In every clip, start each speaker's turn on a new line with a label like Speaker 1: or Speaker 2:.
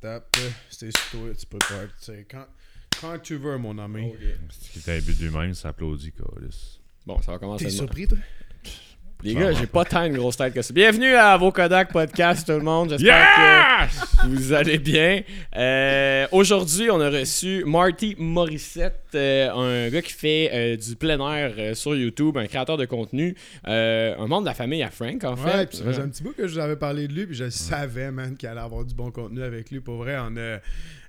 Speaker 1: tape, c'est sur toi, tu peux partir quand, quand tu veux, mon ami.
Speaker 2: C'est qui un but de lui-même, ça applaudit, Carlis.
Speaker 3: Bon, ça va commencer.
Speaker 1: T'es surpris, toi?
Speaker 3: Les gars, j'ai pas tant une grosse tête que ça. Bienvenue à vos Kodak Podcast, tout le monde. J'espère que vous allez bien. Euh, Aujourd'hui, on a reçu Marty Morissette, euh, un gars qui fait euh, du plein air sur YouTube, un créateur de contenu, un membre de la famille à Frank, en fait.
Speaker 1: Ouais, puis ça faisait un petit bout que je vous avais parlé de lui, puis je savais, man, qu'il allait avoir du bon contenu avec lui. Pour vrai, on a.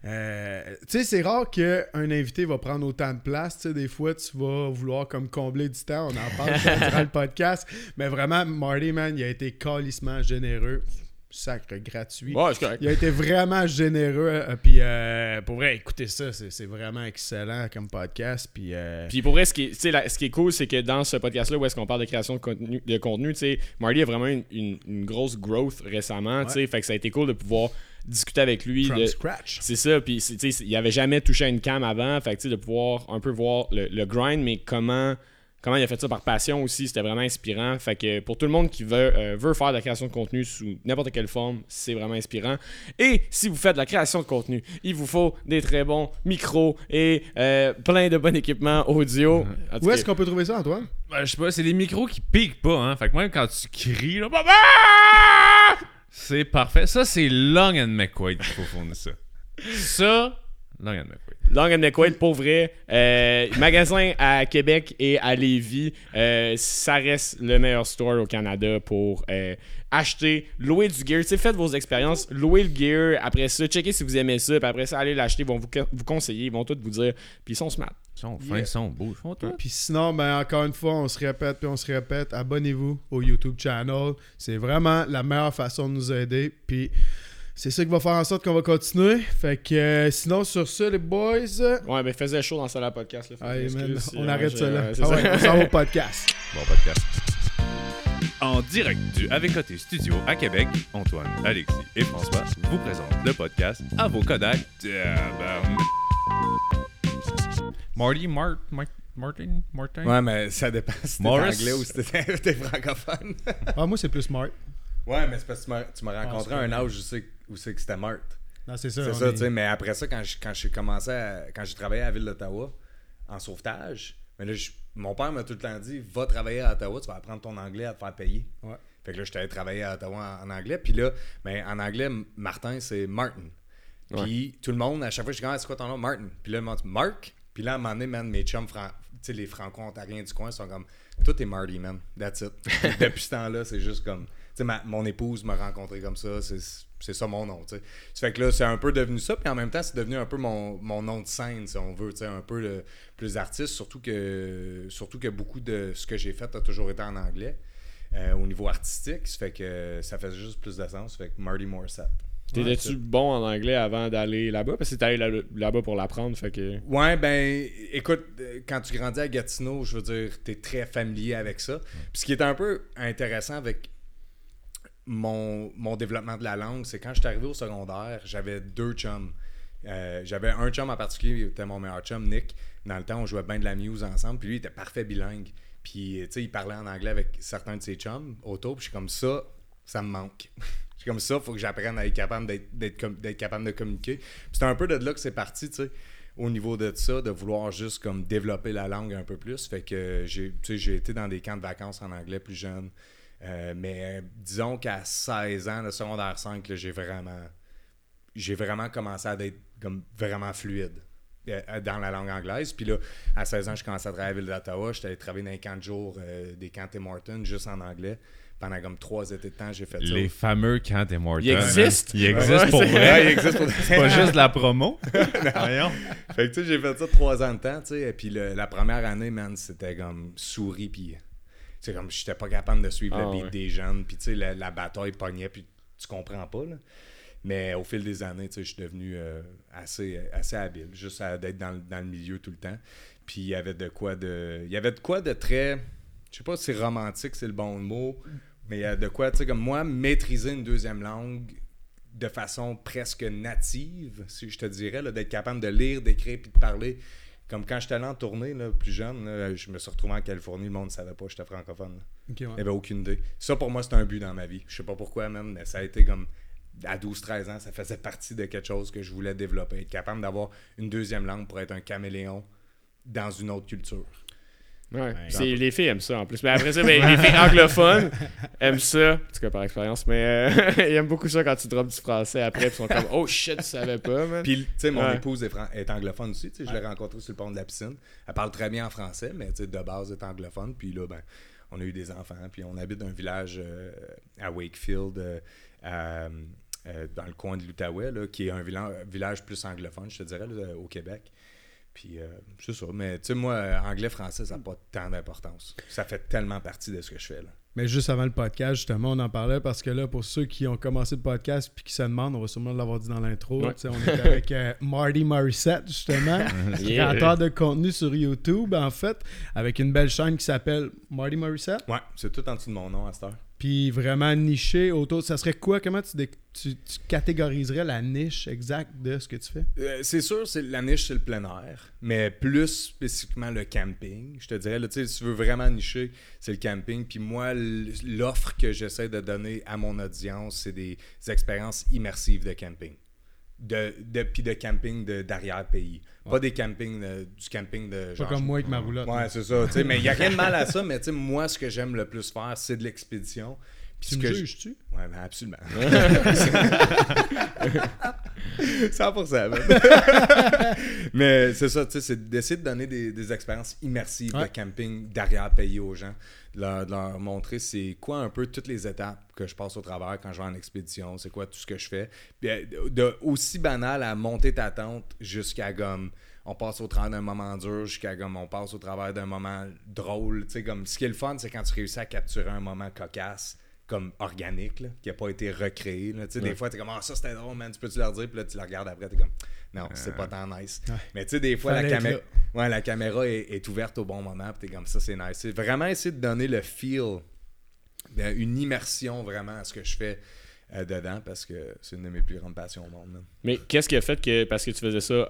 Speaker 1: euh, tu sais, c'est rare qu'un invité va prendre autant de place. Tu sais, des fois, tu vas vouloir comme combler du temps. On en parle durant le podcast. Mais vraiment, Marty, man, il a été calissement généreux. Sacre gratuit.
Speaker 3: Ouais, correct.
Speaker 1: Il a été vraiment généreux. euh, puis euh, pour vrai, écoutez ça, c'est vraiment excellent comme podcast. Puis,
Speaker 3: Puis pour vrai, ce qui est, la- ce qui est cool, c'est que dans ce podcast-là, où est-ce qu'on parle de création de contenu, de contenu tu sais, Marty a vraiment une, une- une grosse growth récemment, tu sais, fait que ça a été cool de pouvoir discuter avec lui.
Speaker 1: from
Speaker 3: de-
Speaker 1: scratch.
Speaker 3: c'est ça, puis c'est- tu sais, il avait jamais touché à une cam avant, fait que tu sais, de pouvoir un peu voir le, le grind, mais comment comment il a fait ça par passion aussi, c'était vraiment inspirant. Fait que pour tout le monde qui veut, euh, veut faire de la création de contenu sous n'importe quelle forme, c'est vraiment inspirant. Et si vous faites de la création de contenu, il vous faut des très bons micros et euh, plein de bon équipement audio. En
Speaker 1: Où est-ce qu'on peut trouver ça, Antoine?
Speaker 2: Ben, je sais pas, c'est des micros qui piquent pas, hein. Fait que même quand tu cries, là! C'est parfait. Ça, c'est Long and McQuaid qu'il faut fournir ça. Ça, Long and McQuaid.
Speaker 3: Long and McQuaid, pour vrai. Euh, magasin à Québec et à Lévis. Euh, ça reste le meilleur store au Canada pour euh, acheter, louer du gear. Tu sais, faites vos expériences, louez le gear. Après ça, checkez si vous aimez ça. Puis après ça, allez l'acheter. Ils vont vous, vous conseiller. Ils vont tout vous dire. Puis ils sont smart.
Speaker 2: Ils sont fins,
Speaker 1: Yeah.
Speaker 2: ils sont beaux. Ils font tout.
Speaker 1: Puis sinon, ben encore une fois, on se répète, puis on se répète, abonnez-vous au YouTube channel. C'est vraiment la meilleure façon de nous aider. Puis c'est ça qui va faire en sorte qu'on va continuer. Fait que euh, sinon, sur ça, les boys,
Speaker 3: Ouais, mais faisait chaud dans ça la podcast. Là, Fait que
Speaker 1: allez, man, on
Speaker 3: euh,
Speaker 1: arrête ça là.
Speaker 3: ouais, c'est
Speaker 1: Ah
Speaker 3: ça.
Speaker 1: ouais, on s'en va au podcast.
Speaker 2: Bon podcast. En direct du Avec Côté Studio à Québec, Antoine, Alexis et François vous présentent le podcast à vos Kodak. Marty, Mart, Mart- Martin, Martin?
Speaker 4: Ouais, mais ça dépend si t'es
Speaker 2: Morris?
Speaker 4: anglais ou si t'es francophone.
Speaker 1: Ah, moi, c'est plus smart.
Speaker 4: ouais, mais c'est parce que tu m'as- tu m'as rencontré
Speaker 1: Ah,
Speaker 4: à un âge où c'est où c'est que c'était Mart.
Speaker 1: Non, c'est ça.
Speaker 4: C'est ça,
Speaker 1: est-
Speaker 4: tu sais. Mais après ça, quand j'ai quand j'ai commencé à- quand j'ai travaillé à la ville d'Ottawa en sauvetage, mais là, je- mon père m'a tout le temps dit va travailler à Ottawa, tu vas apprendre ton anglais à te faire payer.
Speaker 1: Ouais.
Speaker 4: Fait que là, j'étais allé travailler à Ottawa en, en anglais. Puis là, ben, en anglais, Martin, c'est Martin. Puis tout le monde, à chaque fois, je dis, Ah, c'est quoi ton nom? Martin. Puis là, le monde dit, Mark? Puis là, à un moment donné, man, mes chums, fran- tu sais, les franco-ontariens du coin sont comme, tout est Marty, man. That's it. Puis Depuis ce temps-là, c'est juste comme, tu sais, ma- mon épouse m'a rencontré comme ça. C'est c'est ça mon nom, tu sais. Ça fait que là, c'est un peu devenu ça. Puis en même temps, c'est devenu un peu mon, mon nom de scène, si on veut, tu sais, un peu le, plus artiste. Surtout que, surtout que beaucoup de ce que j'ai fait a toujours été en anglais. euh, au niveau artistique, ça fait que ça fait juste plus de sens. Ça fait que Marty Morissette.
Speaker 3: T'étais-tu bon en anglais avant d'aller là-bas? Parce que t'es allé là- là-bas pour l'apprendre. Fait que.
Speaker 4: Ouais, ben, écoute, quand tu grandis à Gatineau, je veux dire, t'es très familier avec ça. Puis ce qui est un peu intéressant avec mon, mon développement de la langue, c'est quand je suis arrivé au secondaire, j'avais deux chums. Euh, j'avais un chum en particulier, il était mon meilleur chum, Nick. Dans le temps, on jouait bien de la muse ensemble, puis lui, il était parfait bilingue. Puis, tu sais, il parlait en anglais avec certains de ses chums autour, puis je suis comme ça, ça me manque. Je suis comme ça, il faut que j'apprenne à être capable d'être, capable de communiquer. C'est un peu de là que c'est parti, tu sais, au niveau de ça, de vouloir juste comme développer la langue un peu plus. Fait que j'ai été dans des camps de vacances en anglais plus jeune. Euh, mais euh, disons qu'à 16 ans, le secondaire 5, là, j'ai vraiment j'ai vraiment commencé à être comme vraiment fluide euh, dans la langue anglaise. Puis là, à 16 ans, je commençais à travailler à la ville d'Ottawa. J'étais allé travailler dans les camps de jour, euh, des camps Tim Hortons, juste en anglais. Pendant comme trois étés de temps, j'ai fait ça.
Speaker 2: Les fameux Kant et Morton.
Speaker 3: Il existe?
Speaker 2: hein. Il existe pour vrai.
Speaker 4: Ouais, il existe pour
Speaker 2: C'est pas juste de la promo. Voyons.
Speaker 4: Fait que tu sais, j'ai fait ça trois ans de temps, tu sais. Et puis le- la première année, man, c'était comme souris, puis c'est comme j'étais pas capable de suivre
Speaker 3: Ah,
Speaker 4: le beat
Speaker 3: ouais.
Speaker 4: des jeunes, puis tu sais, la, la bataille pognait, puis tu comprends pas, là. Mais au fil des années, tu sais, je suis devenu euh, assez, assez habile, juste d'être dans, le- dans le milieu tout le temps. Puis il y avait de quoi de. Il y avait de quoi de très. Je sais pas si romantique, c'est le bon mot, mais il y a de quoi, tu sais, comme moi, maîtriser une deuxième langue de façon presque native, si je te dirais, d'être capable de lire, d'écrire puis de parler. Comme quand j'étais allé en tournée, là, plus jeune, là, je me suis retrouvé en Californie, le monde ne savait pas que j'étais francophone. là.
Speaker 1: Ok, ouais.
Speaker 4: Il n'y avait aucune idée. Ça, pour moi, c'est un but dans ma vie. Je sais pas pourquoi, même, mais ça a été comme à 12-13 ans, ça faisait partie de quelque chose que je voulais développer. Être capable d'avoir une deuxième langue pour être un caméléon dans une autre culture.
Speaker 3: Ouais. C'est, les filles aiment ça en plus. Mais après ça, ben, les filles anglophones aiment ça, en tout cas par expérience, mais euh, ils aiment beaucoup ça quand tu drops du français après. Puis ils sont comme Oh shit, tu savais pas, man.
Speaker 4: Puis, tu sais, mon
Speaker 3: Ouais.
Speaker 4: épouse est, est anglophone aussi. Je l'ai rencontrée sur le pont de la piscine. Elle parle très bien en français, mais de base, elle est anglophone. Puis là, ben, on a eu des enfants. Puis on habite dans un village euh, à Wakefield, euh, à, euh, dans le coin de l'Outaouais, là, qui est un village, village plus anglophone, je te dirais, là, au Québec. Puis euh, c'est ça. Mais tu sais, moi, anglais-français, ça n'a pas tant d'importance. Ça fait tellement partie de ce que je fais. Là.
Speaker 1: Mais juste avant le podcast, justement, on en parlait parce que là, pour ceux qui ont commencé le podcast puis qui se demandent, on va sûrement l'avoir dit dans l'intro.
Speaker 3: Ouais.
Speaker 1: On est avec euh, Marty Morissette, justement,
Speaker 3: Yeah.
Speaker 1: créateur de contenu sur YouTube, en fait, avec une belle chaîne qui s'appelle Marty Morissette.
Speaker 4: Ouais, c'est tout en dessous de mon nom à cette heure.
Speaker 1: Puis vraiment niché autour. Ça serait quoi? Comment tu, catégoriserais la niche exacte de ce que tu fais?
Speaker 4: Euh, c'est sûr, c'est la niche, c'est le plein air, mais plus spécifiquement le camping. Je te dirais, si tu veux vraiment nicher, c'est le camping. Puis moi, l'offre que j'essaie de donner à mon audience, c'est des expériences immersives de camping. De, de, puis de camping de- d'arrière-pays. Pas des campings, de- du camping de
Speaker 1: Pas
Speaker 4: genre.
Speaker 1: comme moi avec ma roulotte.
Speaker 4: Ouais, c'est ça. tu sais, mais il n'y a rien de mal à ça, mais tu sais, moi, ce que j'aime le plus faire, c'est de l'expédition. Puis
Speaker 1: Tu
Speaker 4: ce
Speaker 1: me
Speaker 4: que je-
Speaker 1: juges-tu?
Speaker 4: Ouais, ben absolument. 100%. man. Mais c'est ça, tu sais, c'est d'essayer de donner des, des expériences immersives de camping d'arrière-pays aux gens. De leur, de leur montrer c'est quoi un peu toutes les étapes que je passe au travers quand je vais en expédition, c'est quoi tout ce que je fais. Puis euh, de, aussi banal à monter ta tente jusqu'à comme on passe au travers d'un moment dur jusqu'à comme on passe au travers d'un moment drôle. Tu sais, comme ce qui est le fun, c'est quand tu réussis à capturer un moment cocasse comme organique, là, qui n'a pas été recréé. Là. Tu sais, Des fois, tu es comme, ah, ça c'était drôle, man, tu peux-tu leur dire? Puis là, tu la regardes après, tu es comme, non, c'est pas tant nice. Mais tu sais, des fois, la, camé- ouais, la caméra est, est ouverte au bon moment, puis tu es comme, ça c'est nice. C'est vraiment essayer de donner le feel, une immersion vraiment à ce que je fais euh, dedans, parce que c'est une de mes plus grandes passions au monde. là.
Speaker 3: Mais qu'est-ce qui a fait que, parce que tu faisais ça,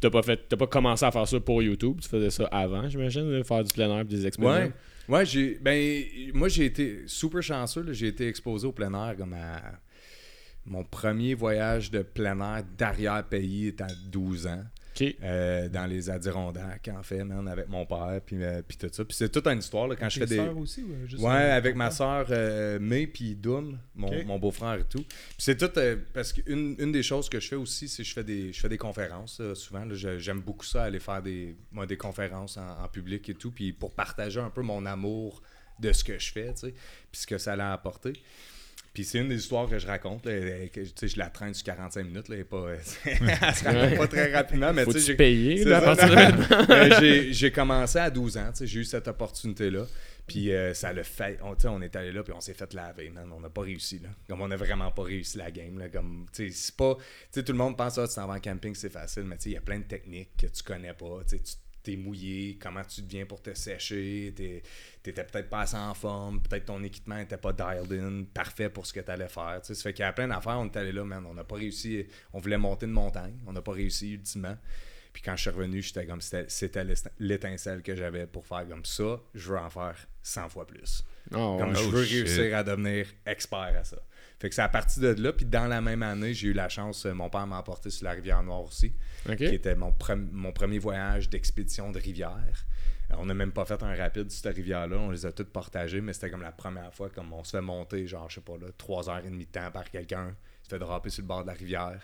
Speaker 3: t'as pas, fait, t'as pas commencé à faire ça pour YouTube, tu faisais ça avant, j'imagine, de faire du plein air et des expériences.
Speaker 4: Ouais. Ouais, j'ai. Ben, moi, j'ai été super chanceux. J'ai été exposé au plein air comme à. Mon premier voyage de plein air d'arrière-pays était à 12 ans. Euh, dans les Adirondacks, en fait, man, avec mon père, puis, euh, puis tout ça. Puis c'est toute une histoire, là, quand je fais des...
Speaker 1: aussi juste
Speaker 4: Ouais,
Speaker 1: euh,
Speaker 4: avec
Speaker 1: ton
Speaker 4: ma soeur euh, May puis Doom, mon, mon beau-frère et tout. Puis c'est tout parce qu'une une des choses que je fais aussi, c'est que je fais des je fais des conférences souvent. J'aime beaucoup ça, aller faire des moi, des conférences en, en public et tout, puis pour partager un peu mon amour de ce que je fais, tu sais, puis ce que ça l'a apporté. Puis c'est une des histoires que je raconte. là, que, je la traîne sur 45 minutes. Là, elle, est pas, elle se raconte pas très rapidement. Mais
Speaker 3: Faut-tu
Speaker 4: j'ai-
Speaker 3: payer,
Speaker 4: j'ai- commencé à 12 ans, tu sais, j'ai eu cette opportunité-là. Puis euh, ça le fait. On, on est allé là, puis on s'est fait laver, man. On n'a pas réussi, là. Comme on n'a vraiment pas réussi la game, là. Comme, tu sais, c'est pas. Tu sais, tout le monde pense, ah, tu t'en vas en camping, c'est facile, mais tu sais, il y a plein de techniques que tu connais pas. Tu sais, tu t'es mouillé, comment tu deviens pour te sécher, t'étais peut-être pas assez en forme, peut-être ton équipement était pas dialed in, parfait pour ce que t'allais faire. Tu sais, ça fait qu'il y a plein d'affaires, on est allé là, man. On n'a pas réussi. On voulait monter une montagne, on n'a pas réussi ultimement. Puis quand je suis revenu, j'étais comme c'était l'étincelle que j'avais pour faire comme ça. Je veux en faire 100 fois plus.
Speaker 3: Oh,
Speaker 4: Comme je
Speaker 2: Oh,
Speaker 4: veux
Speaker 2: shit.
Speaker 4: réussir à devenir expert à ça. Fait que c'est à partir de là. Puis dans la même année, j'ai eu la chance, euh, mon père m'a emporté sur la rivière Noire aussi, qui était mon, pre- mon premier voyage d'expédition de rivière. Euh, On n'a même pas fait un rapide sur cette rivière-là, on les a toutes partagées, mais c'était comme la première fois, comme on se fait monter, genre, je sais pas, là, 3 heures et demie de temps par quelqu'un, se fait dropper sur le bord de la rivière,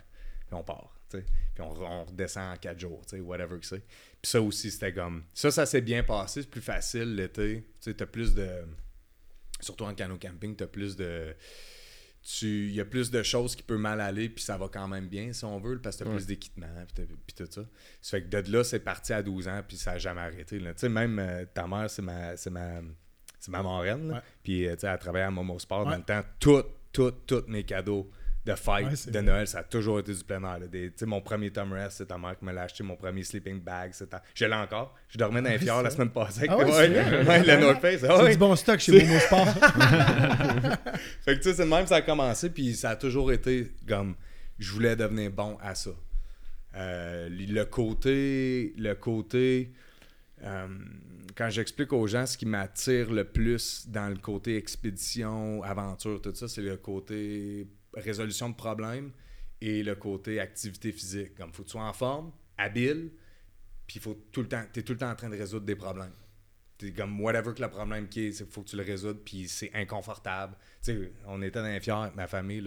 Speaker 4: puis on part, tu sais. Puis on, re- on redescend en 4 jours, tu sais, whatever que c'est. Puis ça aussi, c'était comme. Ça, ça s'est bien passé, c'est plus facile l'été. Tu sais, t'as plus de. Surtout en canot camping, t'as plus de. Tu... Il y a plus de choses qui peuvent mal aller, puis ça va quand même bien, si on veut, parce que t'as
Speaker 3: Ouais.
Speaker 4: plus d'équipement, puis, tout ça. Ça fait que de là, c'est parti à 12 ans, puis ça n'a jamais arrêté. Tu sais, même euh, ta mère, c'est ma. C'est ma... C'est ma marraine, là.
Speaker 1: Ouais.
Speaker 4: Puis, euh, tu sais, elle travaillait à Momo Sport dans
Speaker 1: Ouais.
Speaker 4: le temps. Tout, tout, tous mes cadeaux de fête,
Speaker 1: Ouais,
Speaker 4: de. Noël, ça a toujours été du plein air. là. Des- Tu sais, mon premier Tom Rest, c'est ta mère qui me l'a acheté. Mon premier sleeping bag, c'est ta... Je l'ai encore. Je dormais dans les
Speaker 1: Ouais,
Speaker 4: fjords la semaine passée.
Speaker 1: Ah ouais,
Speaker 4: le North Face. ah
Speaker 1: C'est du bon stock chez Momo Sport.
Speaker 4: Fait que tu sais, c'est de même ça a commencé, puis ça a toujours été comme je voulais devenir bon à ça. Euh, le côté, le côté, euh, quand j'explique aux gens ce qui m'attire le plus dans le côté expédition, aventure, tout ça, c'est le côté résolution de problèmes et le côté activité physique. Comme faut que tu sois en forme, habile, puis faut tout le temps, t'es tout le temps en train de résoudre des problèmes. T'es comme whatever que le problème est, il faut que tu le résoudes, puis c'est inconfortable. On était dans les fiers, ma famille,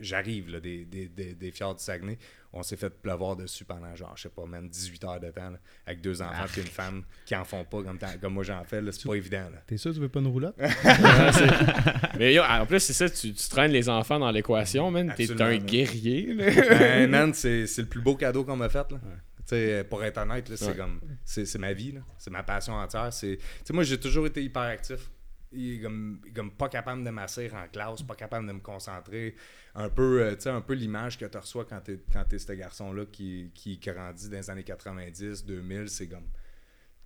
Speaker 4: j'arrive là, des, des, des, des fiers du Saguenay, on s'est fait pleuvoir dessus pendant genre, je sais pas, même 18 heures de temps, là, avec deux enfants, puis une femme qui en font pas comme, comme moi j'en fais, là, c'est pas évident. Là.
Speaker 1: T'es sûr que tu veux pas une roulotte?
Speaker 3: Mais yo, en plus, c'est ça, tu, tu traînes les enfants dans l'équation, man. T'es un
Speaker 4: man.
Speaker 3: guerrier, là.
Speaker 4: Ben, man, c'est c'est le plus beau cadeau qu'on m'a fait. Là. Tu sais, Pour être honnête, là, c'est
Speaker 3: Ouais.
Speaker 4: comme c'est c'est ma vie, là. c'est ma passion entière. C'est- tu sais, Moi, j'ai toujours été hyper actif. Il est comme, comme pas capable de m'asseoir en classe, pas capable de me concentrer. Un peu, euh, un peu l'image que tu reçois quand tu es, ce garçon-là qui, qui grandit dans les années 90, 2000, c'est comme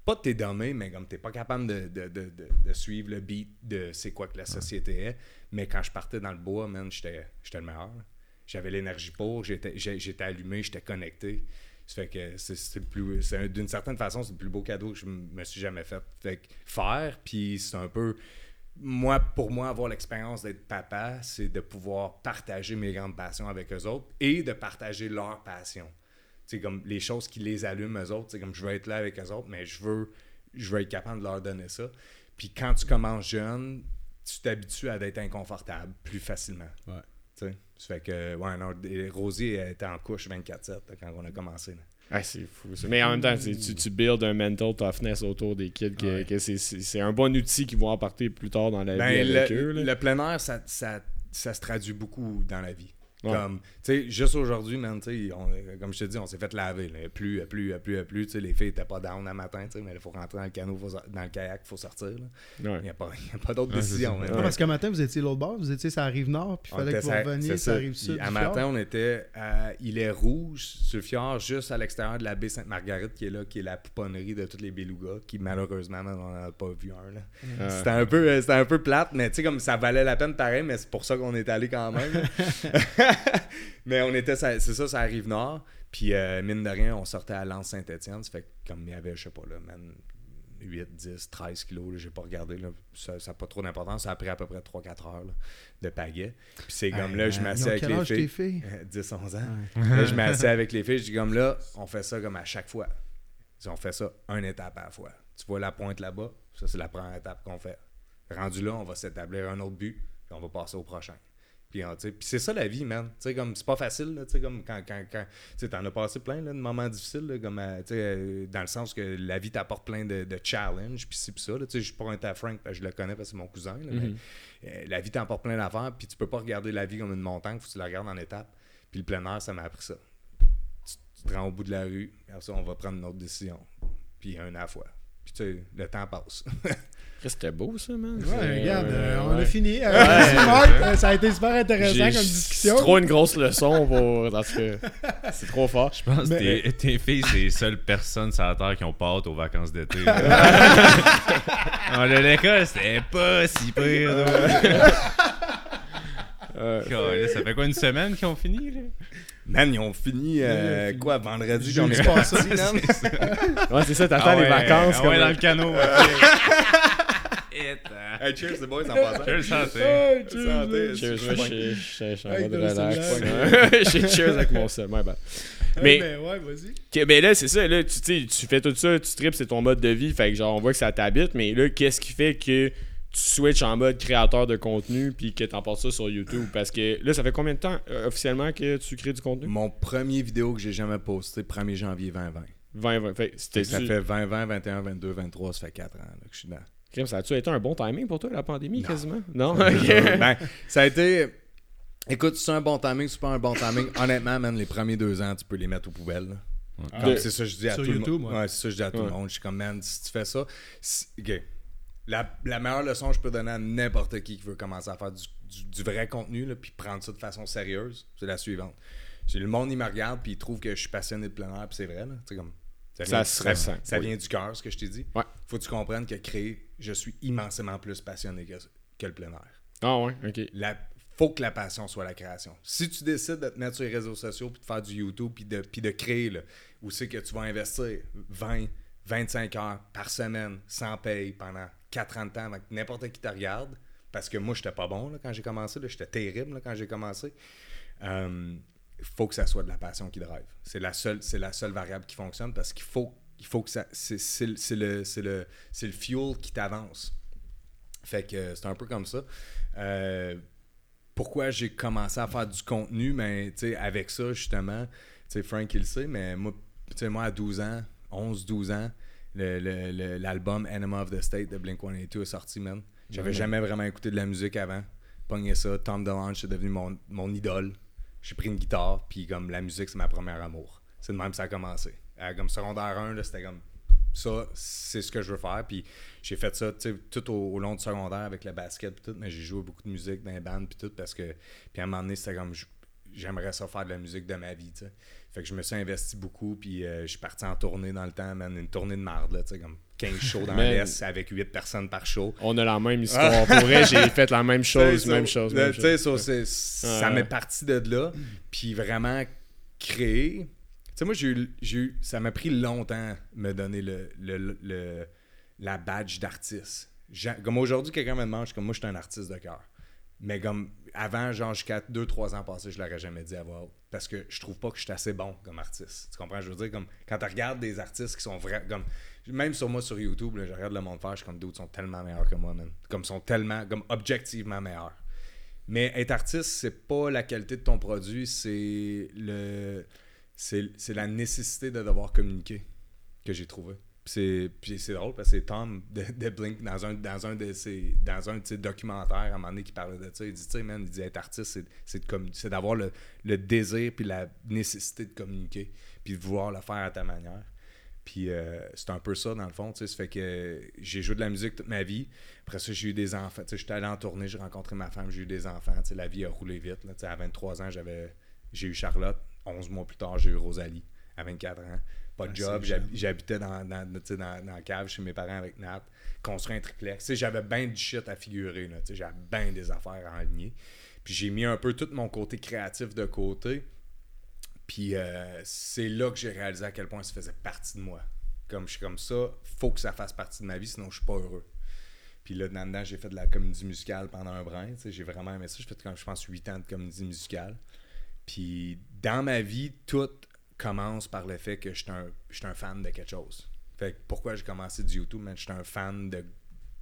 Speaker 4: pas de t'es dommé, mais comme t'es pas capable de, de, de, de- suivre le beat de c'est quoi que la société est. Mais quand je partais dans le bois, man, j'étais le meilleur. J'avais l'énergie pour, j'étais allumé, j'étais connecté. Ça fait que c'est plus. D'une certaine façon, c'est le plus beau cadeau que je me suis jamais fait. Fait que faire, puis c'est un peu. Moi, pour moi, avoir l'expérience d'être papa, c'est de pouvoir partager mes grandes passions avec eux autres et de partager leurs passions c'est comme les choses qui les allument eux autres, c'est comme je veux être là avec eux autres, mais je veux, je veux être capable de leur donner ça. Puis quand tu commences jeune, tu t'habitues à être inconfortable plus facilement.
Speaker 1: Ouais.
Speaker 4: Ça fait que, ouais, non, et Rosie elle était en couche 24-7 là, quand on a commencé. là.
Speaker 3: Ah, c'est fou. ça. Mais en même temps, tu, tu builds un mental toughness autour des kids, que,
Speaker 1: Ouais.
Speaker 3: que c'est- c'est c'est un bon outil qu'ils vont apporter plus tard dans la vie
Speaker 4: Ben,
Speaker 3: avec
Speaker 4: le,
Speaker 3: eux. là.
Speaker 4: le plein air, ça, ça, ça se traduit beaucoup dans la vie.
Speaker 3: Ouais.
Speaker 4: Comme, tu sais, juste aujourd'hui, man, tu sais, on- comme je te dis, on s'est fait laver. Là. Plus, plus, plus, plus, tu sais, les filles n'étaient pas down un matin, tu sais, mais il faut rentrer dans le canot, faut dans le kayak, il faut sortir. Il n'y a pas, il pas d'autre décision.
Speaker 2: ça.
Speaker 1: parce qu'un matin, vous étiez l'autre bord, vous étiez sur la rive nord, puis il fallait que vous
Speaker 4: ça-
Speaker 1: reveniez
Speaker 4: c'est
Speaker 1: sur la
Speaker 4: ça.
Speaker 1: rive
Speaker 4: Puis
Speaker 1: sud.
Speaker 4: À matin,
Speaker 1: fjord.
Speaker 4: on était à Îlet Rouge, sur le fjord, juste à l'extérieur de la baie Sainte-Marguerite, qui est là, qui est la pouponnerie de tous les belugas, qui malheureusement, man, on n'en a pas vu un. là.
Speaker 3: Euh,
Speaker 4: C'était un peu c'était un peu plate, mais tu sais, comme ça valait la peine pareil, mais c'est pour ça qu'on est allé quand même. mais on était, c'est ça, ça arrive nord. Puis euh, mine de rien, on sortait à Lens Saint-Etienne. Ça fait que comme il y avait, je sais pas, là, man, 8, 10, 13 kilos, j'ai pas regardé. Là, ça n'a pas trop d'importance. Ça a pris à peu près 3-4 heures là, de pagaie. Puis c'est comme là, je m'assieds avec les filles.
Speaker 1: filles?
Speaker 4: Euh, 10, 11 ans. Là, je m'assieds avec les filles. Je dis comme là, on fait ça comme à chaque fois. On fait ça une étape à la fois. Tu vois la pointe là-bas, ça c'est la première étape qu'on fait. Rendu là, on va s'établir un autre but, puis on va passer au prochain. Puis, sais, puis c'est ça la vie, man. Tu sais, comme c'est pas facile, là, tu sais, comme quand, quand, quand t'en as passé plein là, de moments difficiles, là, comme, euh, euh, dans le sens que la vie t'apporte plein de, de challenges, puis puis ça. je suis pas un Frank, parce que je le connais parce que c'est mon cousin, là, mais euh, la vie t'apporte plein d'affaires, puis tu peux pas regarder la vie comme une montagne, faut que tu la regardes en étapes. Puis le plein air, ça m'a appris ça. Tu, tu te rends au bout de la rue, après ça, on va prendre une autre décision. Puis un à la fois. Puis tu sais, le temps passe.
Speaker 3: C'était beau, ça, man.
Speaker 1: Ouais, regarde, euh, on
Speaker 3: ouais.
Speaker 1: a fini. Euh. Euh, ça a été super intéressant comme discussion.
Speaker 3: C'est trop une grosse leçon pour. Parce que c'est trop fort.
Speaker 2: Je pense que tes, tes filles, c'est les seules personnes sur la Terre qui ont pâte aux vacances d'été. Ah, le l'école, c'était pas si pire.
Speaker 3: Euh,
Speaker 2: ça fait quoi, une semaine qu'ils ont fini? Là?
Speaker 4: Man, ils ont fini, euh, quoi, vendredi, j'en ai parti, man?
Speaker 3: ouais, c'est ça, t'attends
Speaker 2: Ah
Speaker 3: les
Speaker 2: ouais,
Speaker 3: vacances.
Speaker 2: ah
Speaker 3: comme
Speaker 2: ouais, dans le canot. Euh,
Speaker 4: Hey, cheers, les boys, en passant.
Speaker 2: Le sentais.
Speaker 1: Hey, cheers,
Speaker 4: Santé.
Speaker 1: là.
Speaker 3: Cheers,
Speaker 4: Je
Speaker 3: moi,
Speaker 4: suis
Speaker 3: je en mode relax. J'ai cheers avec mon seul. Ouais, ben. Mais-
Speaker 1: ben ouais, vas-y.
Speaker 3: Ok, ben là, c'est ça, là, tu, tu fais tout ça, tu tripes, c'est ton mode de vie, fait que genre, on voit que ça t'habite, mais là, qu'est-ce qui fait que tu switches en mode créateur de contenu puis que t'en portes ça sur YouTube? Parce que là, ça fait combien de temps euh, officiellement que tu crées du contenu?
Speaker 4: Mon premier vidéo que j'ai jamais posté, 1er janvier 2020.
Speaker 3: 20, 20. Fait, c'était
Speaker 4: Ça fait 20, 20, 21, 22, 23, ça fait 4 ans là, que je suis dedans.
Speaker 3: Ça a-tu été un bon timing pour toi, la pandémie,
Speaker 4: Non.
Speaker 3: quasiment? Non?
Speaker 4: ben, ça a été. Écoute, c'est un bon timing, c'est pas un bon timing. Honnêtement, man, les premiers deux ans, tu peux les mettre aux poubelles. là.
Speaker 1: Ah.
Speaker 4: C'est ça que je dis à
Speaker 1: sur
Speaker 4: tout le monde.
Speaker 1: ouais.
Speaker 4: Ouais, c'est ça que je dis à tout
Speaker 3: Ouais.
Speaker 4: le monde. Je suis comme, man, si tu fais ça, si- ok. La, la meilleure leçon que je peux donner à n'importe qui qui veut commencer à faire du, du- du vrai contenu, là, puis prendre ça de façon sérieuse, c'est la suivante. C'est le monde, il me regarde, puis il trouve que je suis passionné de plein air, puis c'est vrai, là. Tu sais, comme.
Speaker 3: Ça
Speaker 4: vient,
Speaker 3: se ressent,
Speaker 4: ça
Speaker 3: oui.
Speaker 4: vient du cœur, ce que je t'ai dit.
Speaker 3: Ouais.
Speaker 4: Faut que tu comprennes que créer, je suis immensément plus passionné que, que le plein air
Speaker 3: Ah ouais, ok.
Speaker 4: la faut que la passion soit la création. Si tu décides de te mettre sur les réseaux sociaux puis de faire du YouTube puis de, puis de créer, là, où c'est que tu vas investir 20, 25 heures par semaine sans paye pendant 4 ans de temps avec n'importe qui te regarde parce que moi, j'étais pas bon là, quand j'ai commencé. J'étais terrible là, quand j'ai commencé. Il faut que ça soit de la passion qui drive. C'est la seule, c'est la seule variable qui fonctionne parce qu'il faut, il faut que ça. C'est, le- c'est le, c'est le, fuel qui t'avance. Fait que euh, c'est un peu comme ça. Euh, pourquoi j'ai commencé à faire du contenu, mais tu sais, avec ça, justement, tu sais, Frank, il le sait, mais moi, tu sais, moi, à 12 ans, 11, 12 ans, le- le- le- l'album Enema of the State de Blink-182 est sorti, man. J'avais jamais vraiment écouté de la musique avant. Pogné ça, Tom DeLonge, c'est devenu mon, mon idole. J'ai pris une guitare, puis comme la musique, c'est ma première amour. C'est de même que ça a commencé. Comme secondaire 1, là, c'était comme ça, c'est ce que je veux faire. Puis j'ai fait ça tout au, au long du secondaire avec le basket puis tout, mais j'ai joué beaucoup de musique dans les bandes puis tout parce que puis à un moment donné, c'était comme j'aimerais ça faire de la musique de ma vie, tu sais. Fait que je me suis investi beaucoup puis euh, je suis parti en tournée dans le temps, man, une tournée de marde là, tu sais comme 15 shows dans l'Est avec 8 personnes par show.
Speaker 3: On a la même histoire. Pour vrai, j'ai fait la même chose, même chose. même
Speaker 4: so, ça m'est parti de là. Puis vraiment créer. Tu sais, moi, j'ai eu, ça m'a pris longtemps me donner le, le- le- la badge d'artiste. Comme aujourd'hui, quelqu'un me demande, je suis comme moi, je suis un artiste de cœur. Mais comme avant, genre jusqu'à 2-3 ans passés, je l'aurais jamais dit à voix haute. Parce que je trouve pas que je suis assez bon comme artiste. Tu comprends? Je veux dire, comme quand tu regardes des artistes qui sont vrais, comme même sur moi sur YouTube, je regarde le monde faire, je suis comme d'autres sont tellement meilleurs que moi, man. Comme sont tellement, comme objectivement meilleurs. Mais être artiste, c'est pas la qualité de ton produit, c'est le c'est la nécessité de devoir communiquer que j'ai trouvé. Puis c'est drôle parce que c'est Tom de, Blink dans un dans un de ses dans un de ses documentaires à un moment donné qui parlait de ça, il dit tu sais man, il dit être artiste c'est d'avoir le, le désir puis la nécessité de communiquer puis de vouloir le faire à ta manière. Puis euh, c'est un peu ça, dans le fond. tu sais. Ça fait que j'ai joué de la musique toute ma vie. Après ça, j'ai eu des enfants. J'étais allé en tournée, j'ai rencontré ma femme, j'ai eu des enfants. La vie a roulé vite. là. À 23 ans, j'avais j'ai eu Charlotte. 11 mois plus tard, j'ai eu Rosalie. À 24 ans. Pas de
Speaker 1: Ah,
Speaker 4: job. J'habitais dans, dans, la cave chez mes parents avec Nat. Construit un triplex. J'avais bien du shit à figurer. J'avais bien des affaires à aligner. Puis j'ai mis un peu tout mon côté créatif de côté. Puis euh, c'est là que j'ai réalisé à quel point ça faisait partie de moi. Comme je suis comme ça, faut que ça fasse partie de ma vie, sinon je suis pas heureux. Puis là, dedans, j'ai fait de la comédie musicale pendant un brin. J'ai vraiment aimé ça. J'ai fait, comme, je pense, 8 ans de comédie musicale. Puis dans ma vie, tout commence par le fait que je suis un, je suis un fan de quelque chose. Fait que pourquoi j'ai commencé du YouTube, man, j'étais un fan de.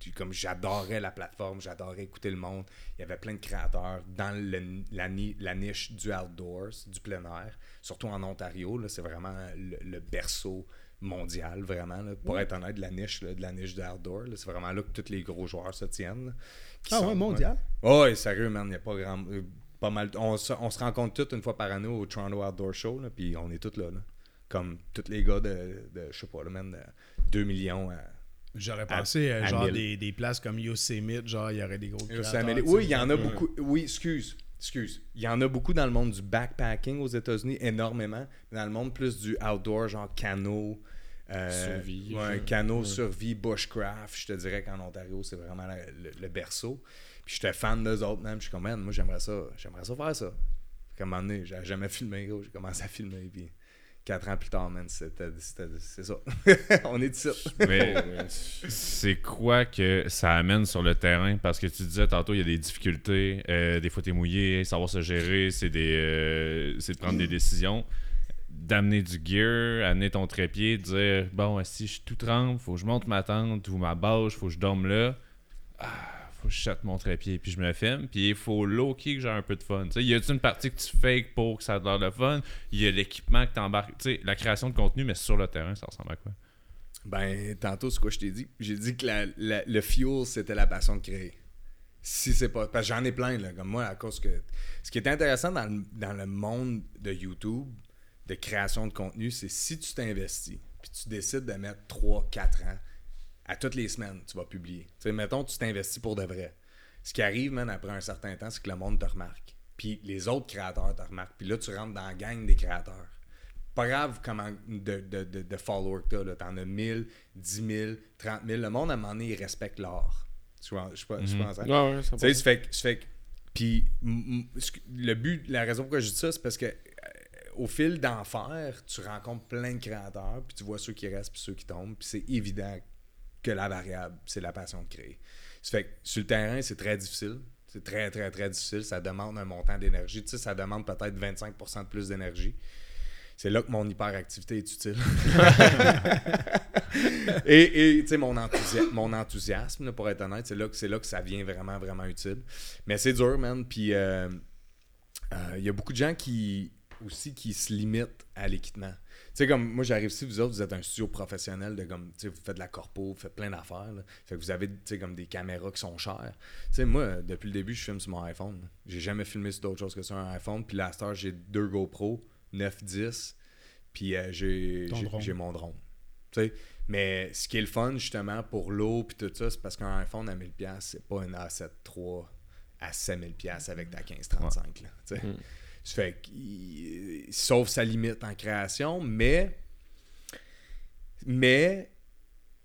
Speaker 4: du- Comme j'adorais la plateforme, j'adorais écouter le monde. Il y avait plein de créateurs dans le- la, ni- la niche du outdoors, du plein air, surtout en Ontario. C'est vraiment le, le berceau mondial, vraiment. là. Pour être honnête, de la niche, là, de la niche du outdoor, c'est vraiment là que tous les gros joueurs se tiennent. là,
Speaker 1: Ah
Speaker 4: sont-
Speaker 1: ouais, mondial?
Speaker 4: Oh, ouais, sérieux, man, il n'y a pas grand. Pas mal. On, se- on se rencontre tous une fois par année au Toronto Outdoor Show, là, puis on est tous là, là. Comme tous les gars de, de je sais pas, là, de 2 millions à.
Speaker 1: J'aurais pensé, euh,
Speaker 4: à
Speaker 1: genre, des, des places comme Yosemite, genre, il y aurait des gros
Speaker 4: Yosemite. Oui, il y en a beaucoup. Oui, excuse. Excuse. Il y en a beaucoup dans le monde du backpacking aux États-Unis, énormément. Mais dans le monde plus du outdoor, genre canot. euh,
Speaker 3: Survie,
Speaker 4: ouais,
Speaker 3: genre.
Speaker 4: canot, survie, bushcraft. Je te dirais qu'en Ontario, c'est vraiment la- le, le berceau. Puis j'étais fan d'eux autres, même. Je suis comme, man, moi, j'aimerais ça. J'aimerais ça faire ça. À un moment j'avais jamais filmé, gros. J'ai commencé à filmer. Puis quatre ans plus tard, man, c'était, c'est ça. On est ici.
Speaker 2: Mais c'est quoi que ça amène sur le terrain? Parce que tu disais tantôt, il y a des difficultés. euh, des fois, t'es mouillé, savoir se gérer, c'est des, euh, c'est de prendre des décisions. D'amener du gear, amener ton trépied, dire bon, si je suis tout trempe, faut que je monte ma tente ou ma bâche, faut que je dorme là. Ah, je chatte mon trépied, puis je me le filme. Puis il faut low-key que j'ai un peu de fun. Sais, y a-tu une partie que tu fakes pour que ça ait l'air de fun? Il y a l'équipement que. Tu sais, la création de contenu, mais sur le terrain, ça ressemble à quoi?
Speaker 4: Ben, tantôt, c'est quoi je t'ai dit? J'ai dit que le fuel, c'était la passion de créer. Si c'est pas. Parce que j'en ai plein, là, comme moi, à cause que. Ce qui est intéressant dans le, dans le monde de YouTube, de création de contenu, c'est si tu t'investis, puis tu décides de mettre 3-4 ans, à toutes les semaines, tu vas publier. Tu sais, mettons, tu t'investis pour de vrai. Ce qui arrive, man, après un certain temps, c'est que le monde te remarque. Puis les autres créateurs te remarquent. Puis là, tu rentres dans la gang des créateurs pas grave comment de, de, de, de followers que t'as. là. T'en as 1000, 10 000, 30 000. Le monde, à un moment donné, il respecte l'art. Tu vois, je pense. je pense à-
Speaker 3: Ouais, ouais, ça
Speaker 4: Tu sais, ça fait, que- ça fait Puis, le but, la raison pourquoi je dis ça, c'est parce que euh, au fil d'enfer, tu rencontres plein de créateurs, puis tu vois ceux qui restent, puis ceux qui tombent, puis c'est évident que la variable, c'est la passion de créer. Ça fait que sur le terrain, c'est très difficile. C'est très, très, très difficile. Ça demande un montant d'énergie. Tu sais, ça demande peut-être 25% de plus d'énergie. C'est là que mon hyperactivité est utile. et et tu sais, mon, enthousia- mon enthousiasme, là, pour être honnête, c'est là, que- c'est là que ça vient vraiment, vraiment utile. Mais c'est dur, man. Puis euh, euh, il y a beaucoup de gens qui aussi qui se limitent à l'équipement. Tu sais, comme moi, j'arrive ici, vous autres, vous êtes un studio professionnel de comme, tu sais, vous faites de la corpo, vous faites plein d'affaires. là. Fait que vous avez, tu sais, comme des caméras qui sont chères. Tu sais, moi, depuis le début, je filme sur mon iPhone. là. J'ai jamais filmé sur d'autres choses que sur un iPhone. Puis là, à j'ai deux GoPro, 9, 10. Puis euh, j'ai, j'ai, mon drone. Tu sais, mais ce qui est le fun, justement, pour l'eau puis tout ça, c'est parce qu'un iPhone à 1000$, c'est pas un A7 III à 7000$ avec ta 1535. Là, tu sais. Ça fait qu'il- sauf sa limite en création, mais mais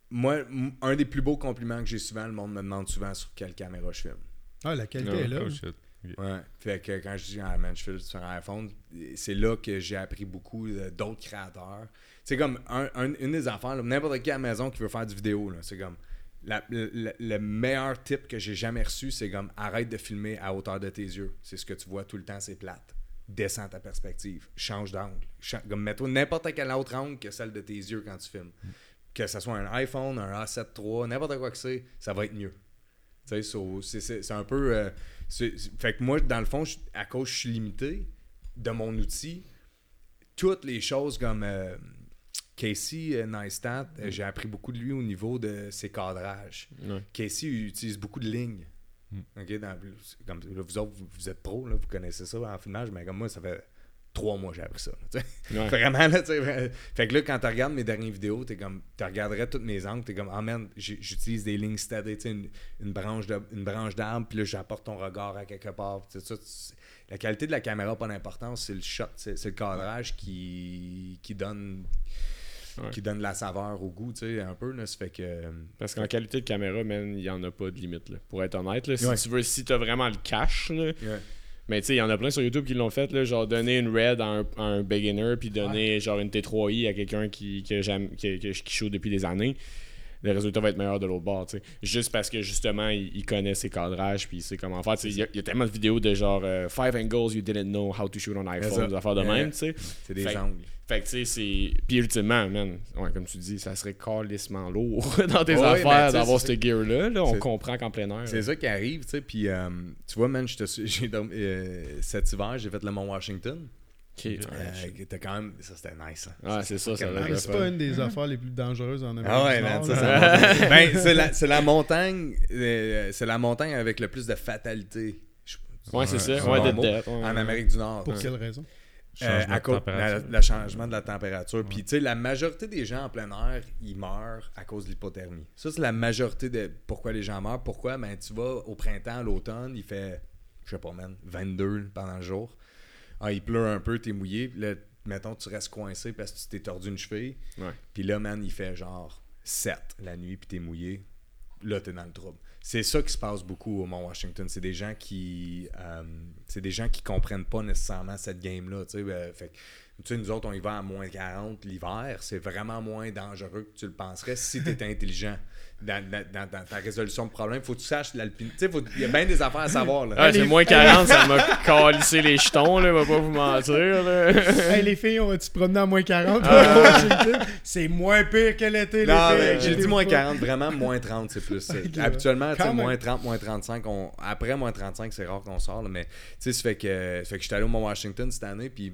Speaker 4: moi, un des plus beaux compliments que j'ai souvent, le monde me demande souvent sur quelle caméra je filme.
Speaker 1: Ah, la qualité est là.
Speaker 2: Oh shit.
Speaker 4: Ouais. Fait que quand je dis ah man, je filme sur un iPhone, c'est là que j'ai appris beaucoup de- d'autres créateurs. C'est comme un- un- une des affaires, n'importe qui à la maison qui veut faire du vidéo, là, c'est comme la- le meilleur tip que j'ai jamais reçu, c'est comme arrête de filmer à hauteur de tes yeux. C'est ce que tu vois tout le temps, c'est plate. Descends ta perspective, change d'angle. Comme mets-toi n'importe quel autre angle que celle de tes yeux quand tu filmes. Que ce soit un iPhone, un A7 III, n'importe quoi que c'est, ça va être mieux. Tu sais, so, c'est- c'est c'est un peu. euh, c'est- fait que moi, dans le fond, à cause je suis limité de mon outil, toutes les choses comme euh, Casey euh, Neistat, euh, j'ai appris beaucoup de lui au niveau de ses cadrages. Casey il utilise beaucoup de lignes. Ok, dans- comme, là, vous autres, vous, vous êtes pro, là, vous connaissez ça en filmage, mais comme moi, ça fait trois mois que j'ai appris ça. là, tu sais.
Speaker 3: Ouais.
Speaker 4: Vraiment, là, tu Fait que là, quand tu regardes mes dernières vidéos, t'es comme, tu regarderais toutes mes angles, t'es comme, ah j'ai- j'utilise des lignes tu sais, une, une branche de- une branche d'arbre, puis là, j'apporte ton regard à quelque part. tu- la qualité de la caméra n'a pas d'importance, c'est le shot, c'est c'est le cadrage qui, qui donne
Speaker 3: Ouais.
Speaker 4: qui donne la saveur au goût, tu sais, un peu. Là, ça fait que.
Speaker 3: Parce qu'en qualité de caméra, man, il n'y en a pas de limite. Là. Pour être honnête, là, si
Speaker 4: Ouais.
Speaker 3: tu veux, si tu as vraiment le cash, là, mais tu sais, il y en a plein sur YouTube qui l'ont fait, là, genre donner une Red à un, à un beginner, puis donner genre une T3i à quelqu'un qui, qui, qui, qui shoot depuis des années. Le résultat va être meilleur de l'autre bord, tu sais. Juste parce que justement, il, il connaît ses cadrages, puis il sait comment faire. Il y, a- il y a tellement de vidéos de genre 5 angles you didn't know how to shoot on iPhone, des affaires de
Speaker 4: Ouais.
Speaker 3: même, tu sais.
Speaker 4: C'est des
Speaker 3: Fait-
Speaker 4: angles.
Speaker 3: Fait que tu sais, c'est. Puis ultimement, man, ouais, comme tu dis, ça serait calissement lourd dans tes affaires d'avoir cette gear-là. Là, on comprend qu'en plein air.
Speaker 4: C'est ça qui arrive, tu sais. Puis, euh, tu vois, man, j'ai euh, cet hiver, j'ai fait le Mont Washington.
Speaker 3: Ok, ouais.
Speaker 4: Euh, quand même. Ça, c'était nice. hein.
Speaker 3: Ouais, c'est ça,
Speaker 1: c'est pas une des affaires les plus dangereuses en Amérique
Speaker 4: Ah ouais,
Speaker 1: du
Speaker 4: man,
Speaker 1: Nord,
Speaker 4: ça,
Speaker 1: là.
Speaker 4: c'est la, ben, c'est la, c'est la montagne, euh, c'est la montagne avec le plus de fatalité. Je-
Speaker 3: Ouais, c'est ça.
Speaker 2: Ouais,
Speaker 3: de death. ouais.
Speaker 4: En Amérique du Nord.
Speaker 1: Pour quelle raison?
Speaker 4: Euh, à
Speaker 2: de
Speaker 4: cause le changement de la température. Puis, tu sais, la majorité des gens en plein air, ils meurent à cause de l'hypothermie. Ça, c'est la majorité de pourquoi les gens meurent. Pourquoi? Ben, tu vas au printemps, à l'automne, il fait, je sais pas, man, 22 pendant le jour. Ah, il pleut un peu, t'es mouillé. Là, mettons, tu restes coincé parce que tu t'es tordu une cheville.
Speaker 3: Ouais.
Speaker 4: Puis là, man, il fait genre 7 la nuit, puis t'es mouillé. Là, t'es dans le trouble. C'est ça qui se passe beaucoup au Mont Washington. C'est des gens qui. euh, c'est des gens qui comprennent pas nécessairement cette game-là. Tu sais, Ben, fait tu sais, nous autres, on y va à moins 40 l'hiver. C'est vraiment moins dangereux que tu le penserais si tu étais intelligent dans, dans- dans- dans ta résolution de problème. Faut que tu saches l'alpine. Tu sais, il y a bien des affaires à savoir. Là.
Speaker 3: Ouais, c'est moins 40, ça m'a calissé les jetons, là, va pas vous mentir. Là.
Speaker 1: hey, les filles, on va-tu promener à moins 40?
Speaker 3: Ah.
Speaker 1: Washington? c'est moins pire que l'été,
Speaker 4: Non, j'ai dit moins
Speaker 1: pas.
Speaker 4: 40, vraiment moins 30, c'est plus. Habituellement, tu sais, moins 30, moins 35, on- après moins 35, c'est rare qu'on sort, là, mais tu sais, ça fait que, fait que j'étais allé au Mont Washington cette année, puis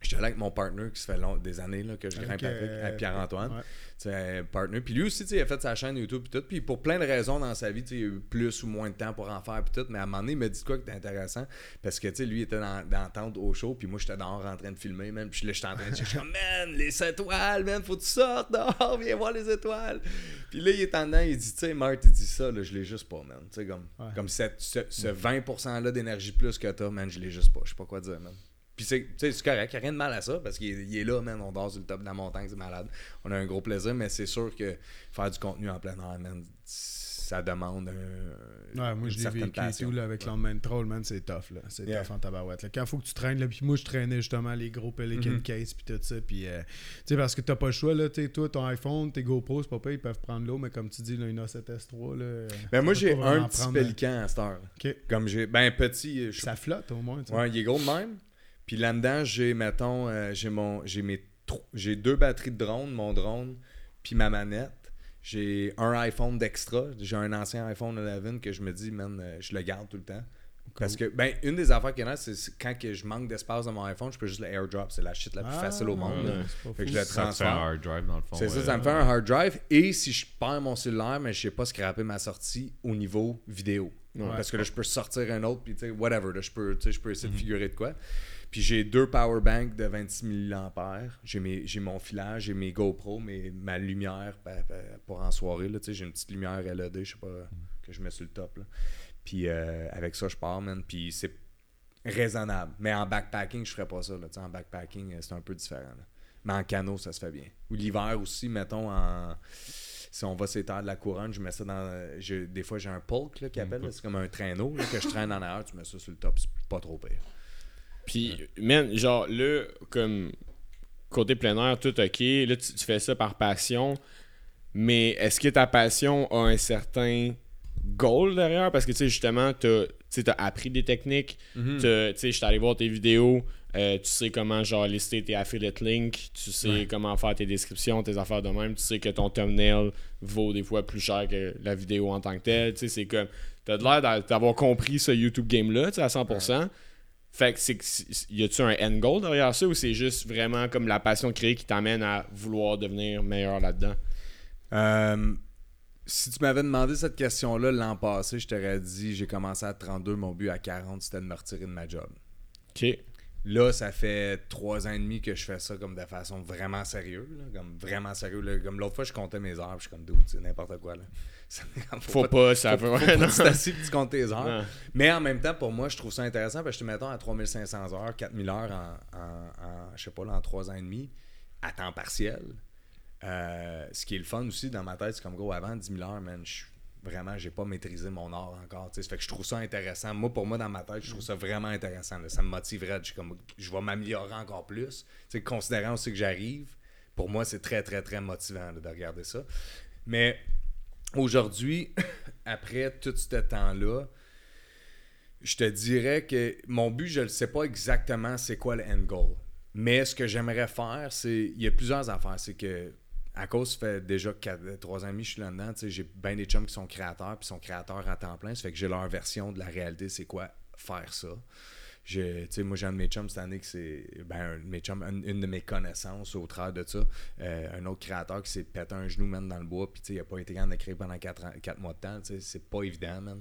Speaker 4: j'étais allé avec mon partner qui se fait long- des années là, que je grimpe
Speaker 1: Avec, euh,
Speaker 4: avec Pierre-Antoine.
Speaker 1: ouais.
Speaker 4: Sais, partner. Puis lui aussi, il a fait sa chaîne YouTube et tout. Puis pour plein de raisons dans sa vie, il a eu plus ou moins de temps pour en faire puis tout. Mais à un moment donné, il m'a dit quoi qui était intéressant? Parce que, tu sais, lui, il était dans, dans tente au show. Puis moi, j'étais dehors en train de filmer, même. Puis là, j'étais en train de comme, man, les étoiles, man, faut que tu sortes dehors, viens voir les étoiles. Puis là, il est en dedans, il dit, tu sais, Marthe, il dit ça, là, je l'ai juste pas, man. Tu sais, comme,
Speaker 1: Ouais.
Speaker 4: comme cette- ce, ce 20%-là d'énergie plus que t'as, man, je l'ai juste pas. Je sais pas quoi dire, man. Puis c'est correct, il n'y a rien de mal à ça parce qu'il est, il là, man. On dort sur le top de la montagne, c'est malade. On a un gros plaisir, mais c'est sûr que faire du contenu en plein air, man, ça demande un,
Speaker 1: Ouais, moi,
Speaker 4: une
Speaker 1: je l'ai vécu tout, là, avec l'Unman Troll, man, c'est tough, là. C'est
Speaker 4: Yeah.
Speaker 1: tough en tabarouette. Là. Quand faut que tu traînes, là, puis moi, je traînais justement les gros Pelican
Speaker 4: Mhm.
Speaker 1: Case, puis tout ça, puis, euh, tu sais, parce que t'as pas le choix, là, tu sais, toi, ton iPhone, tes GoPro, c'est pas pire, ils peuvent prendre l'eau, mais comme tu dis, là, une A7S3, là...
Speaker 4: Ben moi j'ai un petit
Speaker 1: prendre,
Speaker 4: pélican à cette heure. Comme j'ai. Ben petit. Je...
Speaker 1: Ça flotte, au moins, tu sais.
Speaker 4: Ouais, il est gros de même. Puis là-dedans, j'ai, mettons, euh, j'ai mon. J'ai mes j'ai deux batteries de drone, mon drone, puis ma manette. J'ai un iPhone d'extra. J'ai un ancien iPhone 11 que je me dis, man, euh, je le garde tout le temps. Parce que, ben, une des affaires qu'il y en a, c'est quand que je manque d'espace dans mon iPhone, je peux juste le airdrop. C'est la shit la plus
Speaker 1: Ah,
Speaker 4: facile au monde.
Speaker 1: ouais, pas
Speaker 4: Fait que je le
Speaker 2: Ça te fait un hard drive dans le fond.
Speaker 4: C'est ça,
Speaker 2: euh,
Speaker 4: ça me fait un hard drive. Et si je perds mon cellulaire, mais je sais pas scraper ma sortie au niveau vidéo.
Speaker 3: Ouais.
Speaker 4: Parce que là, je peux sortir un autre, puis tu sais, whatever. Là, je, peux, je peux essayer de figurer de quoi. Puis j'ai deux power banks de 26 mAh. J'ai, mes, j'ai mon filage, j'ai mes GoPro, mes, ma lumière pour en soirée. Là, tu sais, j'ai une petite lumière LED, je sais pas, que je mets sur le top. Là. Puis euh, avec ça, je pars, man. Puis c'est raisonnable. Mais en backpacking, je ferais pas ça. Là. Tu sais, En backpacking, euh, c'est un peu différent. là. Mais en canot, ça se fait bien. Ou l'hiver aussi, mettons, en... si on va s'étendre de la couronne, je mets ça dans. j'ai- Des fois, j'ai un polk qui appelle. là. C'est comme un traîneau là, que je traîne en arrière. Tu mets ça sur le top. C'est pas trop pire.
Speaker 3: Puis, man, genre, là, comme côté plein air, tout ok. Là, tu, tu fais ça par passion. Mais est-ce que ta passion a un certain goal derrière? Parce que, tu sais, justement, tu as appris des techniques. T'as- Tu sais, je suis allé voir tes vidéos. euh, tu sais comment, genre, lister tes affiliate links. Tu sais comment faire tes descriptions, tes affaires de même. Tu sais que ton thumbnail vaut des fois plus cher que la vidéo en tant que telle. Tu sais, c'est comme... T'as de l'air d'a- d'avoir compris ce YouTube game-là, tu sais, à 100%. Fait que c'est y a-tu un end goal derrière ça ou c'est juste vraiment comme la passion créée qui t'amène à vouloir devenir meilleur là-dedans?
Speaker 4: Euh, si tu m'avais demandé cette question-là l'an passé, je t'aurais dit j'ai commencé à 32, mon but à 40, c'était de me retirer de ma job.
Speaker 3: Ok.
Speaker 4: Là, ça fait trois ans et demi que je fais ça comme de façon vraiment sérieuse. là, Comme vraiment sérieux. là. Comme l'autre fois, je comptais mes heures. puis Je suis comme c'est n'importe quoi. Là. Ça-
Speaker 3: Faut pas, ça
Speaker 4: faut,
Speaker 3: peut.
Speaker 4: faut que tu comptes tes heures.
Speaker 3: Non.
Speaker 4: Mais en même temps, pour moi, je trouve ça intéressant parce que je te mettons à 3500 heures, 4000 heures en, en, en, je sais pas, là, en 3 ans et demi, à temps partiel. Euh, ce qui est le fun aussi dans ma tête, c'est comme gros, avant 10 000 heures, man, je vraiment, j'ai pas maîtrisé mon art encore. Ça fait que je trouve ça intéressant. Moi, pour moi, dans ma tête, je trouve ça vraiment intéressant. là. Ça me motiverait. Je, comme, je vais m'améliorer encore plus. Considérant aussi que j'arrive, pour moi, c'est très, très, très motivant là, de regarder ça. Mais aujourd'hui, après tout ce temps-là, je te dirais que mon but, je ne sais pas exactement c'est quoi le end goal. Mais ce que j'aimerais faire, c'est. Il y a plusieurs affaires. C'est que, à cause, ça fait déjà 3 ans et demi que je suis là-dedans, j'ai bien des chums qui sont créateurs, puis sont créateurs à temps plein. Ça fait que j'ai leur version de la réalité, c'est quoi faire ça. Je- moi, j'ai un de mes chums cette année qui c'est. Ben, un de mes chums, une, une de mes connaissances au travers de ça. euh, un autre créateur qui s'est pété un genou, man, dans le bois, puis il a pas été capable de créer pendant 4, mois de temps. C'est pas évident, man.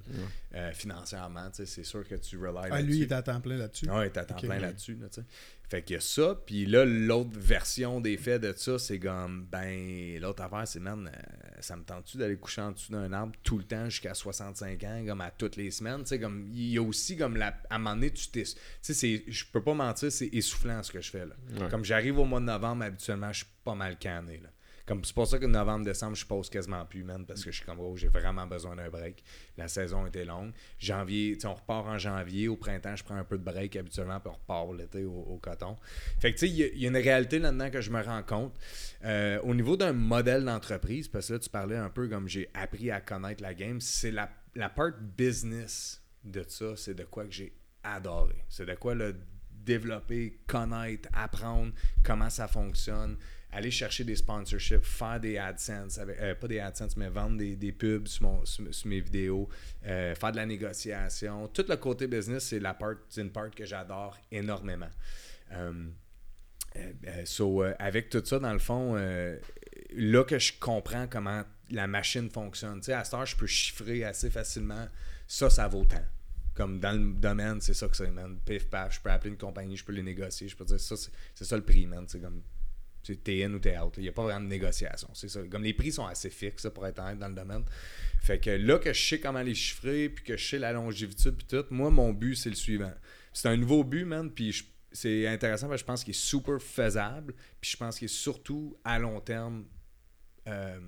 Speaker 4: Euh, financièrement, c'est sûr que tu relies
Speaker 1: Ah,
Speaker 4: là-dessus.
Speaker 1: lui, il est à temps plein là-dessus.
Speaker 4: Ah, il est à temps plein là-dessus. Là. Fait qu'il y a ça. Puis là, l'autre version des faits de ça, c'est comme, ben, l'autre affaire, c'est, man, euh, ça me tente-tu d'aller coucher en dessous d'un arbre tout le temps jusqu'à 65 ans, comme à toutes les semaines? Tu sais, comme, il y a aussi, comme, la, à un moment donné, tu t'es. Tu sais, c'est- je peux pas mentir, c'est essoufflant ce que je fais, là.
Speaker 3: Ouais.
Speaker 4: Comme j'arrive au mois de novembre, habituellement, je suis pas mal canné, là. Comme c'est pour ça que novembre, décembre, je pose quasiment plus, man, parce que je suis comme, oh, j'ai vraiment besoin d'un break. La saison était longue. Janvier, on repart en janvier. Au printemps, je prends un peu de break habituellement, puis on repart l'été au, coton. Fait que, tu sais, il y, a- il y a une réalité là-dedans que je me rends compte. Euh, au niveau d'un modèle d'entreprise, parce que là, tu parlais un peu comme j'ai appris à connaître la game, c'est la, la part business de ça, c'est de quoi que j'ai adoré. C'est de quoi le développer, connaître, apprendre comment ça fonctionne, aller chercher des sponsorships, faire des AdSense, avec, euh, pas des AdSense, mais vendre des, pubs sur, mes vidéos, euh, faire de la négociation. Tout le côté business, c'est la part, une part que j'adore énormément. Euh, euh, so, avec tout ça, dans le fond, là que je comprends comment la machine fonctionne. Tu sais, à cette heure, je peux chiffrer assez facilement. Ça, ça vaut tant. Comme dans le domaine, c'est ça que c'est, man. Pif, paf, je peux appeler une compagnie, je peux les négocier. Je peux dire, ça, c'est ça le prix, man. Comme, t'es in ou t'es out. Il n'y a pas vraiment de négociation. C'est ça. Comme les prix sont assez fixes, ça, pour être honnête, dans le domaine. Fait que là que je sais comment les chiffrer, puis que je sais la longévité, puis tout, moi, mon but, c'est le suivant. C'est un nouveau but, man, puis je- c'est intéressant parce que je pense qu'il est super faisable, puis je pense qu'il est surtout à long terme euh,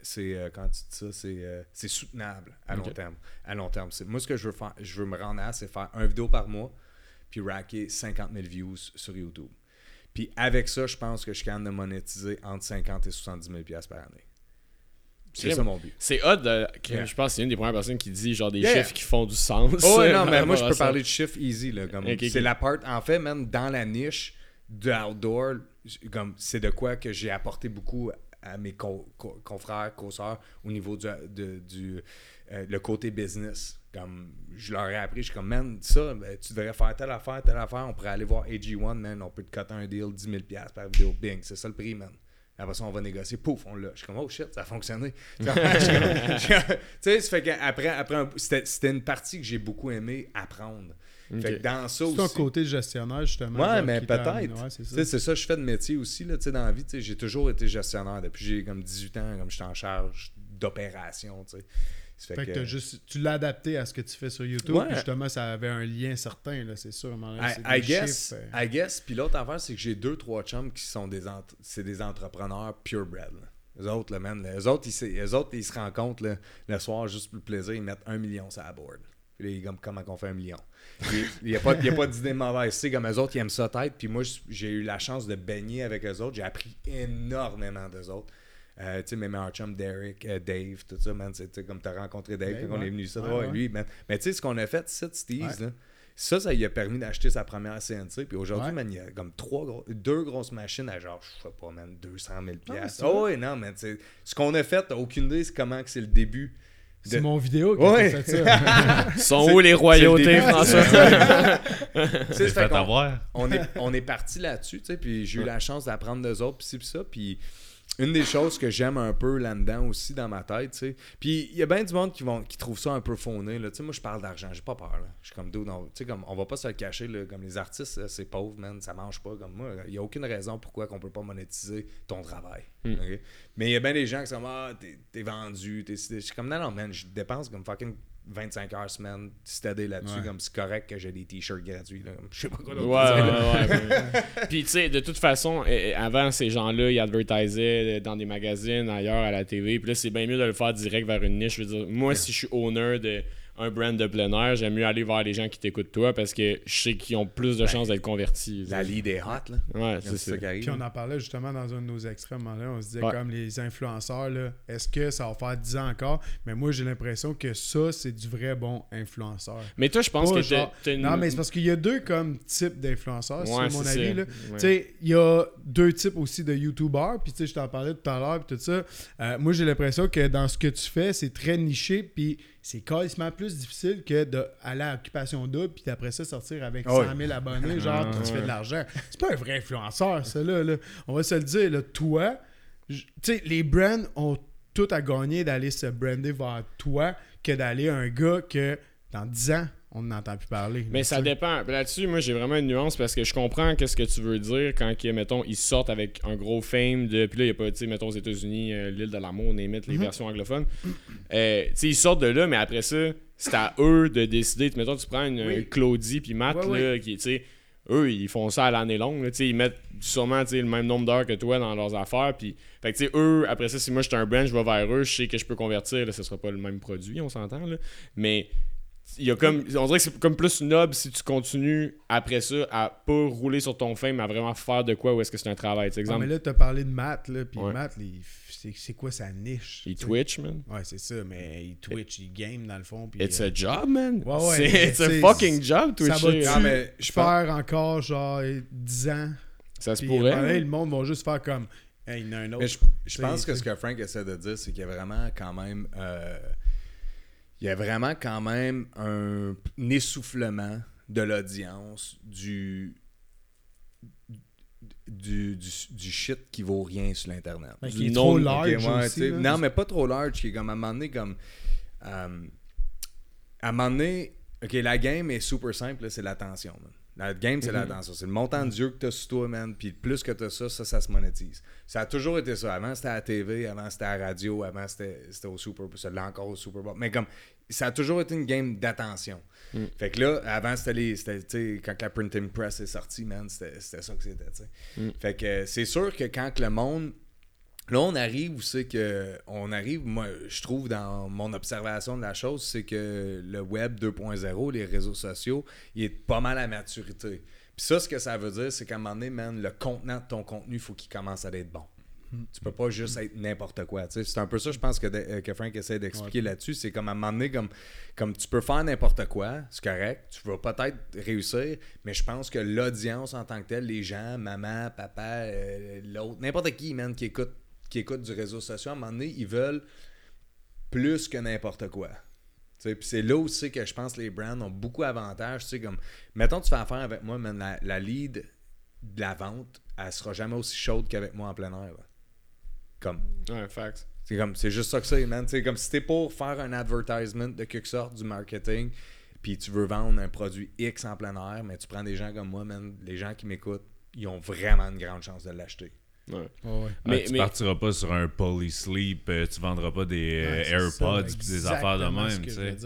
Speaker 4: c'est euh, quand tu dis ça, c'est euh, c'est soutenable à long terme. À long terme. C'est- Moi, ce que je veux faire, je veux me rendre à, c'est faire un vidéo par mois, puis racker 50 000 views sur YouTube. Puis avec ça, je pense que je suis capable de monétiser entre 50 et 70 000 piastres par année. C'est ça mon but.
Speaker 3: C'est odd, euh, que
Speaker 4: Yeah.
Speaker 3: je pense que c'est une des premières personnes qui dit genre des
Speaker 4: Yeah.
Speaker 3: chiffres qui font du sens.
Speaker 4: Oh non, mais moi, je peux parler de chiffres easy. Là, comme. C'est la part, en fait, même dans la niche de outdoor, comme c'est de quoi que j'ai apporté beaucoup à mes co- co- confrères, co-sœurs au niveau du, de- du euh, le côté business. Comme je leur ai appris, je suis comme, man, ça, ben, tu devrais faire telle affaire, telle affaire. On pourrait aller voir AG1, man, on peut te coter un deal 10 000 par vidéo. Bing, c'est ça le prix, man. Après ça, on va négocier. Pouf, on l'a. Je suis comme, oh shit, ça a fonctionné. Je suis je suis je suis tu sais, ça fait qu'après, après un- c'était une partie que j'ai beaucoup aimé apprendre. Fait que dans ça
Speaker 1: C'est ton
Speaker 4: aussi.
Speaker 1: côté gestionnaire, justement.
Speaker 4: Ouais,
Speaker 1: genre,
Speaker 4: mais peut-être.
Speaker 1: Ouais, c'est
Speaker 4: Tu
Speaker 1: ça.
Speaker 4: sais, c'est ça, je fais de métier aussi, là, tu sais, dans la vie. tu sais, J'ai toujours été gestionnaire depuis que j'ai comme 18 ans, comme j'étais en charge d'opération,
Speaker 1: Fait que juste, tu l'as adapté à ce que tu fais sur YouTube.
Speaker 4: Ouais.
Speaker 1: puis justement, ça avait un lien certain, là, c'est sûr.
Speaker 4: I, I guess,
Speaker 1: chiffres, euh,
Speaker 4: I guess. Puis l'autre affaire, c'est que j'ai deux, trois chums qui sont des, entre- c'est des entrepreneurs purebred. Là. Eux autres, là, man, eux autres, ils, eux autres, ils se rencontrent là, le soir juste pour le plaisir, ils mettent un million sur la board. Puis là, ils comme comment on fait un million? Il n'y a pas, pas d'idée mauvaise. C'est comme eux autres, ils aiment ça tête. Puis moi, j'ai eu la chance de baigner avec eux autres. J'ai appris énormément d'eux autres. Euh, tu sais, mes meilleurs chums, Derek, euh, Dave, tout ça, man, c'est tu sais, comme tu as rencontré Dave
Speaker 1: Dave,
Speaker 4: quand on
Speaker 1: ouais.
Speaker 4: est venu ça.
Speaker 1: Ouais,
Speaker 4: Ouais,
Speaker 1: ouais.
Speaker 4: lui, man. Mais tu sais, ce qu'on a fait, c'est Steve's,
Speaker 1: Ouais.
Speaker 4: là, ça, ça lui a permis d'acheter sa première CNC. Puis aujourd'hui,
Speaker 1: Ouais.
Speaker 4: man, il y a comme trois gros- deux grosses machines à genre, je sais pas, man, 200 000
Speaker 1: Ah,
Speaker 4: piastres.
Speaker 1: c'est
Speaker 4: Oh, ouais, non, man. c'est- Ce qu'on a fait, t'as aucune idée, c'est comment que c'est le début.
Speaker 1: C'est
Speaker 4: de-
Speaker 1: mon vidéo qui
Speaker 4: Ouais.
Speaker 1: a fait ça.
Speaker 3: Sont où les royautés. François?
Speaker 4: Tu sais,
Speaker 2: C'est
Speaker 4: ça fait
Speaker 2: avoir.
Speaker 4: on est, on est parti là-dessus, tu sais, puis j'ai eu la chance d'apprendre d'eux autres, puis ci, puis ça, puis une des choses que j'aime un peu là-dedans aussi dans ma tête, tu sais, puis il y a bien du monde qui vont qui trouve ça un peu fauné, là, tu sais, moi je parle d'argent, j'ai pas peur, là. je suis comme, on- tu sais, comme, on va pas se le cacher, là, comme les artistes, là, c'est pauvre, man, ça mange pas, comme moi, il y a aucune raison pourquoi qu'on peut pas monétiser ton travail,
Speaker 3: Mm.
Speaker 4: ok? mais il y a bien des gens qui sont comme, ah, t'es, t'es vendu, t'es, je suis comme, non, non, man, je dépense comme fucking 25 heures semaine, citadé là-dessus,
Speaker 1: Ouais.
Speaker 4: comme c'est correct que j'ai des t-shirts gratuits, là, je sais pas quoi d'autre
Speaker 3: ouais, ouais, ouais. Puis, tu sais, de toute façon, euh, euh, avant, ces gens-là, ils advertisaient euh, dans des magazines, ailleurs, à la TV. Puis là, c'est bien mieux de le faire direct vers une niche. Je veux dire, moi, si je suis owner de un brand de plein air, j'aime mieux aller vers les gens qui t'écoutent toi parce que je sais qu'ils ont plus de chances d'être convertis.
Speaker 4: La lead est hot, là.
Speaker 3: Ouais,
Speaker 4: C'est ça
Speaker 3: ça.
Speaker 4: qui arrive.
Speaker 1: Puis on en parlait justement dans un de nos extrêmes. Là, on se disait
Speaker 3: Ouais.
Speaker 1: comme les influenceurs, là, est-ce que ça va faire 10 ans encore? Mais moi, j'ai l'impression que ça, c'est du vrai bon influenceur.
Speaker 3: Mais toi, je pense
Speaker 1: Pas
Speaker 3: que
Speaker 1: genre-
Speaker 3: t'as une-
Speaker 1: Non, mais c'est parce qu'il y a deux comme types d'influenceurs,
Speaker 3: Ouais,
Speaker 1: c'est mon
Speaker 3: c'est
Speaker 1: avis. là.
Speaker 3: Ouais.
Speaker 1: Tu sais, il y a deux types aussi de YouTubers. Puis tu sais, je t'en parlais tout à l'heure, puis tout ça. Euh, moi, j'ai l'impression que dans ce que tu fais, c'est très niché, puis c'est carrément plus difficile que d'aller à Occupation Double, puis après ça, sortir avec
Speaker 4: Ah ouais.
Speaker 1: 100 000 abonnés, genre,
Speaker 3: Ah,
Speaker 1: tu fais de l'argent. C'est pas un vrai influenceur, ça, là. là. On va se le dire, là, toi, tu sais, les brands ont tout à gagner d'aller se brander vers toi que d'aller à un gars que dans 10 ans, on n'entend plus parler.
Speaker 3: Mais ça dépend. Là-dessus, moi, j'ai vraiment une nuance parce que je comprends qu'est-ce que tu veux dire quand, que, mettons, ils sortent avec un gros fame de. Puis là, il n'y a pas, tu sais, mettons, aux États-unis, euh, l'île de l'amour, on émet les versions anglophones. Euh, tu sais, ils sortent de là, mais après ça, c'est à eux de décider. Mettons, tu prends une,
Speaker 1: Oui.
Speaker 3: une Claudie puis Matt,
Speaker 1: Ouais,
Speaker 3: là, qui, tu sais, eux, ils font ça à l'année longue. là, ils mettent sûrement le même nombre d'heures que toi dans leurs affaires. Puis, fait que, tu sais, eux, après ça, si moi, je suis un brand, je vais vers eux, je sais que je peux convertir. Là, ce sera pas le même produit, on s'entend. là. Mais il y a comme on dirait que c'est comme plus noble si tu continues après ça à pas rouler sur ton fame mais à vraiment faire de quoi ou est-ce que c'est un travail tu sais,
Speaker 1: Ah,
Speaker 3: exemple
Speaker 1: mais là, tu as parlé de Matt, là, puis
Speaker 3: Ouais.
Speaker 1: Matt, les- c'est c'est quoi sa niche?
Speaker 3: il? Twitch man
Speaker 1: Ouais, c'est ça, mais il Twitch, il game dans le fond. Puis,
Speaker 3: it's
Speaker 1: euh,
Speaker 3: a job man
Speaker 1: Ouais, ouais,
Speaker 3: c'est
Speaker 1: mais
Speaker 3: it's a
Speaker 1: c'est-
Speaker 3: fucking job
Speaker 1: ça
Speaker 3: Twitcher
Speaker 1: va-tu
Speaker 4: Non, mais je
Speaker 1: faire encore genre 10 ans?
Speaker 3: ça se pourrait
Speaker 1: pareil,
Speaker 3: hein.
Speaker 1: le monde va juste faire comme, hey, il y en a un autre.
Speaker 4: Mais je, je pense que ce que Frank essaie de dire, c'est qu'il y a vraiment quand même. euh, il y a vraiment quand même un, essoufflement de l'audience du, du, du, du shit qui vaut rien sur l'Internet.
Speaker 1: Ben,
Speaker 3: du
Speaker 1: qui est
Speaker 3: nombre-
Speaker 1: trop large
Speaker 4: ouais,
Speaker 1: aussi. là.
Speaker 4: non, mais pas trop large, qui est comme à un moment donné, comme. euh, à un moment donné, ok, la game est super simple, là, c'est l'attention, La game, c'est l'attention. C'est le montant d'yeux que tu as sur toi, man. Puis plus que tu as ça, ça, ça se monétise. Ça a toujours été ça. Avant, c'était à la TV, avant, c'était à la radio, avant, c'était au Super Bowl. Ça encore au Super Bowl. Mais comme, ça a toujours été une game d'attention.
Speaker 3: Mm.
Speaker 4: Fait que là, avant, c'était les. c'était, quand la printing press est sortie, man, c'était ça que c'était.
Speaker 3: Mm.
Speaker 4: Fait que c'est sûr que quand que le monde Là, on arrive où c'est que. On arrive, moi, je trouve dans mon observation de la chose, c'est que le web 2.0, les réseaux sociaux, il est pas mal à maturité. Puis ça, ce que ça veut dire, c'est qu'à un moment donné, man, le contenant de ton contenu, il faut qu'il commence à être bon. Tu peux pas juste être n'importe quoi. C'est un peu ça, je pense, que, de- euh, que Frank essaie d'expliquer là-dessus. C'est comme à un moment donné, comme, comme tu peux faire n'importe quoi, c'est correct. Tu vas peut-être réussir, mais je pense que l'audience en tant que telle, les gens, maman, papa, euh, l'autre, n'importe qui, man, qui écoute, qui écoute du réseau social, à un moment donné, ils veulent plus que n'importe quoi. Puis c'est là aussi que je pense que les brands ont beaucoup d'avantages. Comme, mettons, tu fais affaire avec moi, man, la, la lead de la vente, elle sera jamais aussi chaude qu'avec moi en plein air. là. Comme,
Speaker 3: Ouais, facts.
Speaker 4: c'est comme c'est juste ça que c'est, man. C'est comme si t'es pour faire un advertisement de quelque sorte du marketing, puis tu veux vendre un produit X en plein air, mais tu prends des gens comme moi, man. Les gens qui m'écoutent, ils ont vraiment une grande chance de l'acheter.
Speaker 3: Ouais.
Speaker 1: Ouais, ouais.
Speaker 2: Mais,
Speaker 3: Mais-
Speaker 2: tu
Speaker 3: mais-
Speaker 2: partiras pas sur un Polysleep, euh, tu vendras pas des euh,
Speaker 1: Ouais,
Speaker 2: AirPods
Speaker 1: ça,
Speaker 2: pis des affaires de même.
Speaker 1: que
Speaker 2: tu sais.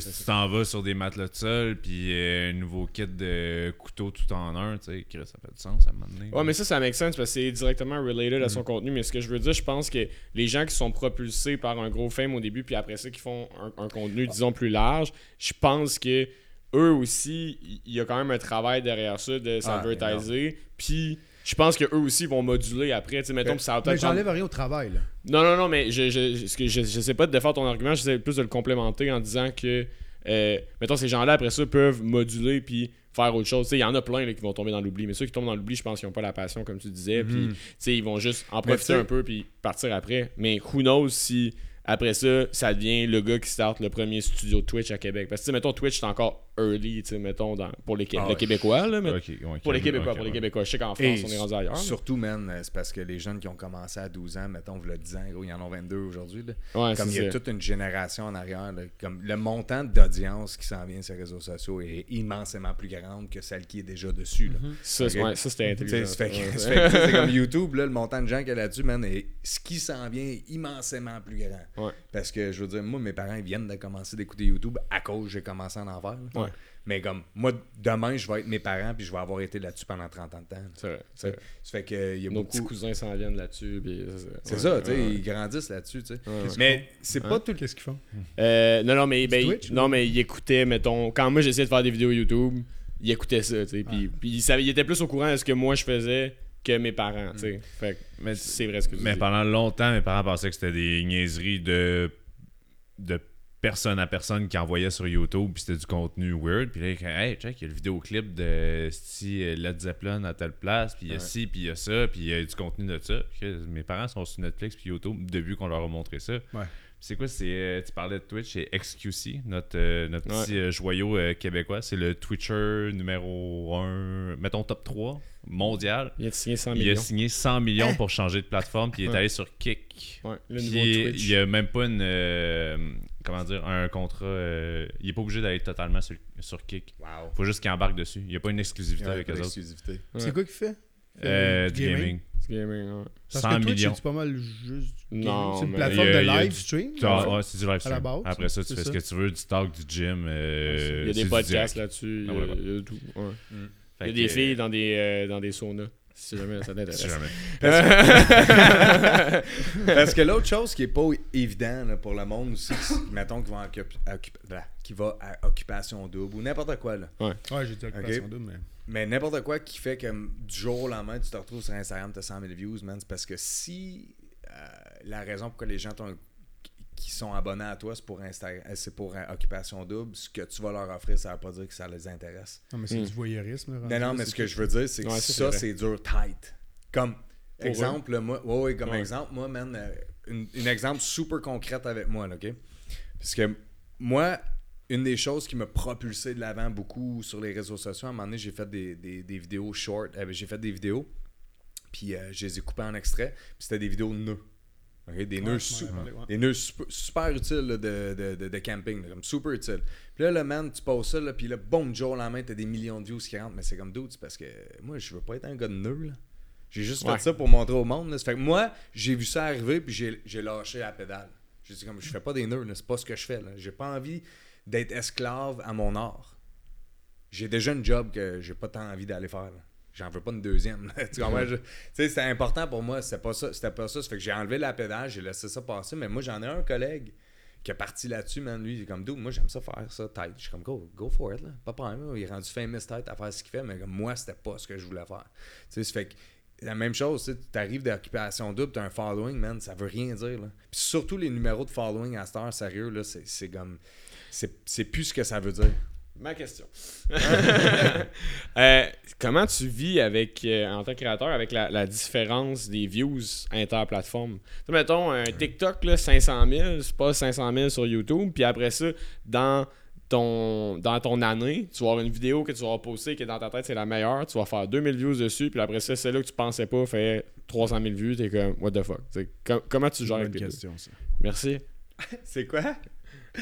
Speaker 2: Si tu t'en vas sur des matelas de sol puis euh, un nouveau kit de couteau tout en un, tu sais, ça fait du sens à un moment donné.
Speaker 3: Ouais, mais ça, ça make sense parce que c'est directement related à son
Speaker 2: Mm.
Speaker 3: contenu. Mais ce que je veux dire, je pense que les gens qui sont propulsés par un gros fame au début, puis après ça, qui font un, un contenu, disons, plus large, je pense que eux aussi, il il y a quand même un travail derrière ça de s'advertiser. Puis je pense que eux aussi vont moduler après. Tu sais, mettons, ça
Speaker 1: Mais j'enlève rien au travail, là.
Speaker 3: Non, non, non, mais je, je, je, je sais pas de défendre ton argument, j'essaie plus de le complémenter en disant que, euh, mettons, ces gens-là, après ça, peuvent moduler puis faire autre chose. Il y en a plein là, qui vont tomber dans l'oubli, mais ceux qui tombent dans l'oubli, je pense qu'ils n'ont pas la passion, comme tu disais, puis tu sais, ils vont juste en profiter un peu puis partir après. Mais who knows si, après ça, ça devient le gars qui start le premier studio Twitch à Québec. Parce que, mettons, Twitch, c'est encore early, mettons, dans, pour les,
Speaker 4: Ah
Speaker 3: le. Québécois, là, mais pour les Québécois, pour les. Québécois. Je sais qu'en
Speaker 4: Et
Speaker 3: France, on est rendu ailleurs.
Speaker 4: Surtout, man, c'est parce que les jeunes qui ont commencé à 12 ans, mettons, vous le 10 ans, gros, ils en ont 22 aujourd'hui.
Speaker 3: Ouais,
Speaker 4: Comme il y a toute une génération en arrière, là, comme le montant d'audience qui s'en vient sur les réseaux sociaux est immensément plus grande que celle qui est déjà dessus. là.
Speaker 3: Ça, c'est- ouais, c'était intelligent.
Speaker 4: c'est comme YouTube, là, le montant de gens qu'il y a là-dessus, man, et ce qui s'en vient est immensément plus grand.
Speaker 3: Ouais.
Speaker 4: Parce que, je veux dire, moi, mes parents ils viennent de commencer d'écouter YouTube à cause que j'ai commencé à en faire. Mais comme, moi, demain, je vais être mes parents, puis je vais avoir été là-dessus pendant 30 ans de temps.
Speaker 3: C'est vrai.
Speaker 4: Ça fait que, il y a
Speaker 3: Nos
Speaker 4: beaucoup...
Speaker 3: petits cousins s'en viennent là-dessus. puis
Speaker 4: C'est
Speaker 3: ouais,
Speaker 4: ça, tu sais,
Speaker 3: ouais,
Speaker 4: ils grandissent là-dessus, tu sais.
Speaker 3: ouais, ouais.
Speaker 4: Mais c'est pas tout...
Speaker 1: Qu'est-ce qu'ils font?
Speaker 3: Euh, non, non, mais, ben,
Speaker 1: Twitch,
Speaker 3: non, mais il écoutait, mettons, quand moi j'essayais de faire des vidéos YouTube, il écoutait ça, tu sais. Puis, puis il, savait, il était plus au courant de ce que moi je faisais que mes parents, tu sais. Fait que
Speaker 2: Mais,
Speaker 3: c'est vrai ce que tu
Speaker 2: mais
Speaker 3: dis.
Speaker 2: pendant longtemps, mes parents pensaient que c'était des niaiseries de, de personne à personne qui envoyaient sur YouTube, puis c'était du contenu weird. Puis là, hey, check, il y a le vidéoclip de si Led Zeppelin à telle place, puis il y a
Speaker 4: Ouais.
Speaker 2: ci, puis il y a ça, puis il y a du contenu de ça. Mes parents sont sur Netflix puis YouTube depuis qu'on leur a montré ça.
Speaker 1: Ouais.
Speaker 2: C'est quoi, c'est, euh, tu parlais de Twitch, c'est XQC, notre, euh, notre
Speaker 3: Ouais.
Speaker 2: petit euh, joyau euh, québécois. C'est le Twitcher numéro 1, mettons top 3 mondial.
Speaker 3: Il a signé 100
Speaker 2: Il a
Speaker 3: millions.
Speaker 2: signé 100 millions pour changer de plateforme, puis il est
Speaker 3: Ouais.
Speaker 2: allé sur Kick.
Speaker 3: Ouais, le
Speaker 2: Puis
Speaker 3: nouveau
Speaker 2: il n'y a même pas une. euh, comment dire, un contrat. euh, il est pas obligé d'aller totalement sur, sur Kick.
Speaker 4: Wow.
Speaker 2: faut juste qu'il embarque dessus. Il n'y a pas une exclusivité avec eux autres.
Speaker 1: C'est quoi qu'il fait?
Speaker 2: Euh,
Speaker 1: Du
Speaker 2: gaming.
Speaker 3: C'est gaming, ouais.
Speaker 1: Parce
Speaker 2: 100
Speaker 1: que Twitch,
Speaker 2: millions.
Speaker 1: c'est pas mal juste du
Speaker 3: Non,
Speaker 1: gaming. C'est une plateforme
Speaker 2: il a-
Speaker 1: de
Speaker 2: il
Speaker 1: live
Speaker 2: du-
Speaker 1: stream.
Speaker 2: Vois,
Speaker 1: Ouais.
Speaker 2: c'est du live stream.
Speaker 1: base,
Speaker 2: Après ça, tu
Speaker 1: c'est
Speaker 2: fais
Speaker 1: ça.
Speaker 2: ce que tu veux, du talk, du gym. euh,
Speaker 3: Il y a
Speaker 2: c'est
Speaker 3: des podcasts là-dessus.
Speaker 2: Ah,
Speaker 3: il y a-
Speaker 2: voilà.
Speaker 3: il y a tout. ouais.
Speaker 2: Fait
Speaker 3: Il y a des
Speaker 2: euh,
Speaker 3: filles dans des, euh, dans des saunas. Si jamais ça
Speaker 2: si
Speaker 3: t'intéresse.
Speaker 2: jamais.
Speaker 4: Parce que l'autre chose qui est pas évident là, pour le monde aussi, mettons qui va, en occup- occup- voilà, qui va à occupation double ou n'importe quoi là.
Speaker 1: Ouais, j'ai dit occupation double, mais.
Speaker 4: Mais n'importe quoi qui fait que du jour au lendemain, tu te retrouves sur Instagram, tu as 100 000 views, man. C'est parce que si euh, la raison pourquoi les gens t'ont- qui sont abonnés à toi, c'est pour, Insta- euh, c'est pour euh, occupation double, ce que tu vas leur offrir, ça veut pas dire que ça les intéresse.
Speaker 1: Non, mais c'est
Speaker 3: Hmm.
Speaker 1: du voyeurisme.
Speaker 4: Non, non, mais ce que je veux dire, c'est que
Speaker 3: Ouais, ça, c'est
Speaker 4: ça,
Speaker 3: vrai.
Speaker 4: c'est dur tight. Comme
Speaker 3: Pour
Speaker 4: exemple, moi, ouais, ouais, comme
Speaker 3: Ouais.
Speaker 4: exemple, moi, man, euh, une, une exemple super concrète avec moi, là, OK? Parce que moi, une des choses qui m'a propulsé de l'avant beaucoup sur les réseaux sociaux, à un moment donné, j'ai fait des, des- des vidéos short, euh, j'ai fait des vidéos, puis euh, je les ai coupées en extrait, puis c'était des vidéos de nœuds. Des
Speaker 1: Ouais,
Speaker 4: nœuds
Speaker 1: ouais,
Speaker 4: su-
Speaker 1: ouais, ouais.
Speaker 4: des nœuds super, super utiles là, de, de, de, de camping, là, comme super utiles. Puis là, le man, tu poses ça, là, puis là, boum, du jour au lendemain, t'as des millions de views qui rentrent, mais c'est comme d'autres, c'est parce que moi, je veux pas être un gars de nœuds, là. J'ai juste fait ça pour montrer au monde. Là. Ça fait que moi, j'ai vu ça arriver, puis j'ai j'ai lâché la pédale. J'ai dit comme, je fais pas des nœuds, c'est pas ce que je fais. là. J'ai pas envie d'être esclave à mon art. J'ai déjà un job que j'ai pas tant envie d'aller faire. J'en veux pas une deuxième. tu Tu c'était important pour moi. C'était pas ça. C'était pas ça. Ça fait que j'ai enlevé la pédale, j'ai laissé ça passer. Mais moi, j'en ai un collègue qui est parti là-dessus, man. Lui, il est comme, dude, moi, j'aime ça faire ça, tête. Je suis comme, go, go for it, là. Pas problème. là. Il est rendu famous tête à faire ce qu'il fait, mais comme moi, c'était pas ce que je voulais faire. Tu sais, ça fait que la même chose, tu arrives d'occupation double, t'as un following, man, ça veut rien dire, là. Puis surtout les numéros de following à cette heure, sérieux, là, c'est comme. C'est plus ce que ça veut dire.
Speaker 3: Ma question. Euh, comment tu vis avec, euh, en tant que créateur avec la, la différence des views sais, mettons, un TikTok, là, 500 000, c'est pas 500 000 sur YouTube. Puis après ça, dans ton, dans ton année, tu vas avoir une vidéo que tu vas poster qui est dans ta tête, c'est la meilleure. Tu vas faire 2000 views dessus. Puis après ça, celle-là que tu pensais pas fait 300 000 vues. T'es comme, what the fuck? Com- comment tu gères
Speaker 1: Bonne question, ça.
Speaker 3: Merci.
Speaker 4: C'est quoi?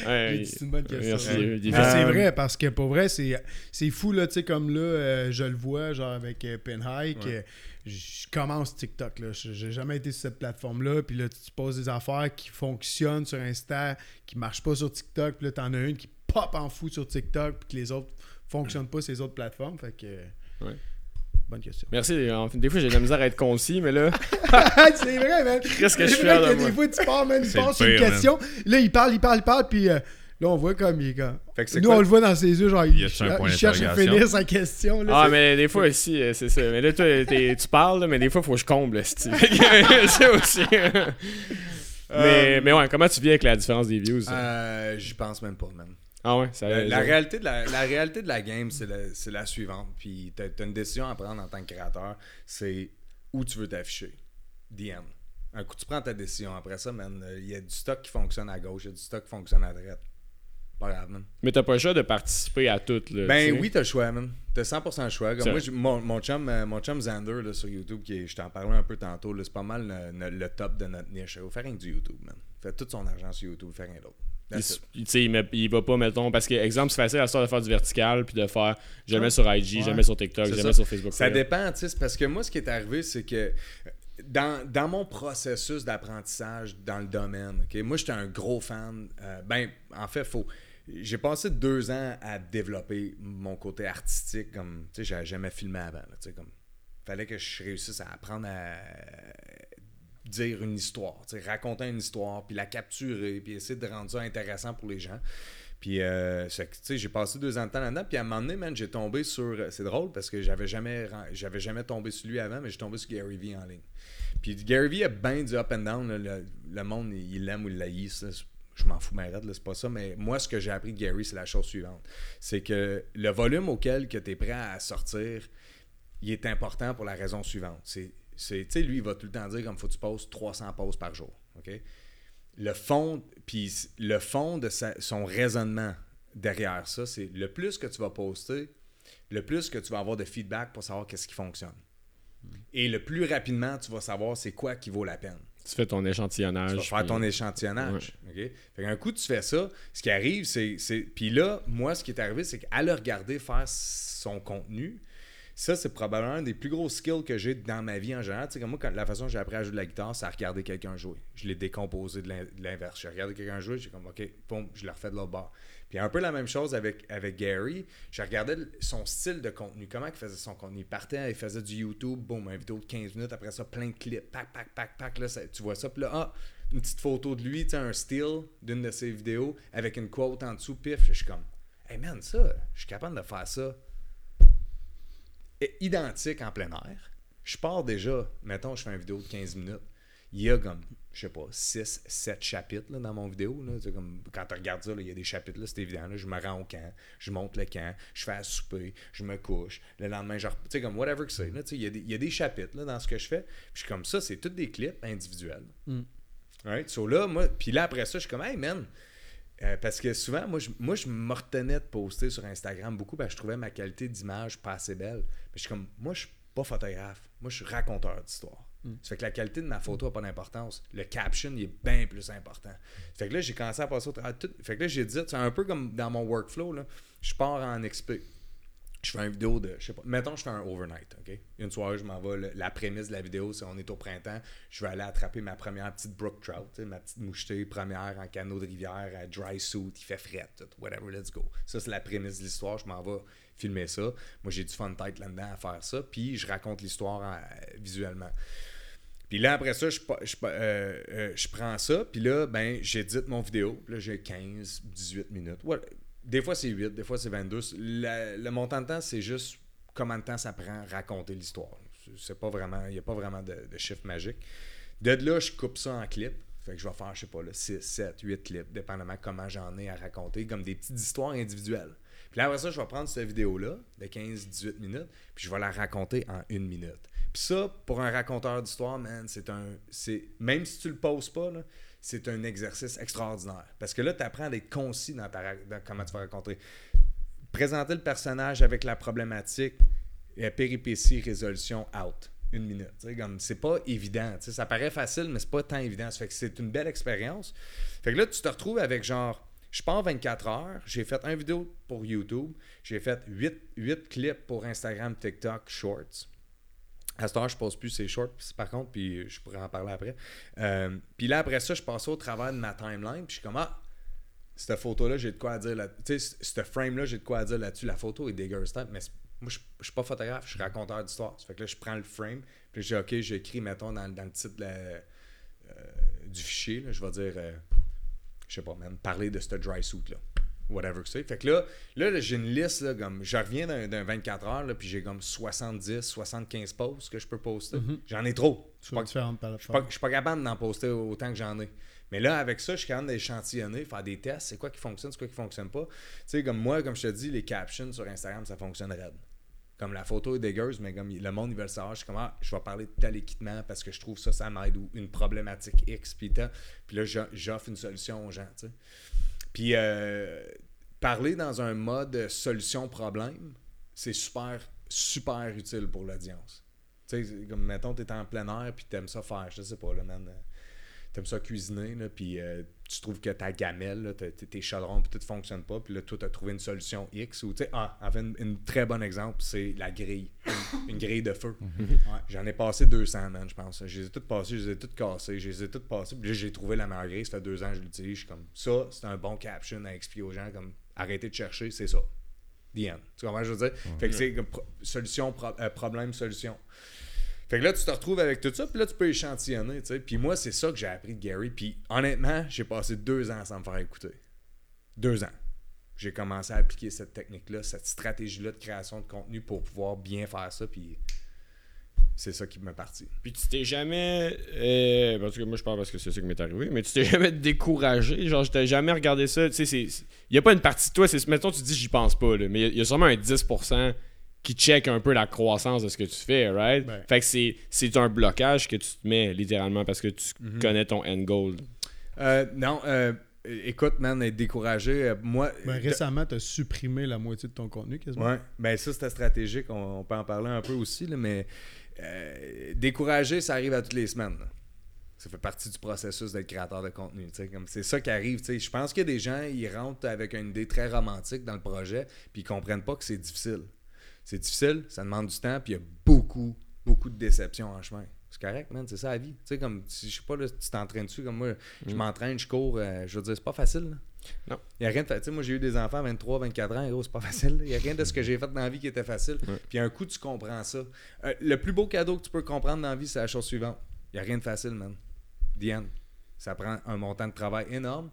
Speaker 3: Ouais,
Speaker 1: C'est une bonne question. Ouais. C'est vrai, parce que pour vrai, c'est c'est fou, là, tu sais, comme là, euh, je le vois, genre avec euh, Penhike, euh, je commence TikTok, là. Je- J'ai jamais été sur cette plateforme-là, puis là, tu poses des affaires qui fonctionnent sur Insta, qui marchent pas sur TikTok, puis là, t'en as une qui pop en fou sur TikTok, puis que les autres fonctionnent pas sur les autres plateformes, fait que...
Speaker 3: Ouais.
Speaker 1: Bonne question.
Speaker 3: Merci. Des fois, j'ai de la misère à être concis, mais là,
Speaker 1: c'est vrai, man.
Speaker 3: Qu'est-ce que je
Speaker 1: que
Speaker 3: moi.
Speaker 1: des fois, tu pars, man, il part sur une question, là, il parle, il parle, il parle, puis euh, là, on voit comme il est comme...
Speaker 4: Fait que c'est
Speaker 1: Nous,
Speaker 4: quoi?
Speaker 1: on le voit dans ses yeux, genre, il,
Speaker 2: Y a-tu un point
Speaker 1: il cherche à finir sa question. Là,
Speaker 3: Ah, mais des fois aussi, euh, c'est ça. Mais là, toi, tu parles, là, mais des fois, il faut que je comble. C'est aussi. mais, mais ouais, comment tu vis avec la différence des views?
Speaker 4: Euh, J'y pense même pas, man.
Speaker 3: Ah ouais, ça
Speaker 4: La, la réalité de la, la réalité de la game, c'est la, la suivante. Puis t'as as une décision à prendre en tant que créateur, c'est où tu veux t'afficher. The end. Un coup, tu prends ta décision. Après ça, man, il y a du stock qui fonctionne à gauche, il y a du stock qui fonctionne à droite. Pas grave, man.
Speaker 3: Mais t'as pas le choix de participer à tout, là.
Speaker 4: Ben
Speaker 3: tu
Speaker 4: oui, t'as le choix, man. T'as 100% le choix. Comme moi, mon, mon, chum, euh, mon chum Xander là, sur YouTube, qui est- je t'en parlais un peu tantôt, c'est pas mal le, le- le top de notre niche. Il va faire rien que du YouTube, man. Fait tout son argent sur YouTube, fait rien d'autre.
Speaker 3: Il, il- il, va pas, mettons, parce que, exemple, c'est facile à de faire du vertical, puis de faire, mets
Speaker 4: Ouais.
Speaker 3: sur IG,
Speaker 1: Ouais.
Speaker 3: mets sur TikTok,
Speaker 4: ça.
Speaker 3: mets sur Facebook.
Speaker 4: Ça dépend, tu sais, parce que moi, ce qui est arrivé, c'est que dans, dans mon processus d'apprentissage dans le domaine, ok, moi, j'étais un gros fan. euh, ben, en fait, faut. J'ai passé deux ans à développer mon côté artistique, comme, tu sais, j'avais jamais filmé avant, là, tu sais, comme, fallait que je réussisse à apprendre à dire une histoire, raconter une histoire, puis la capturer, puis essayer de rendre ça intéressant pour les gens. Puis, euh, tu sais, j'ai passé deux ans de temps là-dedans. Puis, à un moment donné, man, j'ai tombé sur. C'est drôle parce que j'avais jamais, j'avais jamais tombé sur lui avant, mais j'ai tombé sur Gary Vee en ligne. Puis, Gary Vee a bien du up and down. Le, le monde, il l'aime ou il c'est- Je m'en fous, là, c'est pas ça. Mais moi, ce que j'ai appris de Gary, c'est la chose suivante c'est que le volume auquel tu es prêt à sortir, il est important pour la raison suivante. C'est, c'est- tu sais, lui, il va tout le temps dire comme faut que tu postes 300 posts par jour. OK? Le fond, puis le fond de sa- son raisonnement derrière ça, c'est le plus que tu vas poster, le plus que tu vas avoir de feedback pour savoir qu'est-ce qui fonctionne. Et le plus rapidement, tu vas savoir c'est quoi qui vaut la peine.
Speaker 3: Tu fais ton échantillonnage.
Speaker 4: Tu vas faire
Speaker 3: puis-
Speaker 4: ton échantillonnage. Fait qu'un coup, tu fais ça. Ce qui arrive, c'est. c'est- Puis là, moi, ce qui est arrivé, c'est qu'à le regarder faire son contenu, ça, c'est probablement un des plus gros skills que j'ai dans ma vie en général. Tu sais, comme moi, la façon dont j'ai appris à jouer de la guitare, c'est à regarder quelqu'un jouer. Je l'ai décomposé de l'in- de l'inverse. J'ai regardé quelqu'un jouer, j'ai comme, OK, boum, je le refais de l'autre bord. Puis un peu la même chose avec, avec Gary. Regardais le- son style de contenu. Comment il faisait son contenu. Il partait, il faisait du YouTube, boum, une vidéo de 15 minutes. Après ça, plein de clips. Pac, pac, pac, pac. Là, tu vois ça. Puis là, ah, une petite photo de lui, tu sais, un still d'une de ses vidéos avec une quote en dessous. Pif, je suis comme, hey man, ça, je suis capable de faire ça identique en plein air. Je pars déjà, mettons, je fais une vidéo de 15 minutes. Il y a comme, je sais pas, 6, 7 chapitres là, dans mon vidéo. Là. Comme, quand tu regardes ça, là, il y a des chapitres, c'est évident. là. je me rends au camp, je monte le camp, je fais à souper, je me couche. Le lendemain, genre, tu sais, comme whatever que c'est. Il y, a des- il y a des chapitres là, dans ce que je fais. Puis je comme ça, c'est tous des clips individuels. Right? So là, moi, puis là, après ça, je suis comme, hey man, euh, parce que souvent, moi je, moi, je me retenais de poster sur Instagram beaucoup parce que je trouvais ma qualité d'image pas assez belle. Mais je suis comme, moi, je suis pas photographe. Moi, je suis raconteur d'histoire. Ça fait que la qualité de ma photo n'a pas d'importance. Le caption, il est bien plus important. Fait que là, j'ai commencé à passer au tout. Fait que là, j'ai dit, c'est un peu comme dans mon workflow, là, je pars en XP. Je fais une vidéo de, je sais pas, mettons, je fais un overnight, OK? Une soirée, je m'en vais, le- la prémisse de la vidéo, c'est on est au printemps, je vais aller attraper ma première petite brook trout, ma petite mouchetée première en canot de rivière, à dry suit, il fait fret, tout, whatever, let's go. Ça, c'est la prémisse de l'histoire, je m'en vais filmer ça. Moi, j'ai du fun tête là-dedans à faire ça. Puis je raconte l'histoire euh, visuellement. Puis là, après ça, je, je, euh, euh, je prends ça, puis là, ben, j'édite mon vidéo. Puis là, j'ai 15, 18 minutes. Des fois, c'est 8, des fois, c'est 22. La- le montant de temps, c'est juste combien de temps ça prend raconter l'histoire. C'est- pas vraiment, il n'y a pas vraiment de, chiffre magique. De là, je coupe ça en clips. Fait que je vais faire, je sais pas, là, 6, 7, 8 clips, dépendamment comment j'en ai à raconter, comme des petites histoires individuelles. Puis là, après ça, je vais prendre cette vidéo-là, de 15-18 minutes, puis je vais la raconter en une minute. Puis ça, pour un raconteur d'histoire, man, c'est un. c'est Même si tu le poses pas, là, c'est un exercice extraordinaire. Parce que là, tu apprends à être concis dans, ta, comment tu vas raconter. Présenter le personnage avec la problématique, et péripétie, résolution, out. Une minute. C'est pas évident. ça paraît facile, mais c'est pas tant évident. C'est une belle expérience. Fait que là, tu te retrouves avec genre. Je pars 24 heures, j'ai fait un vidéo pour YouTube, j'ai fait 8, 8 clips pour Instagram, TikTok, Shorts. À cette heure, je pose plus ces shorts, par contre, puis je pourrais en parler après. Euh, puis là, après ça, je passe au travers de ma timeline, puis je suis comme, ah, cette photo-là, j'ai de quoi dire là Tu sais, ce frame-là, j'ai de quoi dire là-dessus. La photo est dégueulasse, mais moi, je, je suis pas photographe, je suis raconteur d'histoire. Ça fait que là, je prends le frame, puis je dis, OK, j'écris, mettons, dans, dans le titre la- euh, du fichier, là, je vais dire, euh, je sais pas, même, parler de ce dry suit-là. Whatever que c'est. Fait que là, là, j'ai une liste, là, comme, je reviens d'un d'un 24 heures, là, puis j'ai comme 70, 75 posts que je peux poster. J'en ai trop. Je suis pas- suis pas, capable d'en poster autant que j'en ai. Mais là, avec ça, je suis capable d'échantillonner, faire des tests. C'est quoi qui fonctionne, c'est quoi qui fonctionne pas. Tu sais, comme moi, comme je te dis, les captions sur Instagram, ça fonctionne raide. Comme la photo est dégueuse, mais comme le monde, ils veulent savoir, je suis comme, ah, je vais parler de tel équipement parce que je trouve ça, ça m'aide ou une problématique X, puis. Puis là, j'o- j'offre une solution aux gens, tu sais. Puis euh, parler dans un mode solution-problème, c'est super, super utile pour l'audience. Tu sais, comme, mettons, t'es en plein air, puis t'aimes ça faire, je sais pas, là, man. euh, T'aimes ça cuisiner, là, puis euh, tu trouves que ta gamelle, là, tes chaudrons, puis tout fonctionne pas, puis là, toi, t'as trouvé une solution X, ou, tu sais, ah, en fait, une, une très bon exemple, c'est la grille. Une, une grille de feu. J'en ai passé 200, man, je pense. Je les ai toutes passées, je les ai toutes cassées, je les ai toutes passées, puis j'ai trouvé la meilleure grille, ça fait deux ans que je l'utilise, je suis comme, ça, c'est un bon caption à expliquer aux gens, comme, arrêtez de chercher, c'est ça. The end. Tu comprends ce que je veux dire? Fait que c'est solution, pro- euh, problème, solution. Fait que là, tu te retrouves avec tout ça, puis là, tu peux échantillonner, tu sais. Puis moi, c'est ça que j'ai appris de Gary. Puis honnêtement, j'ai passé deux ans sans me faire écouter. Deux ans. J'ai commencé à appliquer cette technique-là, cette stratégie-là de création de contenu pour pouvoir bien faire ça, puis c'est ça qui m'est parti.
Speaker 3: Puis tu t'es jamais. Euh, parce que moi, je parle parce que c'est ça qui m'est arrivé, mais tu t'es jamais découragé? Genre, je t'ai jamais regardé ça? Tu sais, il y a pas une partie de toi. Mettons, tu dis, j'y pense pas, là, mais il y, a sûrement un 10% qui check un peu la croissance de ce que tu fais, right?
Speaker 1: Ben.
Speaker 3: Fait que c'est, c'est un blocage que tu te mets littéralement parce que tu
Speaker 4: Mhm.
Speaker 3: connais ton end goal.
Speaker 4: Euh, non, euh, écoute, man, être découragé, euh, moi...
Speaker 1: Ben, récemment, tu as supprimé la moitié de ton contenu quasiment.
Speaker 4: Ouais, ben ça c'était stratégique, on, on peut en parler un peu aussi, là, mais euh, décourager, ça arrive à toutes les semaines. là. Ça fait partie du processus d'être créateur de contenu. tu sais, comme C'est ça qui arrive. tu sais. Je pense qu'il y a des gens, ils rentrent avec une idée très romantique dans le projet, puis ils comprennent pas que c'est difficile. C'est difficile, ça demande du temps, puis il y a beaucoup, beaucoup de déceptions en chemin. C'est correct, man, c'est ça la vie. Tu sais, comme, si, je sais pas, là, tu t'entraînes dessus, comme moi, je m'entraîne, je cours, euh, je veux dire, c'est pas facile. là.
Speaker 3: Non.
Speaker 4: Il y a rien de fa- Tu sais, moi, j'ai eu des enfants à 23, 24 ans, gros, c'est pas facile. Il y a rien de ce que j'ai fait dans la vie qui était facile. Puis un coup, tu comprends ça. Euh, le plus beau cadeau que tu peux comprendre dans la vie, c'est la chose suivante. Il y a rien de facile, man. Diane, ça prend un montant de travail énorme,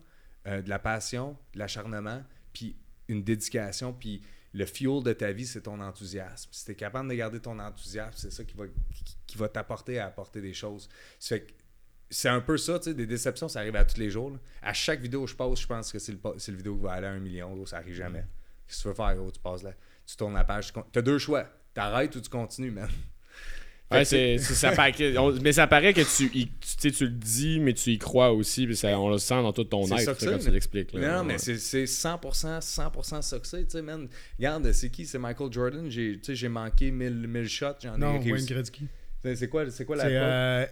Speaker 4: euh, de la passion, de l'acharnement, puis une dédication, puis le fuel de ta vie, c'est ton enthousiasme. Si tu es capable de garder ton enthousiasme, c'est ça qui va, qui, qui va t'apporter à apporter des choses. C'est un peu ça, tu sais, des déceptions, ça arrive à tous les jours. là. À chaque vidéo que je poste, je pense que c'est le, le vidéo qui va aller à un million, gros, ça arrive jamais. Qu'est-ce que tu veux faire, gros? Tu passes là, tu tournes la page, tu as deux choix. T'arrêtes ou tu continues, man.
Speaker 3: Ouais,
Speaker 4: que
Speaker 3: c'est, c'est- ça paraît que- on- mais ça paraît que tu, y- tu, tu sais, tu le dis, mais tu y crois aussi. Puis ça, on le sent dans tout ton
Speaker 4: C'est
Speaker 3: être,
Speaker 4: ça que
Speaker 3: comme tu l'expliques. là.
Speaker 4: Non, mais
Speaker 3: Ouais.
Speaker 4: c'est c'est 100%, 100% ça que c'est, tu sais, man. Regarde, c'est qui? C'est Michael Jordan. J'ai tu sais, j'ai manqué 1000, 1000 shots, j'en ai
Speaker 1: Non, Wayne
Speaker 4: réussi.
Speaker 1: Gretzky.
Speaker 4: C'est c'est quoi, c'est quoi la
Speaker 1: euh,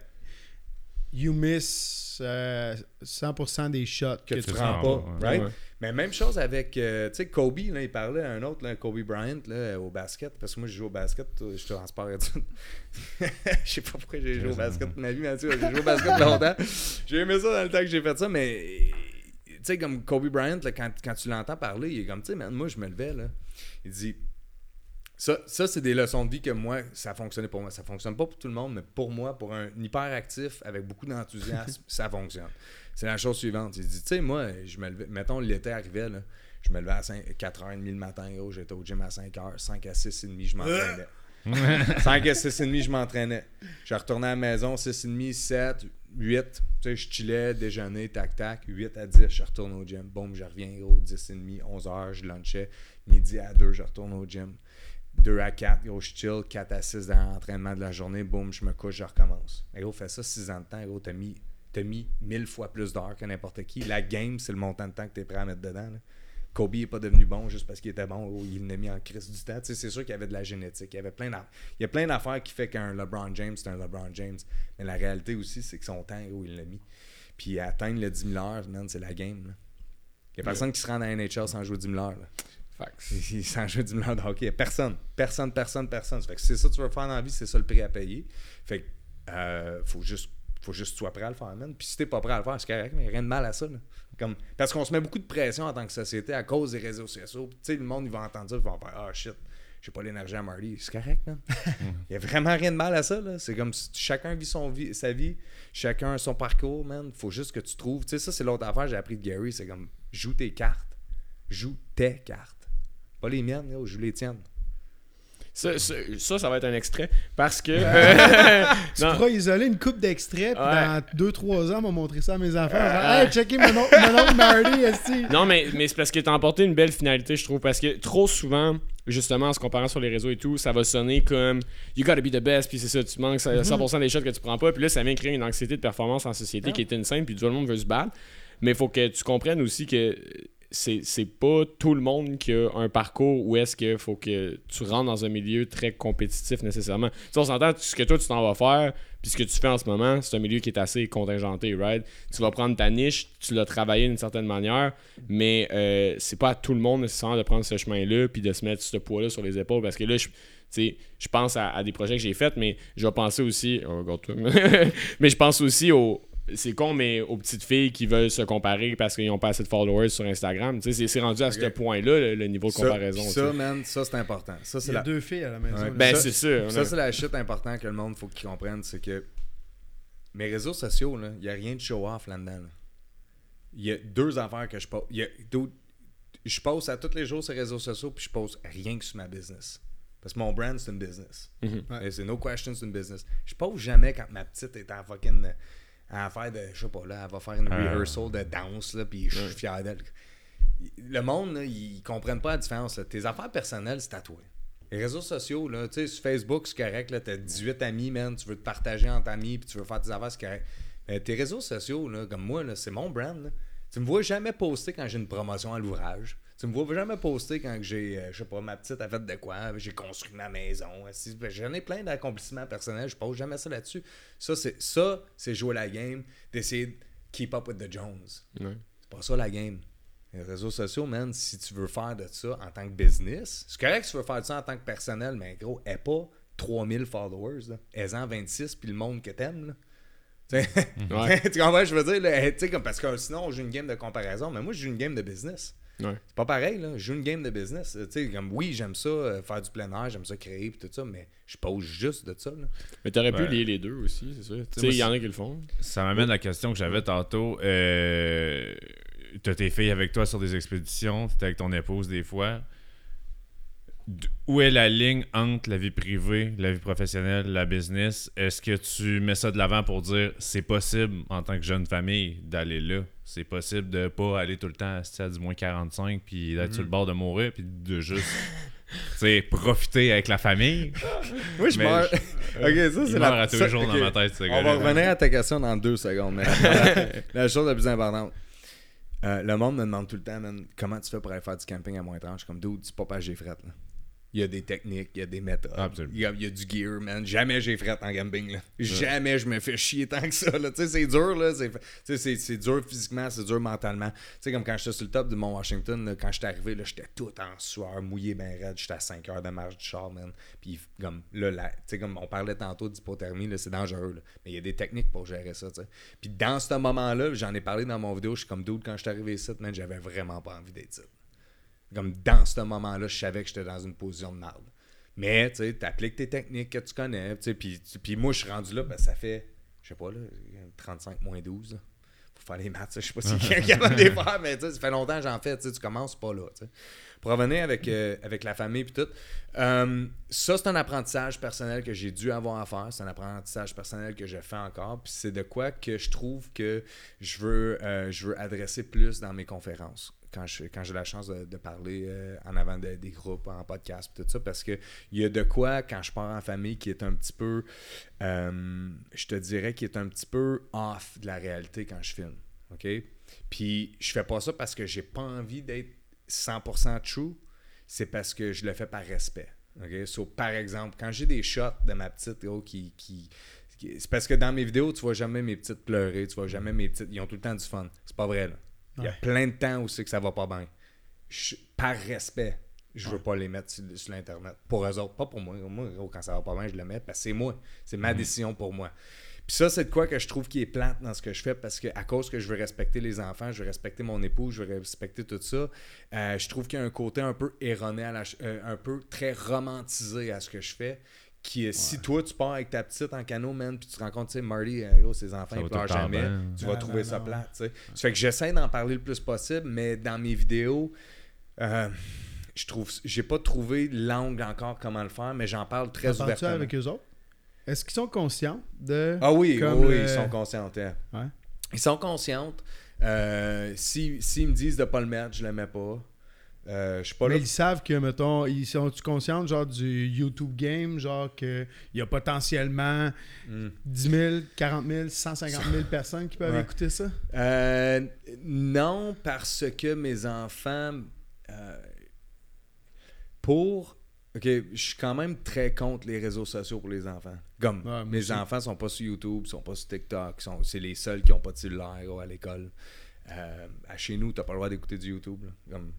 Speaker 1: You miss euh, 100% des shots
Speaker 4: que tu
Speaker 2: c'est
Speaker 4: prends
Speaker 2: ça,
Speaker 4: pas,
Speaker 2: ouais.
Speaker 4: right? Mais même chose avec, euh, tu sais, Kobe, là, il parlait à un autre, là, Kobe Bryant, là, au basket, parce que moi, je joue au basket, je suis en sport études. Je sais pas pourquoi j'ai joué au basket de ma vie, Mathieu, j'ai joué au basket longtemps. J'ai aimé ça dans le temps que j'ai fait ça, mais, tu sais, comme Kobe Bryant, là, quand, quand tu l'entends parler, il est comme, tu sais, moi, je me levais, là, il dit, Ça, ça c'est des leçons de vie que moi, ça fonctionnait pour moi. Ça fonctionne pas pour tout le monde, mais pour moi, pour un hyperactif avec beaucoup d'enthousiasme, ça fonctionne. C'est la chose suivante. Il dit, tu sais, moi, je me levais, mettons, l'été arrivait, là, je me levais à 5, 4h30 le matin, gros, j'étais au gym à 5h, 5 à 6h30, je m'entraînais. 5 à 6h30, je m'entraînais. Je retournais à la maison, 6h30, 7, 8. Tu sais, je chillais, déjeuner, tac, tac. 8 à 10, je retourne au gym. Boum, je reviens, gros, 10h30, 11h, je lunchais. Midi à 2, je retourne au gym. 2 à 4, gros, je chill. 4 à 6 dans l'entraînement de la journée. Boum, je me couche, je recommence. Et gros, fais ça 6 ans de temps, gros, t'as mis, t'as mis 1000 fois plus d'heures que n'importe qui. La game, c'est le montant de temps que t'es prêt à mettre dedans. là. Kobe n'est pas devenu bon juste parce qu'il était bon. gros, il l'a mis en crise du temps. Tu c'est sûr qu'il y avait de la génétique. Il y avait plein Il y a plein d'affaires qui fait qu'un LeBron James, c'est un LeBron James. Mais la réalité aussi, c'est que son temps, gros, il l'a mis. Puis atteindre le 10 000 heures, man, c'est la game. là. Il n'y a personne qui se rend la NHL sans jouer 10 000 heures. là.
Speaker 3: Facts.
Speaker 4: sans jouer 10 000 heures de hockey. Personne. Personne, personne, personne. Fait que c'est ça que tu veux faire dans la vie, c'est ça le prix à payer. Fait que euh, faut juste faut juste que tu sois prêt à le faire, man. Puis si t'es pas prêt à le faire, c'est correct, mais rien de mal à ça. là. Comme, parce qu'on se met beaucoup de pression en tant que société à cause des réseaux sociaux. Tu sais, le monde, il va entendre ça, ils vont faire Ah shit, j'ai pas l'énergie à Marty. C'est correct, man. Il y a vraiment rien de mal à ça, là. C'est comme si chacun vit son vie, sa vie, chacun son parcours, man. Faut juste que tu trouves. Tu sais, ça, c'est l'autre affaire que j'ai appris de Gary. C'est comme joue tes cartes. Joue tes cartes. Pas les miennes, yo, joue les tiennes.
Speaker 3: Ça, ça, va être un extrait parce que.
Speaker 1: Tu
Speaker 3: Non.
Speaker 1: pourras isoler une coupe d'extraits, puis
Speaker 3: Ouais.
Speaker 1: dans 2-3 ans, on va montrer ça à mes enfants. Genre, hey, mon, oncle- mon oncle Marty, esti.
Speaker 3: Non, mais, mais c'est parce que t'as emporté une belle finalité, je trouve. Parce que trop souvent, justement, en se comparant sur les réseaux et tout, ça va sonner comme You gotta be the best, puis c'est ça, tu manques 100% des shots que tu prends pas. Puis là, ça vient créer une anxiété de performance en société qui est insane, puis tout le monde veut se battre. Mais il faut que tu comprennes aussi que c'est pas tout le monde qui a un parcours où est-ce qu'il faut que tu rentres dans un milieu très compétitif nécessairement. Tu sais, on s'entend, ce que toi tu t'en vas faire, puis ce que tu fais en ce moment, c'est un milieu qui est assez contingenté, right? Tu vas prendre ta niche, tu l'as travaillé d'une certaine manière, mais euh, c'est pas à tout le monde nécessairement de prendre ce chemin-là, puis de se mettre ce poids-là sur les épaules, parce que là, je. je pense à, des projets que j'ai faits, mais je vais penser aussi. Oh, mais je pense aussi aux. C'est con, mais aux petites filles qui veulent se comparer parce qu'ils n'ont pas assez de followers sur Instagram. Tu sais, c'est- c'est rendu à ce point-là, le, le niveau de
Speaker 4: Ça,
Speaker 3: comparaison.
Speaker 4: ça, man, ça, c'est important. Ça,
Speaker 1: Il
Speaker 4: c'est
Speaker 1: y a
Speaker 4: la...
Speaker 1: deux filles à la maison.
Speaker 4: Ouais.
Speaker 3: Ben,
Speaker 4: Ça-
Speaker 3: c'est sûr.
Speaker 4: Ça, c'est la shit importante que le monde faut qu'il comprenne, c'est que mes réseaux sociaux, il n'y a rien de show-off là-dedans. là. Il y a deux affaires que je pose. Y a Je pose à tous les jours sur les réseaux sociaux, puis je pose rien que sur ma business. Parce que mon brand, c'est une business.
Speaker 3: Mhm.
Speaker 1: Ouais.
Speaker 4: Et C'est no question, c'est une business. Je pose jamais quand ma petite est en fucking. À faire de. Je sais pas, là, elle va faire une
Speaker 2: Ah.
Speaker 4: rehearsal de danse, là, puis je suis fier d'elle. Le monde, là, ils comprennent pas la différence. là. Tes affaires personnelles, c'est à toi. Les réseaux sociaux, là, tu sais, sur Facebook, c'est correct, là, t'as 18 amis, man, tu veux te partager entre amis, puis tu veux faire tes affaires, c'est correct. Mais tes réseaux sociaux, là, comme moi, là, c'est mon brand. là. Tu me vois jamais poster quand j'ai une promotion à l'ouvrage. Tu me vois jamais poster quand j'ai, euh, je sais pas, ma petite a fait de quoi, j'ai construit ma maison. Si- ben, J'en ai plein d'accomplissements personnels, je pose jamais ça là-dessus. Ça, c'est ça, c'est jouer la game, d'essayer de keep up with the Jones.
Speaker 3: Ouais.
Speaker 4: C'est pas ça la game. Les réseaux sociaux, man, si tu veux faire de ça en tant que business, c'est correct que tu veux faire de ça en tant que personnel, mais gros, aie pas 3000 followers. Aie-en 26 puis le monde que t'aimes, là. Tu sais,
Speaker 3: Ouais.
Speaker 4: tu comprends, je veux dire, là, comme, parce que sinon, on joue une game de comparaison, mais moi, je joue une game de business.
Speaker 3: Ouais.
Speaker 4: C'est pas pareil, là. Je joue une game de business. Tu sais, comme, oui, j'aime ça, euh, faire du plein air, j'aime ça créer, puis tout ça, mais je pose juste de ça, là.
Speaker 3: Mais t'aurais pu lier les deux aussi, c'est sûr. Tu sais,
Speaker 4: moi,
Speaker 3: il y en a qui le font.
Speaker 2: Ça m'amène à la question que j'avais tantôt. Euh, T'as tes filles avec toi sur des expéditions, t'es avec ton épouse des fois. Où est la ligne entre la vie privée, la vie professionnelle, la business? Est-ce que tu mets ça de l'avant pour dire c'est possible en tant que jeune famille d'aller là? C'est possible de pas aller tout le temps à du moins 45 puis d'être sur le bord de mourir puis de juste tu sais, profiter avec la famille?
Speaker 4: Moi, je
Speaker 2: Mais
Speaker 4: meurs. ok, ça, c'est la.
Speaker 2: à tous
Speaker 4: ça-
Speaker 2: les jours
Speaker 4: ok.
Speaker 2: dans ma tête, ce
Speaker 4: On va revenir à ta question dans deux secondes. Mais la, la chose la plus importante. euh, le monde me demande tout le temps, man, comment tu fais pour aller faire du camping à moins 30? Je suis comme, dude, c'est pas j'ai fret. Là. Il y a des techniques, il y a des méthodes.
Speaker 2: Absolument.
Speaker 4: Il y, a, il y a du gear, man. Jamais j'ai fret en camping. Là. Jamais je me fais chier tant que ça. là. Tu sais, c'est dur, là. C'est, dur physiquement, c'est dur mentalement. Tu sais, comme quand j'étais sur le top du Mont Washington, là, quand j'étais arrivé, là, j'étais tout en sueur, mouillé, ben raide. J'étais à 5 heures de marche du char, man. Puis, comme, là, la- tu sais, comme on parlait tantôt d'hypothermie, là, c'est dangereux, là. Mais il y a des techniques pour gérer ça, tu sais. Puis, dans ce moment-là, j'en ai parlé dans mon vidéo, je suis comme dude, quand je suis arrivé ici, man, j'avais vraiment pas envie d'être ici. Comme dans ce moment-là, je savais que j'étais dans une position de merde. Mais, tu sais, t'appliques tes techniques que tu connais. Puis, moi, je suis rendu là, ben, ça fait, je sais pas, là, 35 moins 12. là. Pour faire les maths, je sais pas si quelqu'un est capable de les faire, mais ça fait longtemps que j'en fais. Tu commences pas là. tu sais. Pour revenir avec, euh, avec la famille puis tout, euh, ça, c'est un apprentissage personnel que j'ai dû avoir à faire. C'est un apprentissage personnel que je fais encore. Puis c'est de quoi que je trouve que je veux, euh, je veux adresser plus dans mes conférences. Quand quand j'ai la chance de, parler euh, en avant de- des groupes, en podcast, tout ça, parce que il y a de quoi, quand je pars en famille, qui est un petit peu, euh, je te dirais, qui est un petit peu off de la réalité quand je filme. OK? Puis je fais pas ça parce que j'ai pas envie d'être 100% true, c'est parce que je le fais par respect. OK? So, par exemple, quand j'ai des shots de ma petite qui. qui, qui- c'est parce que dans mes vidéos, tu vois jamais mes petites pleurer, tu vois jamais mes petites. Ils ont tout le temps du fun. C'est pas vrai, là. Il y a plein de temps où c'est que ça va pas bien. Je- par respect, je veux pas les mettre sur, sur l'Internet. Pour eux autres, pas pour moi. Moi, quand ça va pas bien, je le mets parce que c'est moi. C'est ma décision pour moi. Puis ça, c'est de quoi que je trouve qui est plate dans ce que je fais parce que à cause que je veux respecter les enfants, je veux respecter mon époux, je veux respecter tout ça, euh, je trouve qu'il y a un côté un peu erroné, à la ch- euh, un peu très romantisé à ce que je fais. Qui est, si toi tu pars avec ta petite en canot, man, puis tu te rends compte, tu sais, Marty, euh, gros, ses enfants,
Speaker 2: Ça
Speaker 4: ils pleurent jamais,
Speaker 2: bien.
Speaker 4: tu vas
Speaker 1: Non,
Speaker 4: trouver
Speaker 1: non,
Speaker 4: ça
Speaker 1: non.
Speaker 4: plate, tu sais. Fait que j'essaie d'en parler le plus possible, mais dans mes vidéos, euh, je trouve, j'ai pas trouvé l'angle encore comment le faire, mais j'en parle très ouvertement.
Speaker 1: avec eux autres? Est-ce qu'ils sont conscients de.
Speaker 4: Ah oui,
Speaker 1: Comme
Speaker 4: oui,
Speaker 1: le-
Speaker 4: ils sont conscients. hein.
Speaker 1: Ouais.
Speaker 4: Ils sont conscients. Euh, si- S'ils me disent de pas le mettre, je le mets pas. Euh, je suis pas
Speaker 1: Mais
Speaker 4: là.
Speaker 1: ils savent que, mettons, ils sont-tu conscients, genre, du YouTube game, genre, qu'il y a potentiellement
Speaker 4: Hmm.
Speaker 1: 10 000, 40 000, 150 000 personnes qui peuvent
Speaker 4: Ouais.
Speaker 1: écouter ça?
Speaker 4: Euh, non, parce que mes enfants. euh, pour. Ok, je suis quand même très contre les réseaux sociaux pour les enfants. Comme
Speaker 1: Ouais,
Speaker 4: mes
Speaker 1: aussi.
Speaker 4: enfants sont pas sur YouTube, sont pas sur TikTok, sont, c'est les seuls qui ont pas de cellulaire à l'école. Euh, à chez nous, t'as pas le droit d'écouter du YouTube. là. Comme,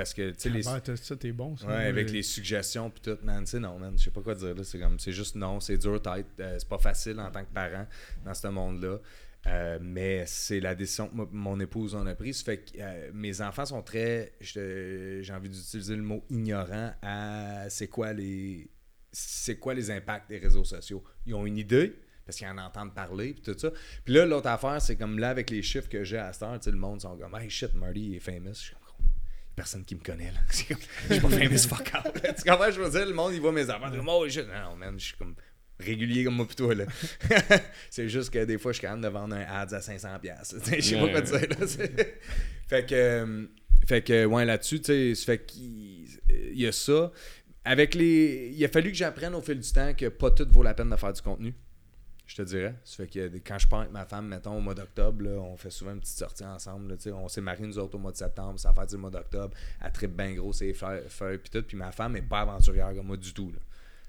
Speaker 4: parce que, tu sais, les,
Speaker 1: Ah, t'as- ça, t'es bon, ça.
Speaker 4: Ouais, avec
Speaker 1: j'ai-
Speaker 4: les suggestions puis tout, man, tu sais, non, man, je sais pas quoi dire, là, c'est comme, c'est juste non, c'est dur tête, euh, c'est pas facile en tant que parent dans ce monde-là, Euh, mais c'est la décision que mo- mon épouse en a prise, ça fait que euh, mes enfants sont très, j'ai envie d'utiliser le mot ignorant à c'est quoi les, c'est quoi les impacts des réseaux sociaux. Ils ont une idée, parce qu'ils en entendent parler, puis tout ça. Puis là, l'autre affaire, c'est comme là, avec les chiffres que j'ai à cette heure, tu sais, le monde sont comme, hey shit, Marty il est famous. Je personne qui me connaît, là. Je suis pas famous fuck out. là. Tu comprends? Je veux dire, le monde, il voit mes. Comme, oh shit. Non, man, je suis comme régulier comme moi toi, là. c'est juste que des fois, je suis capable de vendre un ads à 500$. piastres, là. Tu sais, Je sais pas
Speaker 3: Ouais,
Speaker 4: quoi dire, là. Fait que, euh, fait que, ouais, là-dessus, tu sais, fait qu'il il y a ça. Avec les. Il a fallu que j'apprenne au fil du temps que pas tout vaut la peine de faire du contenu. Je te dirais. Ça fait que quand je pars avec ma femme, mettons, au mois d'octobre, là, on fait souvent une petite sortie ensemble. là, tu sais. on s'est mariés, nous autres, au mois de septembre. Ça fait du mois d'octobre. Elle tripe bien gros ses feuilles, feuilles puis tout. Puis ma femme est pas aventurière comme moi du tout. Là.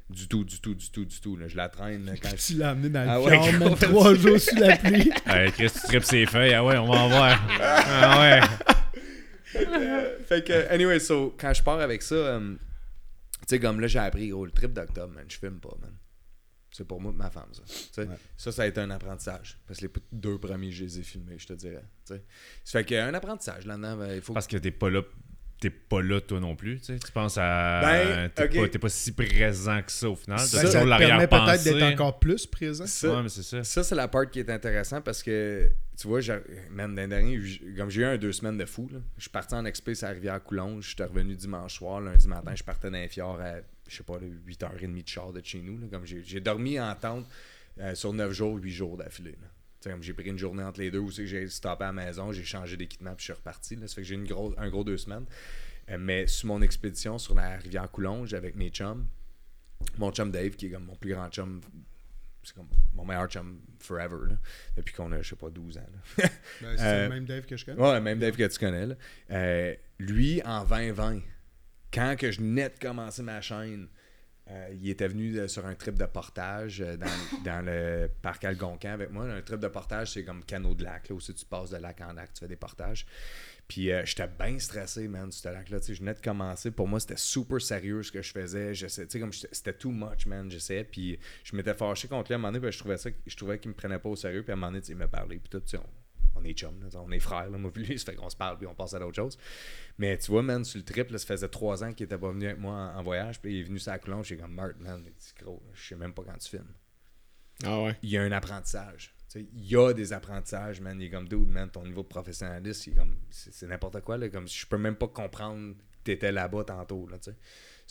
Speaker 4: Du tout, du tout, du tout, du tout. là. Je la traîne là, quand je
Speaker 1: Tu l'as amené dans
Speaker 4: Ah
Speaker 1: le
Speaker 4: ouais,
Speaker 1: fjord,
Speaker 4: gros,
Speaker 1: même trois jours sous la pluie.
Speaker 2: Hey, Chris, tu tripes ses feuilles. Ah ouais, on va en voir. Ah ouais.
Speaker 4: fait que, anyway, so, quand je pars avec ça, euh, tu sais, comme là, j'ai appris, gros, le trip d'octobre, man, je filme pas, man. C'est pour moi ma femme, ça.
Speaker 1: Ouais.
Speaker 4: Ça, ça a été un apprentissage. Parce que les deux premiers, je les ai filmés, je te dirais. Ça fait qu'il y a un apprentissage là-dedans. ben, il faut
Speaker 2: Parce que t'es pas là. T'es pas là, toi non plus. Tu, sais. tu penses à.
Speaker 4: Ben,
Speaker 2: t'es, pas, t'es pas si présent que ça au final.
Speaker 4: Ça,
Speaker 1: ça te permet peut-être d'être encore plus présent.
Speaker 4: ça,
Speaker 2: Ouais, mais c'est ça.
Speaker 4: ça c'est la part qui est intéressante parce que, tu vois, même l'année dernière, j- comme j'ai eu un deux semaines de fou, là. je suis parti en expé à la rivière Coulonge, je suis revenu dimanche soir, lundi matin, je partais dans les fjord à, je sais pas, là, 8h30 de char de chez nous. là. Comme j'ai, dormi en tente euh, sur 9 jours, 8 jours d'affilée. comme j'ai pris une journée entre les deux où j'ai stoppé à la maison, j'ai changé d'équipement puis je suis reparti. Là. Ça fait que j'ai une grosse, un gros deux semaines. Euh, mais sur mon expédition sur la rivière Coulonge avec mes chums, mon chum Dave, qui est comme mon plus grand chum, c'est comme mon meilleur chum forever, là, depuis qu'on a, je sais pas, 12 ans.
Speaker 1: Ben, c'est
Speaker 4: Euh,
Speaker 1: le même Dave que je connais.
Speaker 4: Ouais, même Dave que tu connais. là. Euh, lui, en 2020, quand que je venais de commencer ma chaîne, euh, il était venu euh, sur un trip de portage euh, dans, dans le parc Algonquin avec moi. Un trip de portage, c'est comme canot de lac, là, où si tu passes de lac en lac, tu fais des portages. Puis euh, j'étais bien stressé, man, ce lac-là. Je venais de commencer. Pour moi, c'était super sérieux ce que je faisais. J'essaie- tu sais, comme C'était too much, man. J'essayais. Puis je m'étais fâché contre lui à un moment donné. Puis je trouvais, ça, je trouvais qu'il me prenait pas au sérieux. Puis à un moment donné, il me parlait. Puis tout, tu sais, on, on est chum, là, on est frères, là, moi puis lui, ça fait qu'on se parle puis on passe à d'autres choses. Mais tu vois, man, sur le trip, là, ça faisait trois ans qu'il était pas venu avec moi en, en voyage, puis il est venu sur la Coulombe, j'ai comme, Mark, man, gros, je sais même pas quand tu filmes.
Speaker 3: Ah ouais.
Speaker 4: Il y a un apprentissage. Tu il y a des apprentissages, man. Il est comme, dude, man, ton niveau de professionnalisme, c'est n'importe quoi, là. Comme, je peux même pas comprendre que t'étais là-bas tantôt, là, tu sais. Ça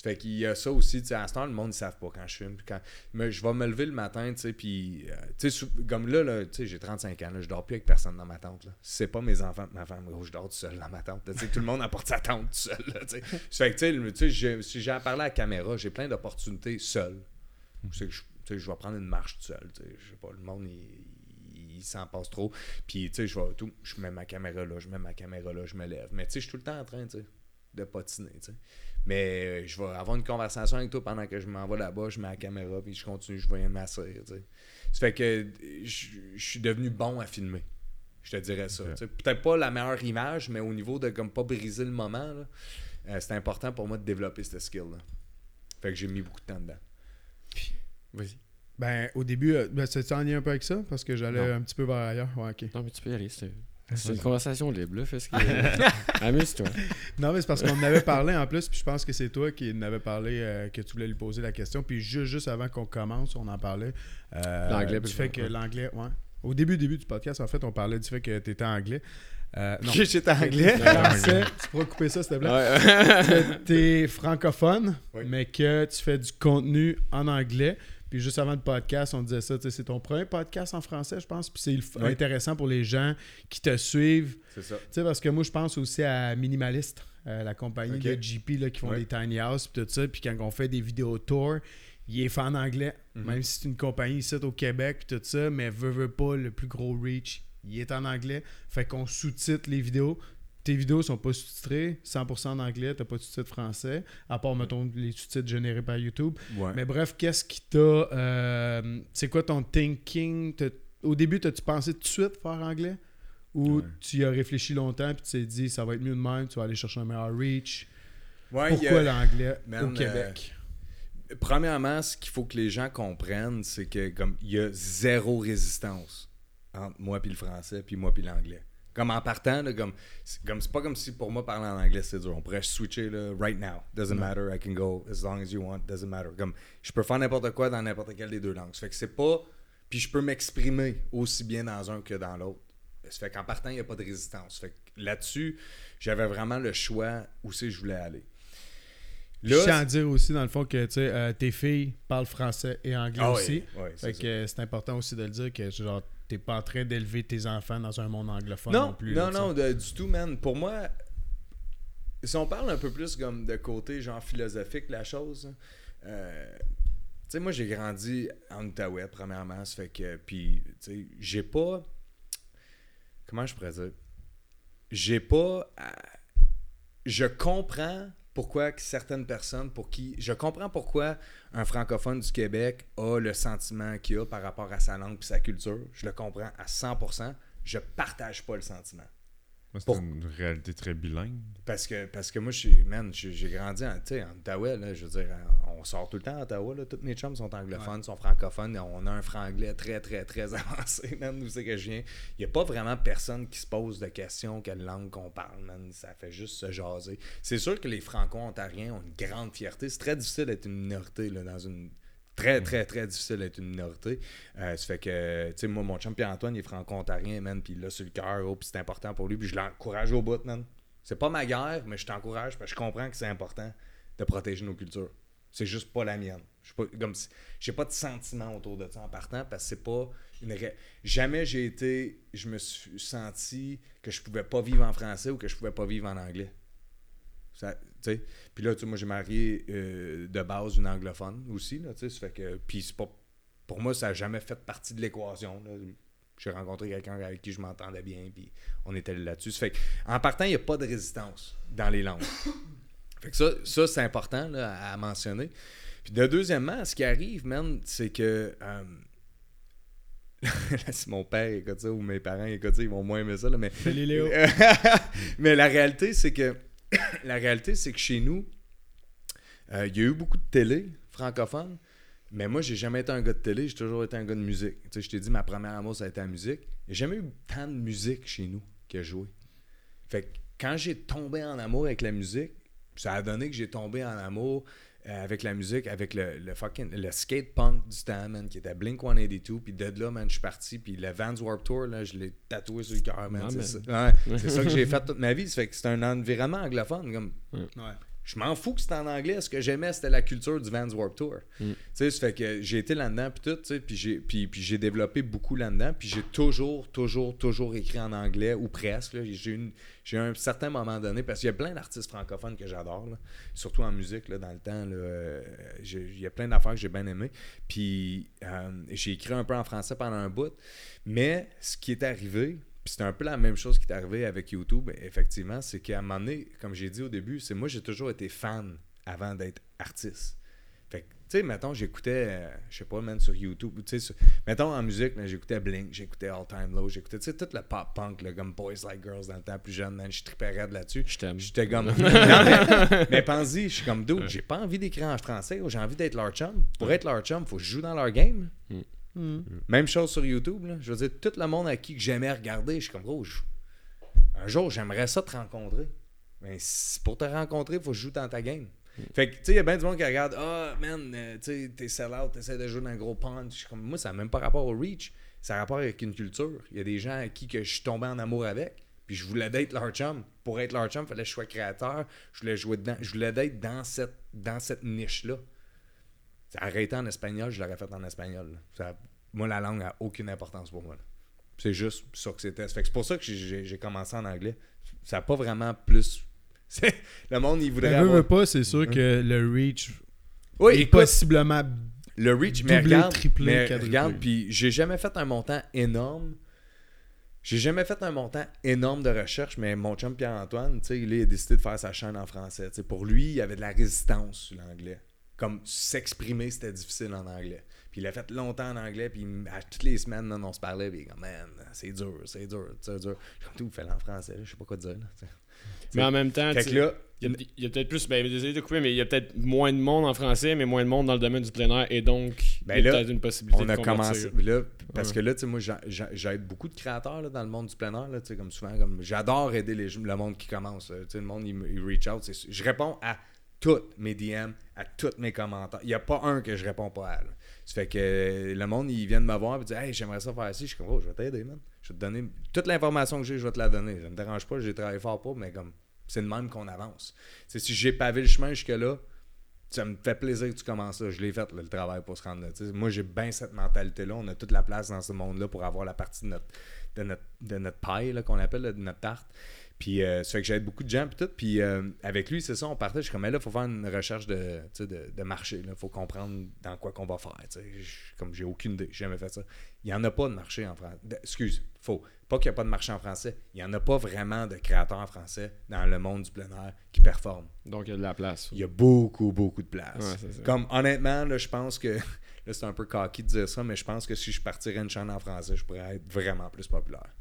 Speaker 4: fait qu'il y a ça aussi, tu sais, à ce temps, le monde, ils savent pas quand je puis Quand... Mais je vais me lever le matin, tu sais, puis, euh, tu sais, comme là, là tu sais, j'ai 35 ans, là, je dors plus avec personne dans ma tente, là. C'est pas mes enfants ma femme, gros, je dors tout seul dans ma tente. Tu sais, tout le monde apporte sa tente tout seul, là, tu sais. Fait que, tu sais, si j'ai à parler à la caméra, j'ai plein d'opportunités seul. Je tu sais, je vais prendre une marche tout seul, tu sais, je sais pas, le monde, il, s'en passe trop. Puis, tu sais, je vais tout, je mets ma caméra là, je mets ma caméra là, je me lève. Mais, tu sais, je suis tout le temps en train, tu sais, de patiner, tu sais. Mais euh, je vais avoir une conversation avec toi pendant que je m'en vais là-bas, je mets la caméra, puis je continue, je vais m'asseoir. Ça fait que je, je suis devenu bon à filmer. Je te dirais ça. Peut-être pas la meilleure image, mais au niveau de comme pas briser le moment, euh, c'est important pour moi de développer ce skill-là. Fait que j'ai mis beaucoup de temps dedans.
Speaker 3: Vas-y.
Speaker 1: Ben, au début, euh, ben, c'est en lien un peu avec ça, parce que j'allais un petit peu vers ailleurs. Ouais, ok.
Speaker 3: Non, mais tu peux y aller. C'est c'est une conversation libre, là. Fais ce que. Amuse-toi.
Speaker 1: Non, mais c'est parce qu'on en avait parlé en plus, puis je pense que c'est toi qui en avait parlé, euh, que tu voulais lui poser la question. Puis juste, juste avant qu'on commence, on en parlait. euh,
Speaker 3: L'anglais,
Speaker 1: Du fait que
Speaker 3: ouais.
Speaker 1: l'anglais, ouais. Au début, début du podcast, en fait, on parlait du fait que tu étais anglais. Euh, non.
Speaker 4: J'étais anglais.
Speaker 1: Français, tu pourras couper ça, s'il te plaît.
Speaker 3: Ouais.
Speaker 1: Tu es francophone,
Speaker 4: Oui.
Speaker 1: mais que tu fais du contenu en anglais. Puis juste avant le podcast, on disait ça, tu sais, c'est ton premier podcast en français, je pense. Puis c'est
Speaker 4: Oui.
Speaker 1: intéressant pour les gens qui te suivent.
Speaker 4: C'est ça.
Speaker 1: Tu sais, parce que moi, je pense aussi à Minimalist, euh, la compagnie
Speaker 4: Ok.
Speaker 1: de JP là, qui font des tiny house puis tout ça. Puis quand on fait des vidéos tour, il est fait en anglais.
Speaker 4: Mhm.
Speaker 1: Même si c'est une compagnie ici au Québec puis tout ça, mais veut, veut pas le plus gros reach. Il est en anglais. Fait qu'on sous-titre les vidéos. Tes vidéos sont pas sous-titrées, 100% en anglais, t'as pas de sous-titres français, à part, mettons, les sous-titres générés par YouTube.
Speaker 4: Ouais.
Speaker 1: Mais bref, qu'est-ce qui t'a. euh, c'est quoi ton thinking? Au début, t'as-tu pensé tout de suite faire anglais? Ou
Speaker 4: Ouais.
Speaker 1: tu y as réfléchi longtemps puis tu t'es dit ça va être mieux de même, tu vas aller chercher un meilleur reach?
Speaker 4: Ouais,
Speaker 1: Pourquoi l'anglais
Speaker 4: Man,
Speaker 1: au Québec
Speaker 4: Premièrement, ce qu'il faut que les gens comprennent, c'est que comme il y a zéro résistance entre moi puis le français, puis moi puis l'anglais. Comme en partant, là, comme c'est comme c'est pas comme si pour moi parler en anglais c'est dur. On pourrait switcher là, right now. Doesn't matter. I can go as long as you want. Doesn't matter. Comme je peux faire n'importe quoi dans n'importe quelle des deux langues. Ça fait que c'est pas. Puis je peux m'exprimer aussi bien dans un que dans l'autre. Ça fait qu'en partant, il n'y a pas de résistance. Ça fait que là-dessus, j'avais vraiment le choix où c'est que je voulais aller.
Speaker 1: Je tiens à dire aussi, dans le fond, que euh, tes filles parlent français et anglais
Speaker 4: Ah
Speaker 1: aussi.
Speaker 4: oui, oui, c'est
Speaker 1: fait que c'est important aussi de le dire que genre t'es pas en train d'élever tes enfants dans un monde anglophone non,
Speaker 4: Non,
Speaker 1: plus.
Speaker 4: non,
Speaker 1: là,
Speaker 4: non, de- du tout, man. Pour moi, si on parle un peu plus comme de côté genre philosophique de la chose, euh, tu sais, moi j'ai grandi en Outaouais, premièrement, ça fait que, puis, tu sais, j'ai pas, comment je pourrais dire, j'ai pas, à- je comprends pourquoi certaines personnes, pour qui, je comprends pourquoi un francophone du Québec a le sentiment qu'il a par rapport à sa langue et sa culture, je le comprends à 100%, je partage pas le sentiment.
Speaker 2: C'est
Speaker 4: Pour-
Speaker 2: une réalité très bilingue.
Speaker 4: Parce que, parce que moi, je suis- man, j'ai j'ai grandi en, tu sais, en Ottawa, là, je veux dire, on sort tout le temps à Ottawa, là, tous mes chums sont anglophones, sont francophones, on a un franglais très, très, très avancé, man, d'où c'est que je viens. Il n'y a pas vraiment personne qui se pose de questions quelle langue qu'on parle, man, ça fait juste se jaser. C'est sûr que les franco-ontariens ont une grande fierté, c'est très difficile d'être une minorité, là, dans une... Très, très, très difficile d'être une minorité. Euh, ça fait que, tu sais, moi, mon chum Pierre-Antoine, il est franco-ontarien, man, puis il l'a sur le cœur, oh, c'est important pour lui, puis je l'encourage au bout, man. C'est pas ma guerre, mais je t'encourage parce que je comprends que c'est important de protéger nos cultures. C'est juste pas la mienne. Je pas j'ai pas de sentiment autour de ça en partant parce que c'est pas une ré- jamais j'ai été je me suis senti que je pouvais pas vivre en français ou que je pouvais pas vivre en anglais. Ça. Puis là, tu sais, moi j'ai marié euh, de base une anglophone aussi là, tu sais, ça fait que puis c'est pas pour moi ça a jamais fait partie de l'équation. J'ai rencontré quelqu'un avec qui je m'entendais bien, puis on était là-dessus. Fait que, en partant, il n'y a pas de résistance dans les langues. Fait que ça, ça c'est important là, à mentionner. Puis de deuxièmement, ce qui arrive, man, c'est que. euh, là, si mon père écoute ça ou mes parents écoutent ça, ils vont moins aimer ça. Là, mais,
Speaker 1: Salut, Léo.
Speaker 4: mais la réalité, c'est que. La réalité, c'est que chez nous, euh, il y a eu beaucoup de télé francophone. Mais moi, j'ai jamais été un gars de télé, j'ai toujours été un gars de musique. Tu sais, je t'ai dit, ma première amour, ça a été la musique. J'ai jamais eu tant de musique chez nous que joué. Fait quand j'ai tombé en amour avec la musique, ça a donné que j'ai tombé en amour euh, avec la musique, avec le, le fucking le skate punk du temps, man, qui était Blink 182. Puis de là, man, je suis parti. Puis le Vans Warp Tour, là, je l'ai tatoué sur le cœur, man.
Speaker 3: Ah,
Speaker 4: c'est Ouais, ça que j'ai fait toute ma vie. Ça fait que c'est un environnement anglophone. Comme,
Speaker 1: Ouais.
Speaker 4: Je m'en fous que c'était en anglais. Ce que j'aimais, c'était la culture du Vans Warp Tour.
Speaker 3: Mm.
Speaker 4: Tu sais, ça fait que j'ai été là-dedans, puis tout, tu sais, puis j'ai, puis, puis j'ai développé beaucoup là-dedans, puis j'ai toujours, toujours, toujours écrit en anglais, ou presque. J'ai, une, j'ai un certain moment donné, parce qu'il y a plein d'artistes francophones que j'adore, surtout en musique, là, dans le temps. là, euh, il y a plein d'affaires que j'ai bien aimées. Puis euh, j'ai écrit un peu en français pendant un bout. Mais ce qui est arrivé, puis c'est un peu la même chose qui est arrivé avec YouTube, effectivement, c'est qu'à un moment donné, comme j'ai dit au début, c'est moi j'ai toujours été fan avant d'être artiste. Fait que, tu sais, mettons, j'écoutais, euh, je sais pas, man, sur YouTube, tu sais, mettons en musique, j'écoutais Blink, j'écoutais All Time Low, j'écoutais, tu sais, tout le pop punk, là, comme Boys Like Girls dans le temps plus jeune, man, je tripais là-dessus.
Speaker 3: Je t'aime.
Speaker 4: J'étais comme. non, mais, mais pense-y, je suis comme dude, j'ai pas envie d'écrire en français, j'ai envie d'être leur chum. Pour être leur chum, faut que je joue dans leur game. Même chose sur YouTube, là. Je veux dire, tout le monde à qui que j'aimais regarder, je suis comme gros. je- Un jour, j'aimerais ça te rencontrer. Mais pour te rencontrer, il faut que je joue dans ta game. Fait que, tu sais, il y a bien du monde qui regarde, ah, man, euh, tu sais, t'es sell-out, t'essaies de jouer dans un gros punch. Je suis comme, moi, ça n'a même pas rapport au reach. Ça a rapport avec une culture. Il y a des gens à qui que je suis tombé en amour avec. Puis je voulais d'être leur chum. Pour être leur chum, il fallait que je sois créateur. Je voulais jouer dedans. Je voulais d'être dans cette, dans cette niche-là. Ça aurait été en espagnol, je l'aurais fait en espagnol. Ça- moi, la langue n'a aucune importance pour moi. C'est juste ça que c'était. C'est pour ça que j'ai- commencé en anglais. Ça n'a pas vraiment plus. Le monde, il voudrait
Speaker 1: Ben,
Speaker 4: avoir...
Speaker 1: veut pas, c'est sûr que le reach
Speaker 4: Oui,
Speaker 1: est
Speaker 4: écoute,
Speaker 1: possiblement.
Speaker 4: le reach, mais regarde,
Speaker 1: triplé,
Speaker 4: mais
Speaker 1: quadruplé.
Speaker 4: regarde, puis j'ai jamais fait un montant énorme. J'ai jamais fait un montant énorme de recherche, mais mon chum Pierre-Antoine, il a décidé de faire sa chaîne en français. Pour lui, il y avait de la résistance sur l'anglais. Comme s'exprimer, c'était difficile en anglais. Puis il a fait longtemps en anglais, puis à toutes les semaines, là, on se parlait, puis comme, man, c'est dur, c'est dur, c'est dur. Comme, tout, fais-le en français, je sais pas quoi dire. Là.
Speaker 3: Mais en même temps,
Speaker 4: Fait
Speaker 3: il y a, il y a peut-être plus, ben désolé de couper, mais il y a peut-être moins de monde en français, mais moins de monde dans le domaine du plein air, et donc
Speaker 4: Ben
Speaker 3: il y a peut-être une possibilité
Speaker 4: on
Speaker 3: de
Speaker 4: a commencé là parce
Speaker 3: Ouais.
Speaker 4: que là tu sais moi j'a- j'a- j'aide beaucoup de créateurs là, dans le monde du plein air là, tu sais, comme souvent comme j'adore aider les, le monde qui commence le monde il, il reach out je réponds à toutes mes DM à tous mes commentaires il n'y a pas un que je réponds pas à là. ça fait que le monde ils viennent me voir et disent hey j'aimerais ça faire ci je suis comme oh je vais t'aider man je vais te donner toute l'information que j'ai je vais te la donner ça me dérange pas j'ai travaillé fort pour mais comme c'est de même qu'on avance sais, si j'ai pavé le chemin jusque là ça me fait plaisir que tu commences ça. Je l'ai fait, le travail pour se rendre là. Moi, j'ai bien cette mentalité-là. On a toute la place dans ce monde-là pour avoir la partie de notre, de notre, de notre paille, qu'on appelle, de notre tarte. Puis, euh, ça fait que j'aide beaucoup de gens, puis tout. Puis, euh, avec lui, c'est ça, on partait. Je suis comme, mais là, il faut faire une recherche de, de, de marché. Il faut comprendre dans quoi qu'on va faire. Je- Comme j'ai aucune idée, j'ai jamais fait ça. Il n'y en a pas de marché en français. Excuse, faux. Pas qu'il n'y a pas de marché en français. Il n'y en a pas vraiment de créateurs en français dans le monde du plein air qui performent.
Speaker 3: Donc il y a de la place.
Speaker 4: Il y a beaucoup, beaucoup de place.
Speaker 3: Ouais.
Speaker 4: Comme honnêtement, là, je pense que. Là, c'est un peu cocky de dire ça, mais je pense que si je partirais une chaîne en français, je pourrais être vraiment plus populaire.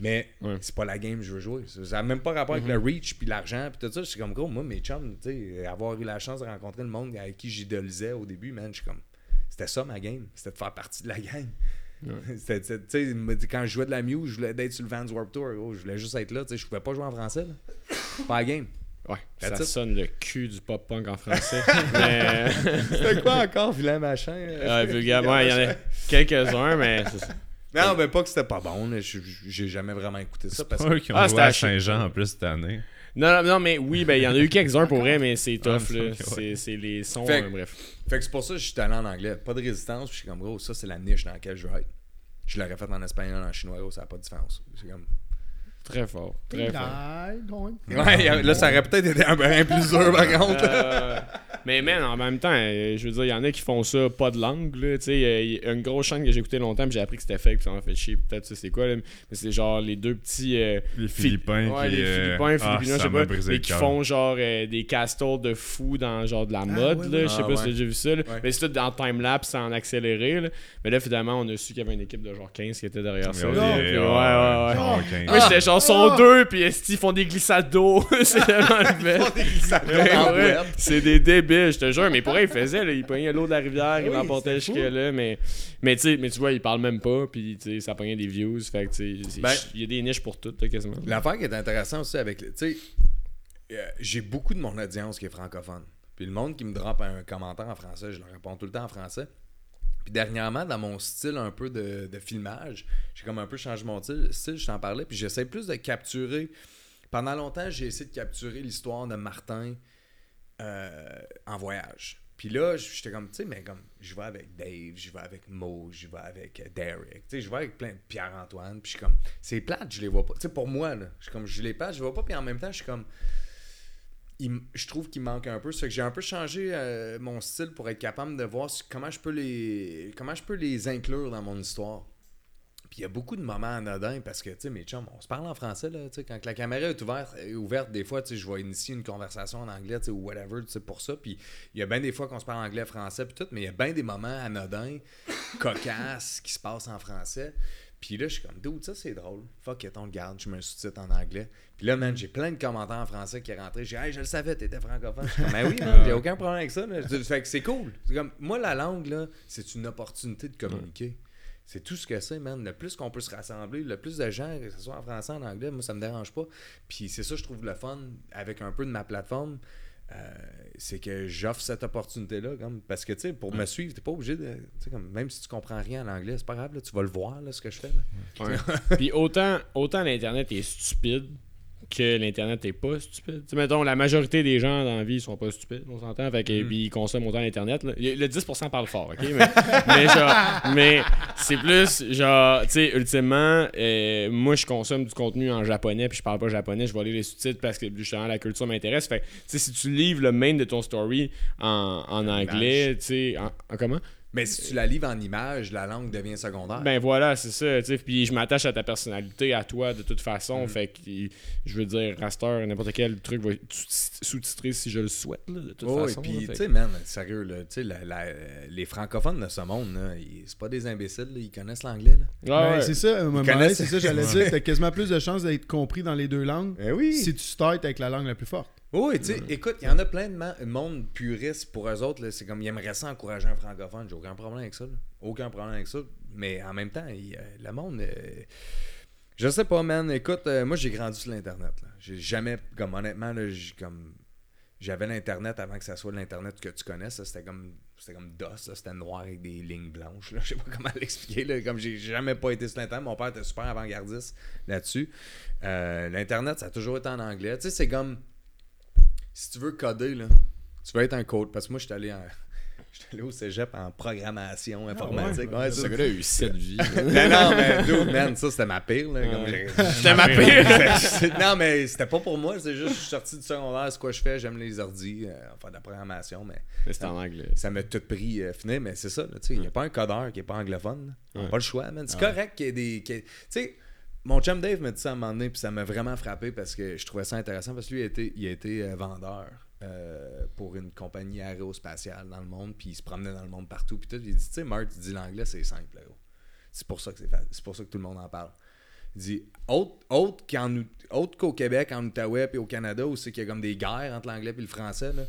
Speaker 4: Mais
Speaker 3: Ouais. Mhm.
Speaker 4: c'est pas la game que je veux jouer. Ça n'a même pas rapport avec le reach puis l'argent puis tout ça. C'est comme gros, moi, mes chums, tu sais, avoir eu la chance de rencontrer le monde avec qui j'idolisais au début, man, je suis comme. C'était ça ma game. C'était de faire partie de la gang. C'était- c'était- tu sais, il me dit, quand je jouais de la Mew, je voulais être sur le Vans Warp Tour. gros, je voulais juste être là. Je pouvais pas jouer en français. Là. Pas la game.
Speaker 3: Ouais, ça sonne le cul du pop punk en français. mais
Speaker 4: C'était quoi encore, vilain machin?
Speaker 3: euh, vulgaire, ouais, il y en a quelques-uns, mais c'est ça.
Speaker 4: Non, mais pas que c'était pas bon. J'ai jamais vraiment écouté ça. Parce
Speaker 2: eux qui ont
Speaker 3: Ah,
Speaker 2: joué à. Saint-Jean en plus cette année.
Speaker 3: Non, non, non, mais oui, ben il y en a eu quelques-uns pour vrai, mais c'est
Speaker 2: Ah,
Speaker 3: tough,
Speaker 2: me
Speaker 3: là.
Speaker 2: ouais.
Speaker 3: C'est c'est les sons,
Speaker 4: Fait que-
Speaker 3: bref.
Speaker 4: Fait que c'est pour ça que je suis allé en anglais. Pas de résistance. Puis je suis comme, gros, ça, c'est la niche dans laquelle je veux être. Je l'aurais fait en espagnol, en chinois, gros, ça n'a pas de différence. C'est comme.
Speaker 3: Très fort, très fort.
Speaker 4: Ouais, là, ça aurait peut-être été un brin plus dur, par contre.
Speaker 3: Euh, mais man, en même temps, euh, je veux dire, il y en a qui font ça pas de langue, là, tu sais, euh, il y a une grosse chaîne que j'ai écouté longtemps, puis j'ai appris que c'était fake, puis ça m'a fait chier, peut-être tu sais c'est quoi, là, mais c'est genre les deux petits... euh,
Speaker 2: Les
Speaker 3: Fi-
Speaker 2: Philippins
Speaker 3: ouais,
Speaker 2: qui,
Speaker 3: les
Speaker 2: euh,
Speaker 3: Philippins,
Speaker 2: ah,
Speaker 3: je
Speaker 2: ça
Speaker 3: sais pas,
Speaker 2: brisé
Speaker 3: mais
Speaker 2: le
Speaker 3: qui font genre euh, des castles de fous dans genre de la mode,
Speaker 1: ouais,
Speaker 3: là, je sais
Speaker 4: Ah,
Speaker 3: pas si
Speaker 4: ouais.
Speaker 3: t'as déjà vu ça, là. Mais c'est tout en timelapse, en accéléré, là. mais là, finalement, on a su qu'il y avait une équipe de genre 15 qui était derrière ça.
Speaker 2: Ouais,
Speaker 3: là.
Speaker 2: ouais,
Speaker 3: Puis,
Speaker 2: ouais,
Speaker 3: ouais, ouais, ouais.
Speaker 2: Genre
Speaker 3: sont deux, puis ils font des glissades d'eau? c'est tellement le best. Ouais,
Speaker 4: en
Speaker 3: ouais.
Speaker 4: web.
Speaker 3: C'est des débiles, je te jure. Mais pour vrai, ils faisaient, là, ils poignaient l'eau de la rivière, ils l'emportaient
Speaker 1: c'était
Speaker 3: jusque là. Mais, mais, mais tu vois, ils parlent même pas, puis ça pognait des views. Fait que,
Speaker 4: Ben,
Speaker 3: il y a des niches pour tout, là, quasiment.
Speaker 4: L'affaire qui est intéressante aussi avec. Tu sais, euh, j'ai beaucoup de mon audience qui est francophone. Puis le monde qui me drop un commentaire en français, je leur réponds tout le temps en français. Puis dernièrement, dans mon style un peu de, filmage, j'ai comme un peu changé mon style, je t'en parlais, puis j'essaie plus de capturer. Pendant longtemps, j'ai essayé de capturer l'histoire de Martin euh, en voyage. Puis là, j'étais comme, tu sais, mais comme, je vais avec Dave, je vais avec Mo, je vais avec euh, Derek, tu sais, je vais avec plein de Pierre-Antoine, puis je suis comme, c'est plate, je les vois pas. Tu sais, pour moi, là, je suis comme, je les pas, je les vois pas, puis en même temps, je suis comme, je trouve qu'il manque un peu. C'est que j'ai un peu changé euh, mon style pour être capable de voir comment je peux les comment je peux les inclure dans mon histoire. Puis il y a beaucoup de moments anodins parce que, tu sais, mes chums, on se parle en français, là, quand la caméra est ouverte, est ouverte des fois, tu je vais initier une conversation en anglais, tu sais, ou whatever, tu sais, pour ça. Puis il y a bien des fois qu'on se parle anglais, français, puis tout, mais il y a bien des moments anodins, cocasses, qui se passent en français. Puis là, je suis comme, dude, ça c'est drôle. Fuck it, on le garde, je mets un sous-titre en anglais. Puis là, man, j'ai plein de commentaires en français qui est rentré. J'ai hey, je le savais, t'étais francophone. Je suis comme, ben oui, man, j'ai aucun problème avec ça. là. Fait que c'est cool. Comme, moi, la langue, là, c'est une opportunité de communiquer. C'est tout ce que c'est, man. Le plus qu'on peut se rassembler, le plus de gens, que ce soit en français, en anglais, moi, ça me dérange pas. Puis c'est ça, je trouve le fun avec un peu de ma plateforme. Euh, c'est que j'offre cette opportunité-là. Comme, parce que, tu sais, pour me suivre, t'es pas obligé de. tu sais, Comme, même si tu comprends rien en anglais, c'est pas grave, là, tu vas le voir, là, ce que je fais. Là.
Speaker 3: Ouais. Puis autant, autant l'Internet est stupide que l'Internet est pas stupide. Tu sais, mettons, la majorité des gens dans la vie sont pas stupides, on s'entend. Fait que, puis ils consomment autant l'Internet. Le 10% parle fort, OK? Mais, mais c'est plus, genre, tu sais, ultimement, euh, moi, je consomme du contenu en japonais, puis je parle pas japonais, je vais lire les sous-titres parce que, justement, la culture m'intéresse. Fait tu sais, si tu livres le main de ton story en, en anglais, tu sais, en, en comment?
Speaker 4: Mais si tu la livres en image, la langue devient secondaire.
Speaker 3: Ben voilà, c'est ça. Puis je m'attache à ta personnalité, à toi, de toute façon.
Speaker 4: Mm.
Speaker 3: Fait que je veux dire, Raster, n'importe quel truc va être sous- sous-titré si je le souhaite, là, de toute
Speaker 4: Oh,
Speaker 3: façon.
Speaker 4: et puis, tu sais, man, sérieux, là, la- la- les francophones de ce monde, c'est pas des imbéciles, là, ils connaissent l'anglais.
Speaker 3: Ah
Speaker 1: Ben,
Speaker 3: ouais.
Speaker 1: C'est ça,
Speaker 4: connaissent-
Speaker 1: ouais, c'est ça, j'allais dire. T'as quasiment plus de chances d'être compris dans les deux langues
Speaker 4: Eh oui.
Speaker 1: si tu starts avec la langue la plus forte.
Speaker 4: Oui, tu sais, écoute, il y en a plein de monde puriste pour eux autres. C'est comme ils aimeraient ça encourager un francophone. J'ai aucun problème avec ça. là. Aucun problème avec ça. Mais en même temps, il, euh, le monde. euh, je sais pas, man. Écoute, euh, moi, j'ai grandi sur l'Internet. J'ai jamais. Comme honnêtement, là, j'ai comme. J'avais l'Internet avant que ça soit l'Internet que tu connaisses. là. C'était comme. C'était comme DOS, c'était noir avec des lignes blanches. Là. Je sais pas comment l'expliquer. Comme j'ai jamais pas été sur l'Internet. Mon père était super avant-gardiste là-dessus. Euh, L'Internet, ça a toujours été en anglais. Tu sais, c'est comme si tu veux coder, là, tu veux être un code. Parce que moi, je suis allé, en- j'étais allé au cégep en programmation informatique. Ouais,
Speaker 3: Ce gars-là a eu 7 vies.
Speaker 4: non, non, mais dude, man, ça c'était ma pire. Là,
Speaker 3: C'était ma pire.
Speaker 4: C'est- non, mais c'était pas pour moi. C'est juste, je suis sorti du secondaire, c'est quoi je fais, j'aime les ordis, euh, faire de la programmation, mais
Speaker 3: Mais c'était en anglais.
Speaker 4: ça m'a tout pris euh, finir, mais c'est ça, là, tu sais, il n'y a pas un codeur qui est pas anglophone. On n'a pas le choix, man. C'est correct qu'il y ait des. Tu sais, mon chum Dave m'a dit ça à un moment donné, puis ça m'a vraiment frappé parce que je trouvais ça intéressant parce que lui, il a été, il a été euh, vendeur euh, pour une compagnie aérospatiale dans le monde, puis il se promenait dans le monde partout, puis tout. Il dit, tu sais, Mark, il dit l'anglais, c'est simple. C'est pour ça que c'est c'est pour ça que tout le monde en parle. Il dit autre, autre, qu'en autre qu'au Québec, en Outaouais et au Canada, où c'est qu'il y a comme des guerres entre l'anglais et le français, là,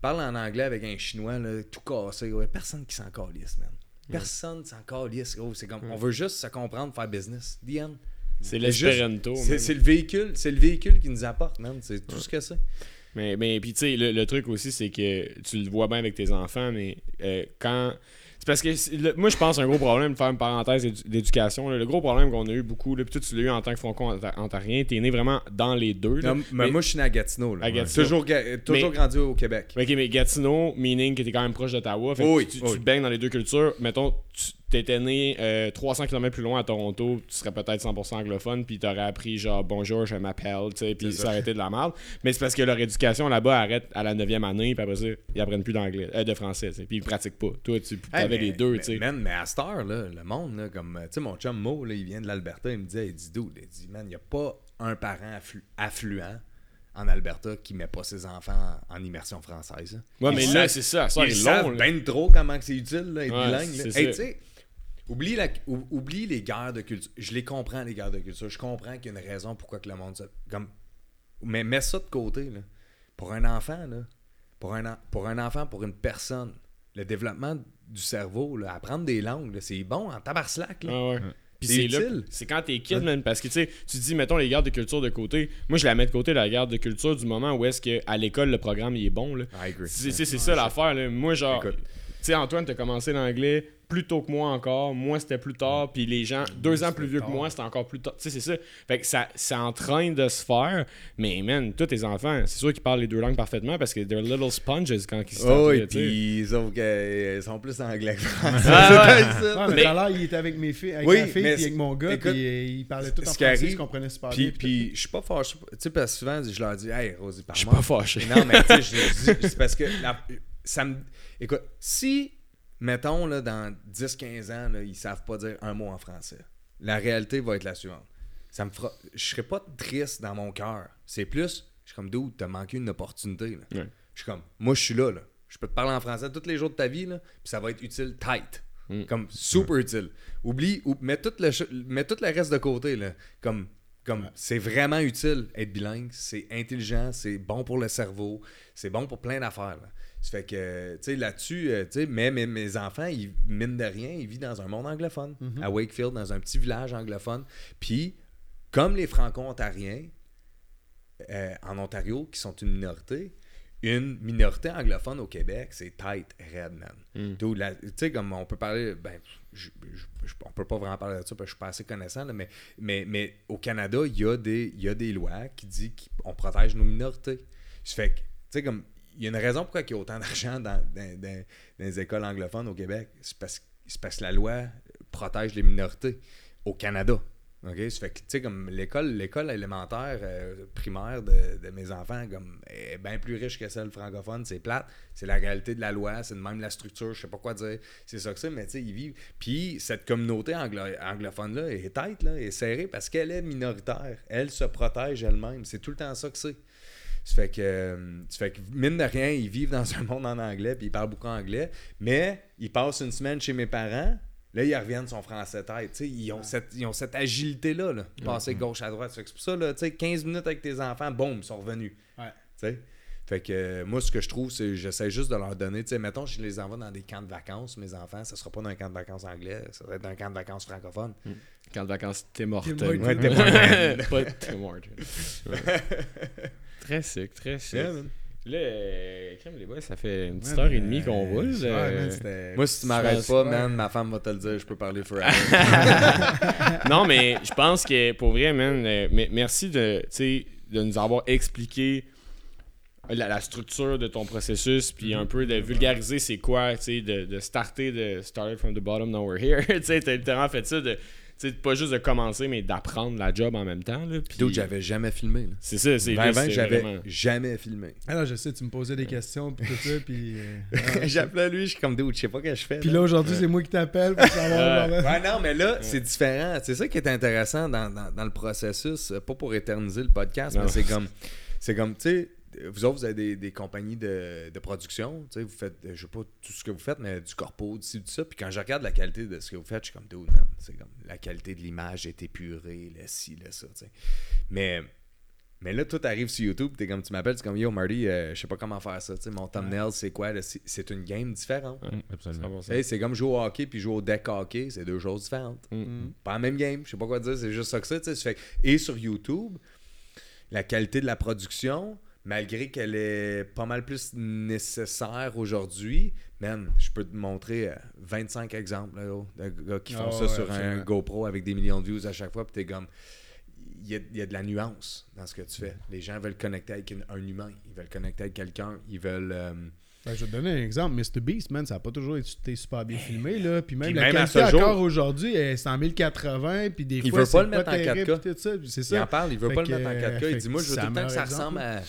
Speaker 4: parle en anglais avec un chinois, là, tout cassé. Ouais, personne qui s'en calisse, man. Personne s'en calisse, gros. C'est comme, on veut juste se comprendre, faire business. The end.
Speaker 3: C'est l'espéranto.
Speaker 4: C'est le véhicule, c'est le véhicule qui nous apporte, man. C'est tout ce que c'est.
Speaker 3: Mais, mais puis tu sais, le, le truc aussi, c'est que tu le vois bien avec tes enfants, mais euh, quand. C'est parce que le- moi, je pense un gros problème, de faire une parenthèse d'édu- d'éducation. Le gros problème qu'on a eu beaucoup, là, puis toi, tu l'as eu en tant que franco-ontarien, t'es né vraiment dans les deux. là.
Speaker 4: Non, mais, moi, je suis né à Gatineau. Là.
Speaker 3: À Gatineau.
Speaker 4: Toujours, ga- toujours
Speaker 3: Mais-
Speaker 4: grandi au Québec.
Speaker 3: Ok, mais Gatineau, meaning que t'es quand même proche d'Ottawa. Fait que
Speaker 4: Oui,
Speaker 3: tu, tu te baignes dans les deux cultures. Mettons, tu t'étais né euh, 300 km plus loin à Toronto, tu serais peut-être 100% anglophone, puis t'aurais appris genre bonjour, je m'appelle, tu sais, puis ça aurait été de la merde. Mais c'est parce que leur éducation là-bas arrête à la 9e année, puis après ça, ils apprennent plus d'anglais, euh, de français, puis ils pratiquent pas. Toi, tu
Speaker 4: Hey,
Speaker 3: avais
Speaker 4: mais-
Speaker 3: les deux, tu sais.
Speaker 4: Mais à cette heure, là, le monde, là, comme, tu sais, mon chum Mo, là, il vient de l'Alberta, il me disait, il dit, dude, il dit, man, il n'y a pas un parent afflu- affluent en Alberta qui met pas ses enfants en, immersion française. hein.
Speaker 3: Ouais,
Speaker 4: Ils
Speaker 3: mais
Speaker 4: savent-
Speaker 3: là, c'est ça, ça
Speaker 4: Ils savent
Speaker 3: long. là.
Speaker 4: ben trop comment c'est utile, là, être
Speaker 3: Ouais,
Speaker 4: bilingue. là. Hey, tu sais, Oublie, la, ou- oublie les guerres de culture. Je les comprends, les guerres de culture. Je comprends qu'il y a une raison pourquoi que le monde... se- Comme... Mais mets ça de côté. Là. Pour un enfant, là, pour, un pour un enfant, pour une personne, le développement du cerveau, là, apprendre des langues, là, c'est bon en tabarcelac. Là.
Speaker 3: Ah ouais. Puis
Speaker 4: C'est utile.
Speaker 3: c'est quand t'es kid, man, parce que tu sais, tu dis, mettons les gardes de culture de côté. Moi, je la mets de côté, la garde de culture, du moment où est-ce qu'à l'école, le programme, il est bon, là.
Speaker 4: I agree.
Speaker 3: C'est c'est- c'est ça l'affaire, là. Moi, genre, tu sais, Antoine, t'as commencé l'anglais plus tôt que moi encore. Moi, c'était plus tard. Puis les gens, deux ans plus vieux que moi, c'était encore plus tard. Tu sais, c'est ça. Fait que ça, c'est en train de se faire. Mais, man, tous tes enfants, c'est sûr qu'ils parlent les deux langues parfaitement parce que they're little sponges quand ils se
Speaker 4: Oh, et puis sauf qu'ils sont plus anglais que français.
Speaker 3: Ah, ouais.
Speaker 1: Ah, mais tout à l'heure, il était avec mes filles, avec
Speaker 4: Oui,
Speaker 1: ma fille puis avec mon gars,
Speaker 4: écoute,
Speaker 1: puis euh, il parlait tout en français,
Speaker 4: arrive,
Speaker 1: je comprenais super
Speaker 4: Puis,
Speaker 1: bien.
Speaker 4: puis je suis pas fâché. Tu sais, parce que souvent, je leur dis, hey, Rosie,
Speaker 3: Je suis
Speaker 4: parle-moi.
Speaker 3: pas fâché.
Speaker 4: Non, mais tu sais, je le dis, c'est parce que la- ça me. Écoute, si, mettons, là, dans 10-15 ans, là, ils savent pas dire un mot en français, la réalité va être la suivante. Ça me fera. Je serais pas triste dans mon cœur. C'est plus, je suis comme, d'où t'as manqué une opportunité. là.
Speaker 3: Ouais.
Speaker 4: Je suis comme, moi, je suis là, là. Je peux te parler en français tous les jours de ta vie, là, puis ça va être utile tight.
Speaker 3: Mm.
Speaker 4: Comme super utile. Oublie, ou, mets, tout le, mets tout le reste de côté, là. Comme, comme c'est vraiment utile être bilingue, c'est intelligent, c'est bon pour le cerveau, c'est bon pour plein d'affaires. là. Ça fait que, tu sais, là-dessus, euh, tu sais, mais mes, mes enfants, ils, mine de rien, ils vivent dans un monde anglophone, à Wakefield, dans un petit village anglophone. Puis, comme les Franco-Ontariens, euh, en Ontario, qui sont une minorité, une minorité anglophone au Québec, c'est tight, red, man.
Speaker 3: Mm.
Speaker 4: Tu sais, comme on peut parler, ben, je, je- je- on peut pas vraiment parler de ça parce que je suis pas assez connaissant, là, mais, mais, mais au Canada, il y, a des- il y a des lois qui disent qu'on protège nos minorités. Ça fait que, tu sais, comme, y a une raison pourquoi il y a autant d'argent dans, les écoles anglophones au Québec. C'est parce, que la loi protège les minorités au Canada. OK? Tu sais, comme l'école, l'école élémentaire euh, primaire de, mes enfants, comme, est bien plus riche que celle francophone. C'est plate. C'est la réalité de la loi. C'est même la structure. Je sais pas quoi dire. C'est ça que c'est, mais tu sais, ils vivent. Puis, cette communauté anglo- anglophone-là est tête, là, est serrée parce qu'elle est minoritaire. Elle se protège elle-même. C'est tout le temps ça que c'est. Ça fait que, euh, ça fait que, mine de rien, ils vivent dans un monde en anglais, puis ils parlent beaucoup anglais, mais ils passent une semaine chez mes parents, là, ils reviennent son français tête. Tu sais, Ils ont, cette, ils ont cette agilité-là, là, passer gauche à droite. Ça fait que C'est pour ça, là, tu sais, 15 minutes avec tes enfants, boum, ils sont revenus.
Speaker 1: Ouais.
Speaker 4: Tu sais? Fait que euh, moi, ce que je trouve, c'est j'essaie juste de leur donner, tu sais, mettons, je les envoie dans des camps de vacances, mes enfants, ça sera pas dans un camp de vacances anglais, ça va être dans un camp de vacances francophone.
Speaker 3: Quand de vacances.
Speaker 1: Tim Hortons.
Speaker 4: Ouais, Tim Hortons.
Speaker 3: Pas Tim Hortons. Très sick, très sick.
Speaker 4: Yeah, man.
Speaker 3: Là, euh, crème les boys, ça fait une petite
Speaker 1: Ouais,
Speaker 3: heure et demie qu'on
Speaker 1: euh,
Speaker 3: roule.
Speaker 1: ouais,
Speaker 3: euh.
Speaker 1: man,
Speaker 4: Moi, si tu m'arrêtes pas, man, ma femme va te le dire, je peux parler forever.
Speaker 3: non, mais je pense que pour vrai, man, euh, mais merci de, tu sais, de nous avoir expliqué la, la structure de ton processus, puis un peu de vulgariser c'est quoi, tu sais, de, de starter, de started from the bottom, now we're here. tu sais, t'as littéralement fait ça, de, sais, pas juste de commencer, mais d'apprendre la job en même temps. Là, puis
Speaker 4: D'autres, j'avais jamais filmé. là.
Speaker 3: C'est ça, c'est
Speaker 4: Ben,
Speaker 3: là,
Speaker 4: ben, j'avais
Speaker 3: vraiment-
Speaker 4: jamais filmé.
Speaker 1: Alors, je sais, tu me posais des questions, puis tout ça, puis... euh, ouais.
Speaker 4: J'appelais lui, je suis comme dude, je sais pas ce que je fais.
Speaker 1: Puis là, aujourd'hui, c'est moi qui t'appelle pour savoir...
Speaker 3: Ouais.
Speaker 4: non, mais là, c'est différent. C'est ça qui est intéressant dans, dans- dans le processus. euh, Pas pour éterniser le podcast,
Speaker 3: Non.
Speaker 4: mais c'est comme, c'est comme, tu sais, vous autres, vous avez des, des compagnies de, de production. Tu sais, vous faites, je sais pas tout ce que vous faites, mais du corpo, du ci, du ça. Puis quand je regarde la qualité de ce que vous faites, je suis comme, dude, man, c'est comme, la qualité de l'image est épurée, le ci, le ça, tu sais. Mais. Mais là, tout arrive sur YouTube, t'es comme tu m'appelles, c'est comme Yo Marty, euh, je sais pas comment faire ça. tu sais, mon thumbnail, c'est quoi? C'est- C'est une game différente.
Speaker 2: Mm, absolument.
Speaker 4: C'est comme jouer au hockey puis jouer au deck hockey, c'est deux choses différentes.
Speaker 3: Mm.
Speaker 4: Pas la même game, je sais pas quoi dire, c'est juste ça que c'est. tu sais. Ça Et sur YouTube, la qualité de la production, malgré qu'elle est pas mal plus nécessaire aujourd'hui, man, je peux te montrer euh, 25 exemples là, de gars qui font
Speaker 1: Ah
Speaker 4: ça
Speaker 1: ouais,
Speaker 4: sur un. GoPro avec des millions de views à chaque fois, puis t'es comme. Il y, a, il y a de la nuance dans ce que tu fais. Les gens veulent connecter avec une- un humain, ils veulent connecter avec quelqu'un, ils veulent. euh,
Speaker 1: Ben, je vais te donner un exemple. Mr. Beast, man, ça n'a pas toujours été super bien filmé. Là. Puis même
Speaker 4: Puis
Speaker 1: la
Speaker 4: même à
Speaker 1: qualité
Speaker 4: ce jour-
Speaker 1: encore aujourd'hui, est- c'est en 1080. Puis des
Speaker 4: Il
Speaker 1: fois,
Speaker 4: veut pas le mettre en
Speaker 1: terrible,
Speaker 4: 4K.
Speaker 1: puis tout ça,
Speaker 4: Il en parle, il veut
Speaker 1: Fait
Speaker 4: pas le
Speaker 1: que,
Speaker 4: mettre en 4K.
Speaker 1: fait
Speaker 4: Il dit Moi, je veux tout le temps que ça ressemble à,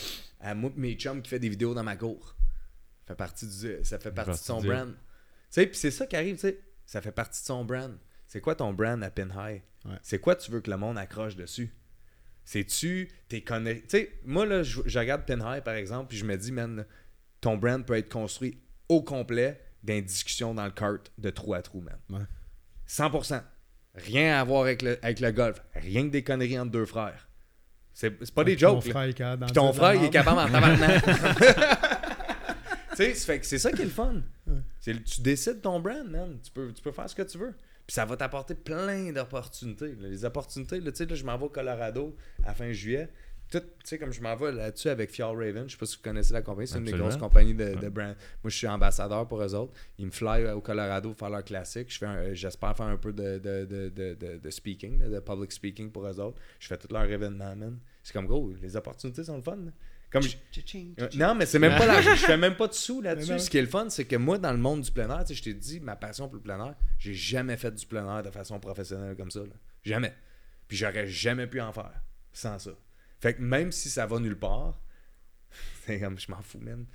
Speaker 4: à moi et mes chums qui fait des vidéos dans ma cour. Ça fait partie, du, ça fait partie de son
Speaker 2: du-
Speaker 4: brand. Tu sais, puis c'est ça qui arrive, tu sais. Ça fait partie de son brand. C'est quoi ton brand à Pin High?
Speaker 1: Ouais.
Speaker 4: C'est quoi tu veux que le monde accroche dessus? C'est-tu tes conneries Tu sais, moi, là, je, je regarde par exemple, puis je me dis, man, ton brand peut être construit au complet d'une discussion dans le cart de trou à trou, man.
Speaker 1: Ouais.
Speaker 4: 100%. Rien à voir avec le, avec le golf. Rien que des conneries entre deux frères. C'est pas des
Speaker 1: Ton
Speaker 4: jokes. là.
Speaker 1: frère est capable d'en
Speaker 4: Puis ton frère, il est capable en tabarnak. tu sais, c'est ça qui est le fun. Tu décides ton brand, man. Tu peux, tu peux faire ce que tu veux. Puis ça va t'apporter plein d'opportunités. Les opportunités, là, tu sais, là, je m'en vais au Colorado à fin juillet. Tout, tu sais, comme je m'en vais là-dessus avec Fjall Raven, je sais pas si vous connaissez la compagnie, c'est une des grosses compagnies de, de brand. Moi, je suis ambassadeur pour eux autres. Ils me fly au Colorado pour faire leur classique. Je fais un- J'espère faire un peu de, de, de, de, de- de speaking, de public speaking pour eux autres. Je fais tout leur événement, man. C'est comme, gros, les opportunités sont le fun. là. Comme je- Non, mais c'est même pas la... je fais même pas de sous là-dessus. Ce qui est le fun, c'est que moi, dans le monde du plein air, tu sais, je t'ai dit, ma passion pour le plein air, j'ai jamais fait du plein air de façon professionnelle comme ça. là. Jamais. Puis j'aurais jamais pu en faire sans ça. Fait que même si ça va nulle part, c'est comme, je m'en fous, man.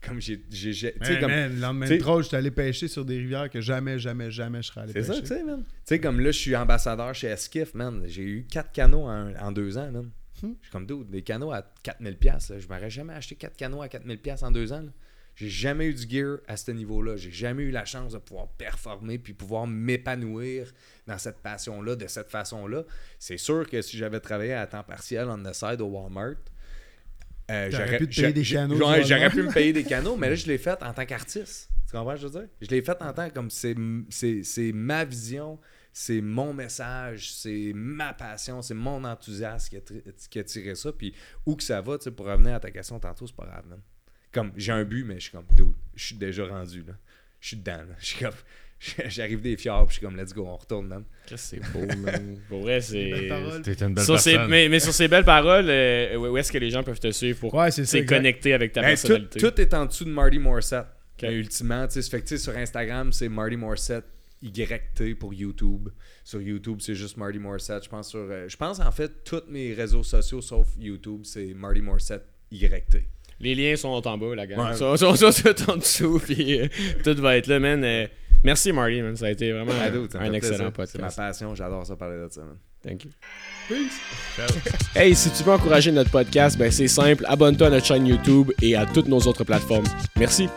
Speaker 4: Comme j'ai. j'ai- comme-
Speaker 1: man, le lendemain
Speaker 4: tu sais-
Speaker 1: de trop, j'étais allé pêcher sur des rivières que jamais, jamais, jamais je serais allé
Speaker 4: C'est
Speaker 1: pêcher.
Speaker 4: ça, tu sais, man. Tu sais, comme là, je suis ambassadeur chez Esquif, man. J'ai eu quatre canaux en, en deux ans, man.
Speaker 1: Hmm.
Speaker 4: Je suis comme, dude, des canaux à 4000$. piastres, là. Je m'aurais jamais acheté quatre canaux à 4000$ piastres en deux ans. là. J'ai jamais eu du gear à ce niveau-là. J'ai jamais eu la chance de pouvoir performer puis pouvoir m'épanouir dans cette passion-là, de cette façon-là. C'est sûr que si j'avais travaillé à temps partiel on the side au Walmart, euh, j'aurais
Speaker 1: pu payer des canaux.
Speaker 4: J'aurais pu me payer des canaux, mais là, je l'ai fait en tant qu'artiste. Tu comprends ce que je veux dire? Je l'ai fait en tant comme c'est ma vision, c'est mon message, c'est ma passion, c'est mon enthousiasme qui a, qui a tiré ça. Puis où que ça va, tu sais, pour revenir à ta question tantôt, c'est pas grave, man. Comme j'ai un but, mais je suis comme, dude, je suis déjà rendu, là. Je suis dedans, là. Je suis comme, j'arrive des fjords, puis je suis comme, let's go, on retourne, man.
Speaker 3: Qu'est-ce que c'est beau, man. Pour vrai, c'est.
Speaker 2: une belle
Speaker 3: Sur ces- mais, mais sur ces belles paroles, euh, où est-ce que les gens peuvent te suivre pour
Speaker 1: Ouais, c'est
Speaker 3: connecter avec ta
Speaker 4: Ben, tout,
Speaker 3: personnalité?
Speaker 4: tout est en dessous de Marty Morissette.
Speaker 3: Ok.
Speaker 4: Mais ultimement, tu sais, sur Instagram, c'est Marty Morissette YT pour YouTube. Sur YouTube, c'est juste Marty Morissette. Je pense sur, euh, je pense en fait tous mes réseaux sociaux sauf YouTube, c'est Marty Morissette YT.
Speaker 3: Les liens sont en bas, la gang.
Speaker 4: Ouais.
Speaker 3: Ils sont, sont, sont tout en dessous, puis euh, tout va être là, man. Euh, merci, Marty, man. Ça a été vraiment un,
Speaker 4: ça
Speaker 3: excellent
Speaker 4: plaisir. C'est ma
Speaker 3: podcast.
Speaker 4: passion, j'adore ça parler de ça. man.
Speaker 3: Thank you.
Speaker 1: Peace.
Speaker 3: Hey, si tu veux encourager notre podcast, ben c'est simple. Abonne-toi à notre chaîne YouTube et à toutes nos autres plateformes. Merci.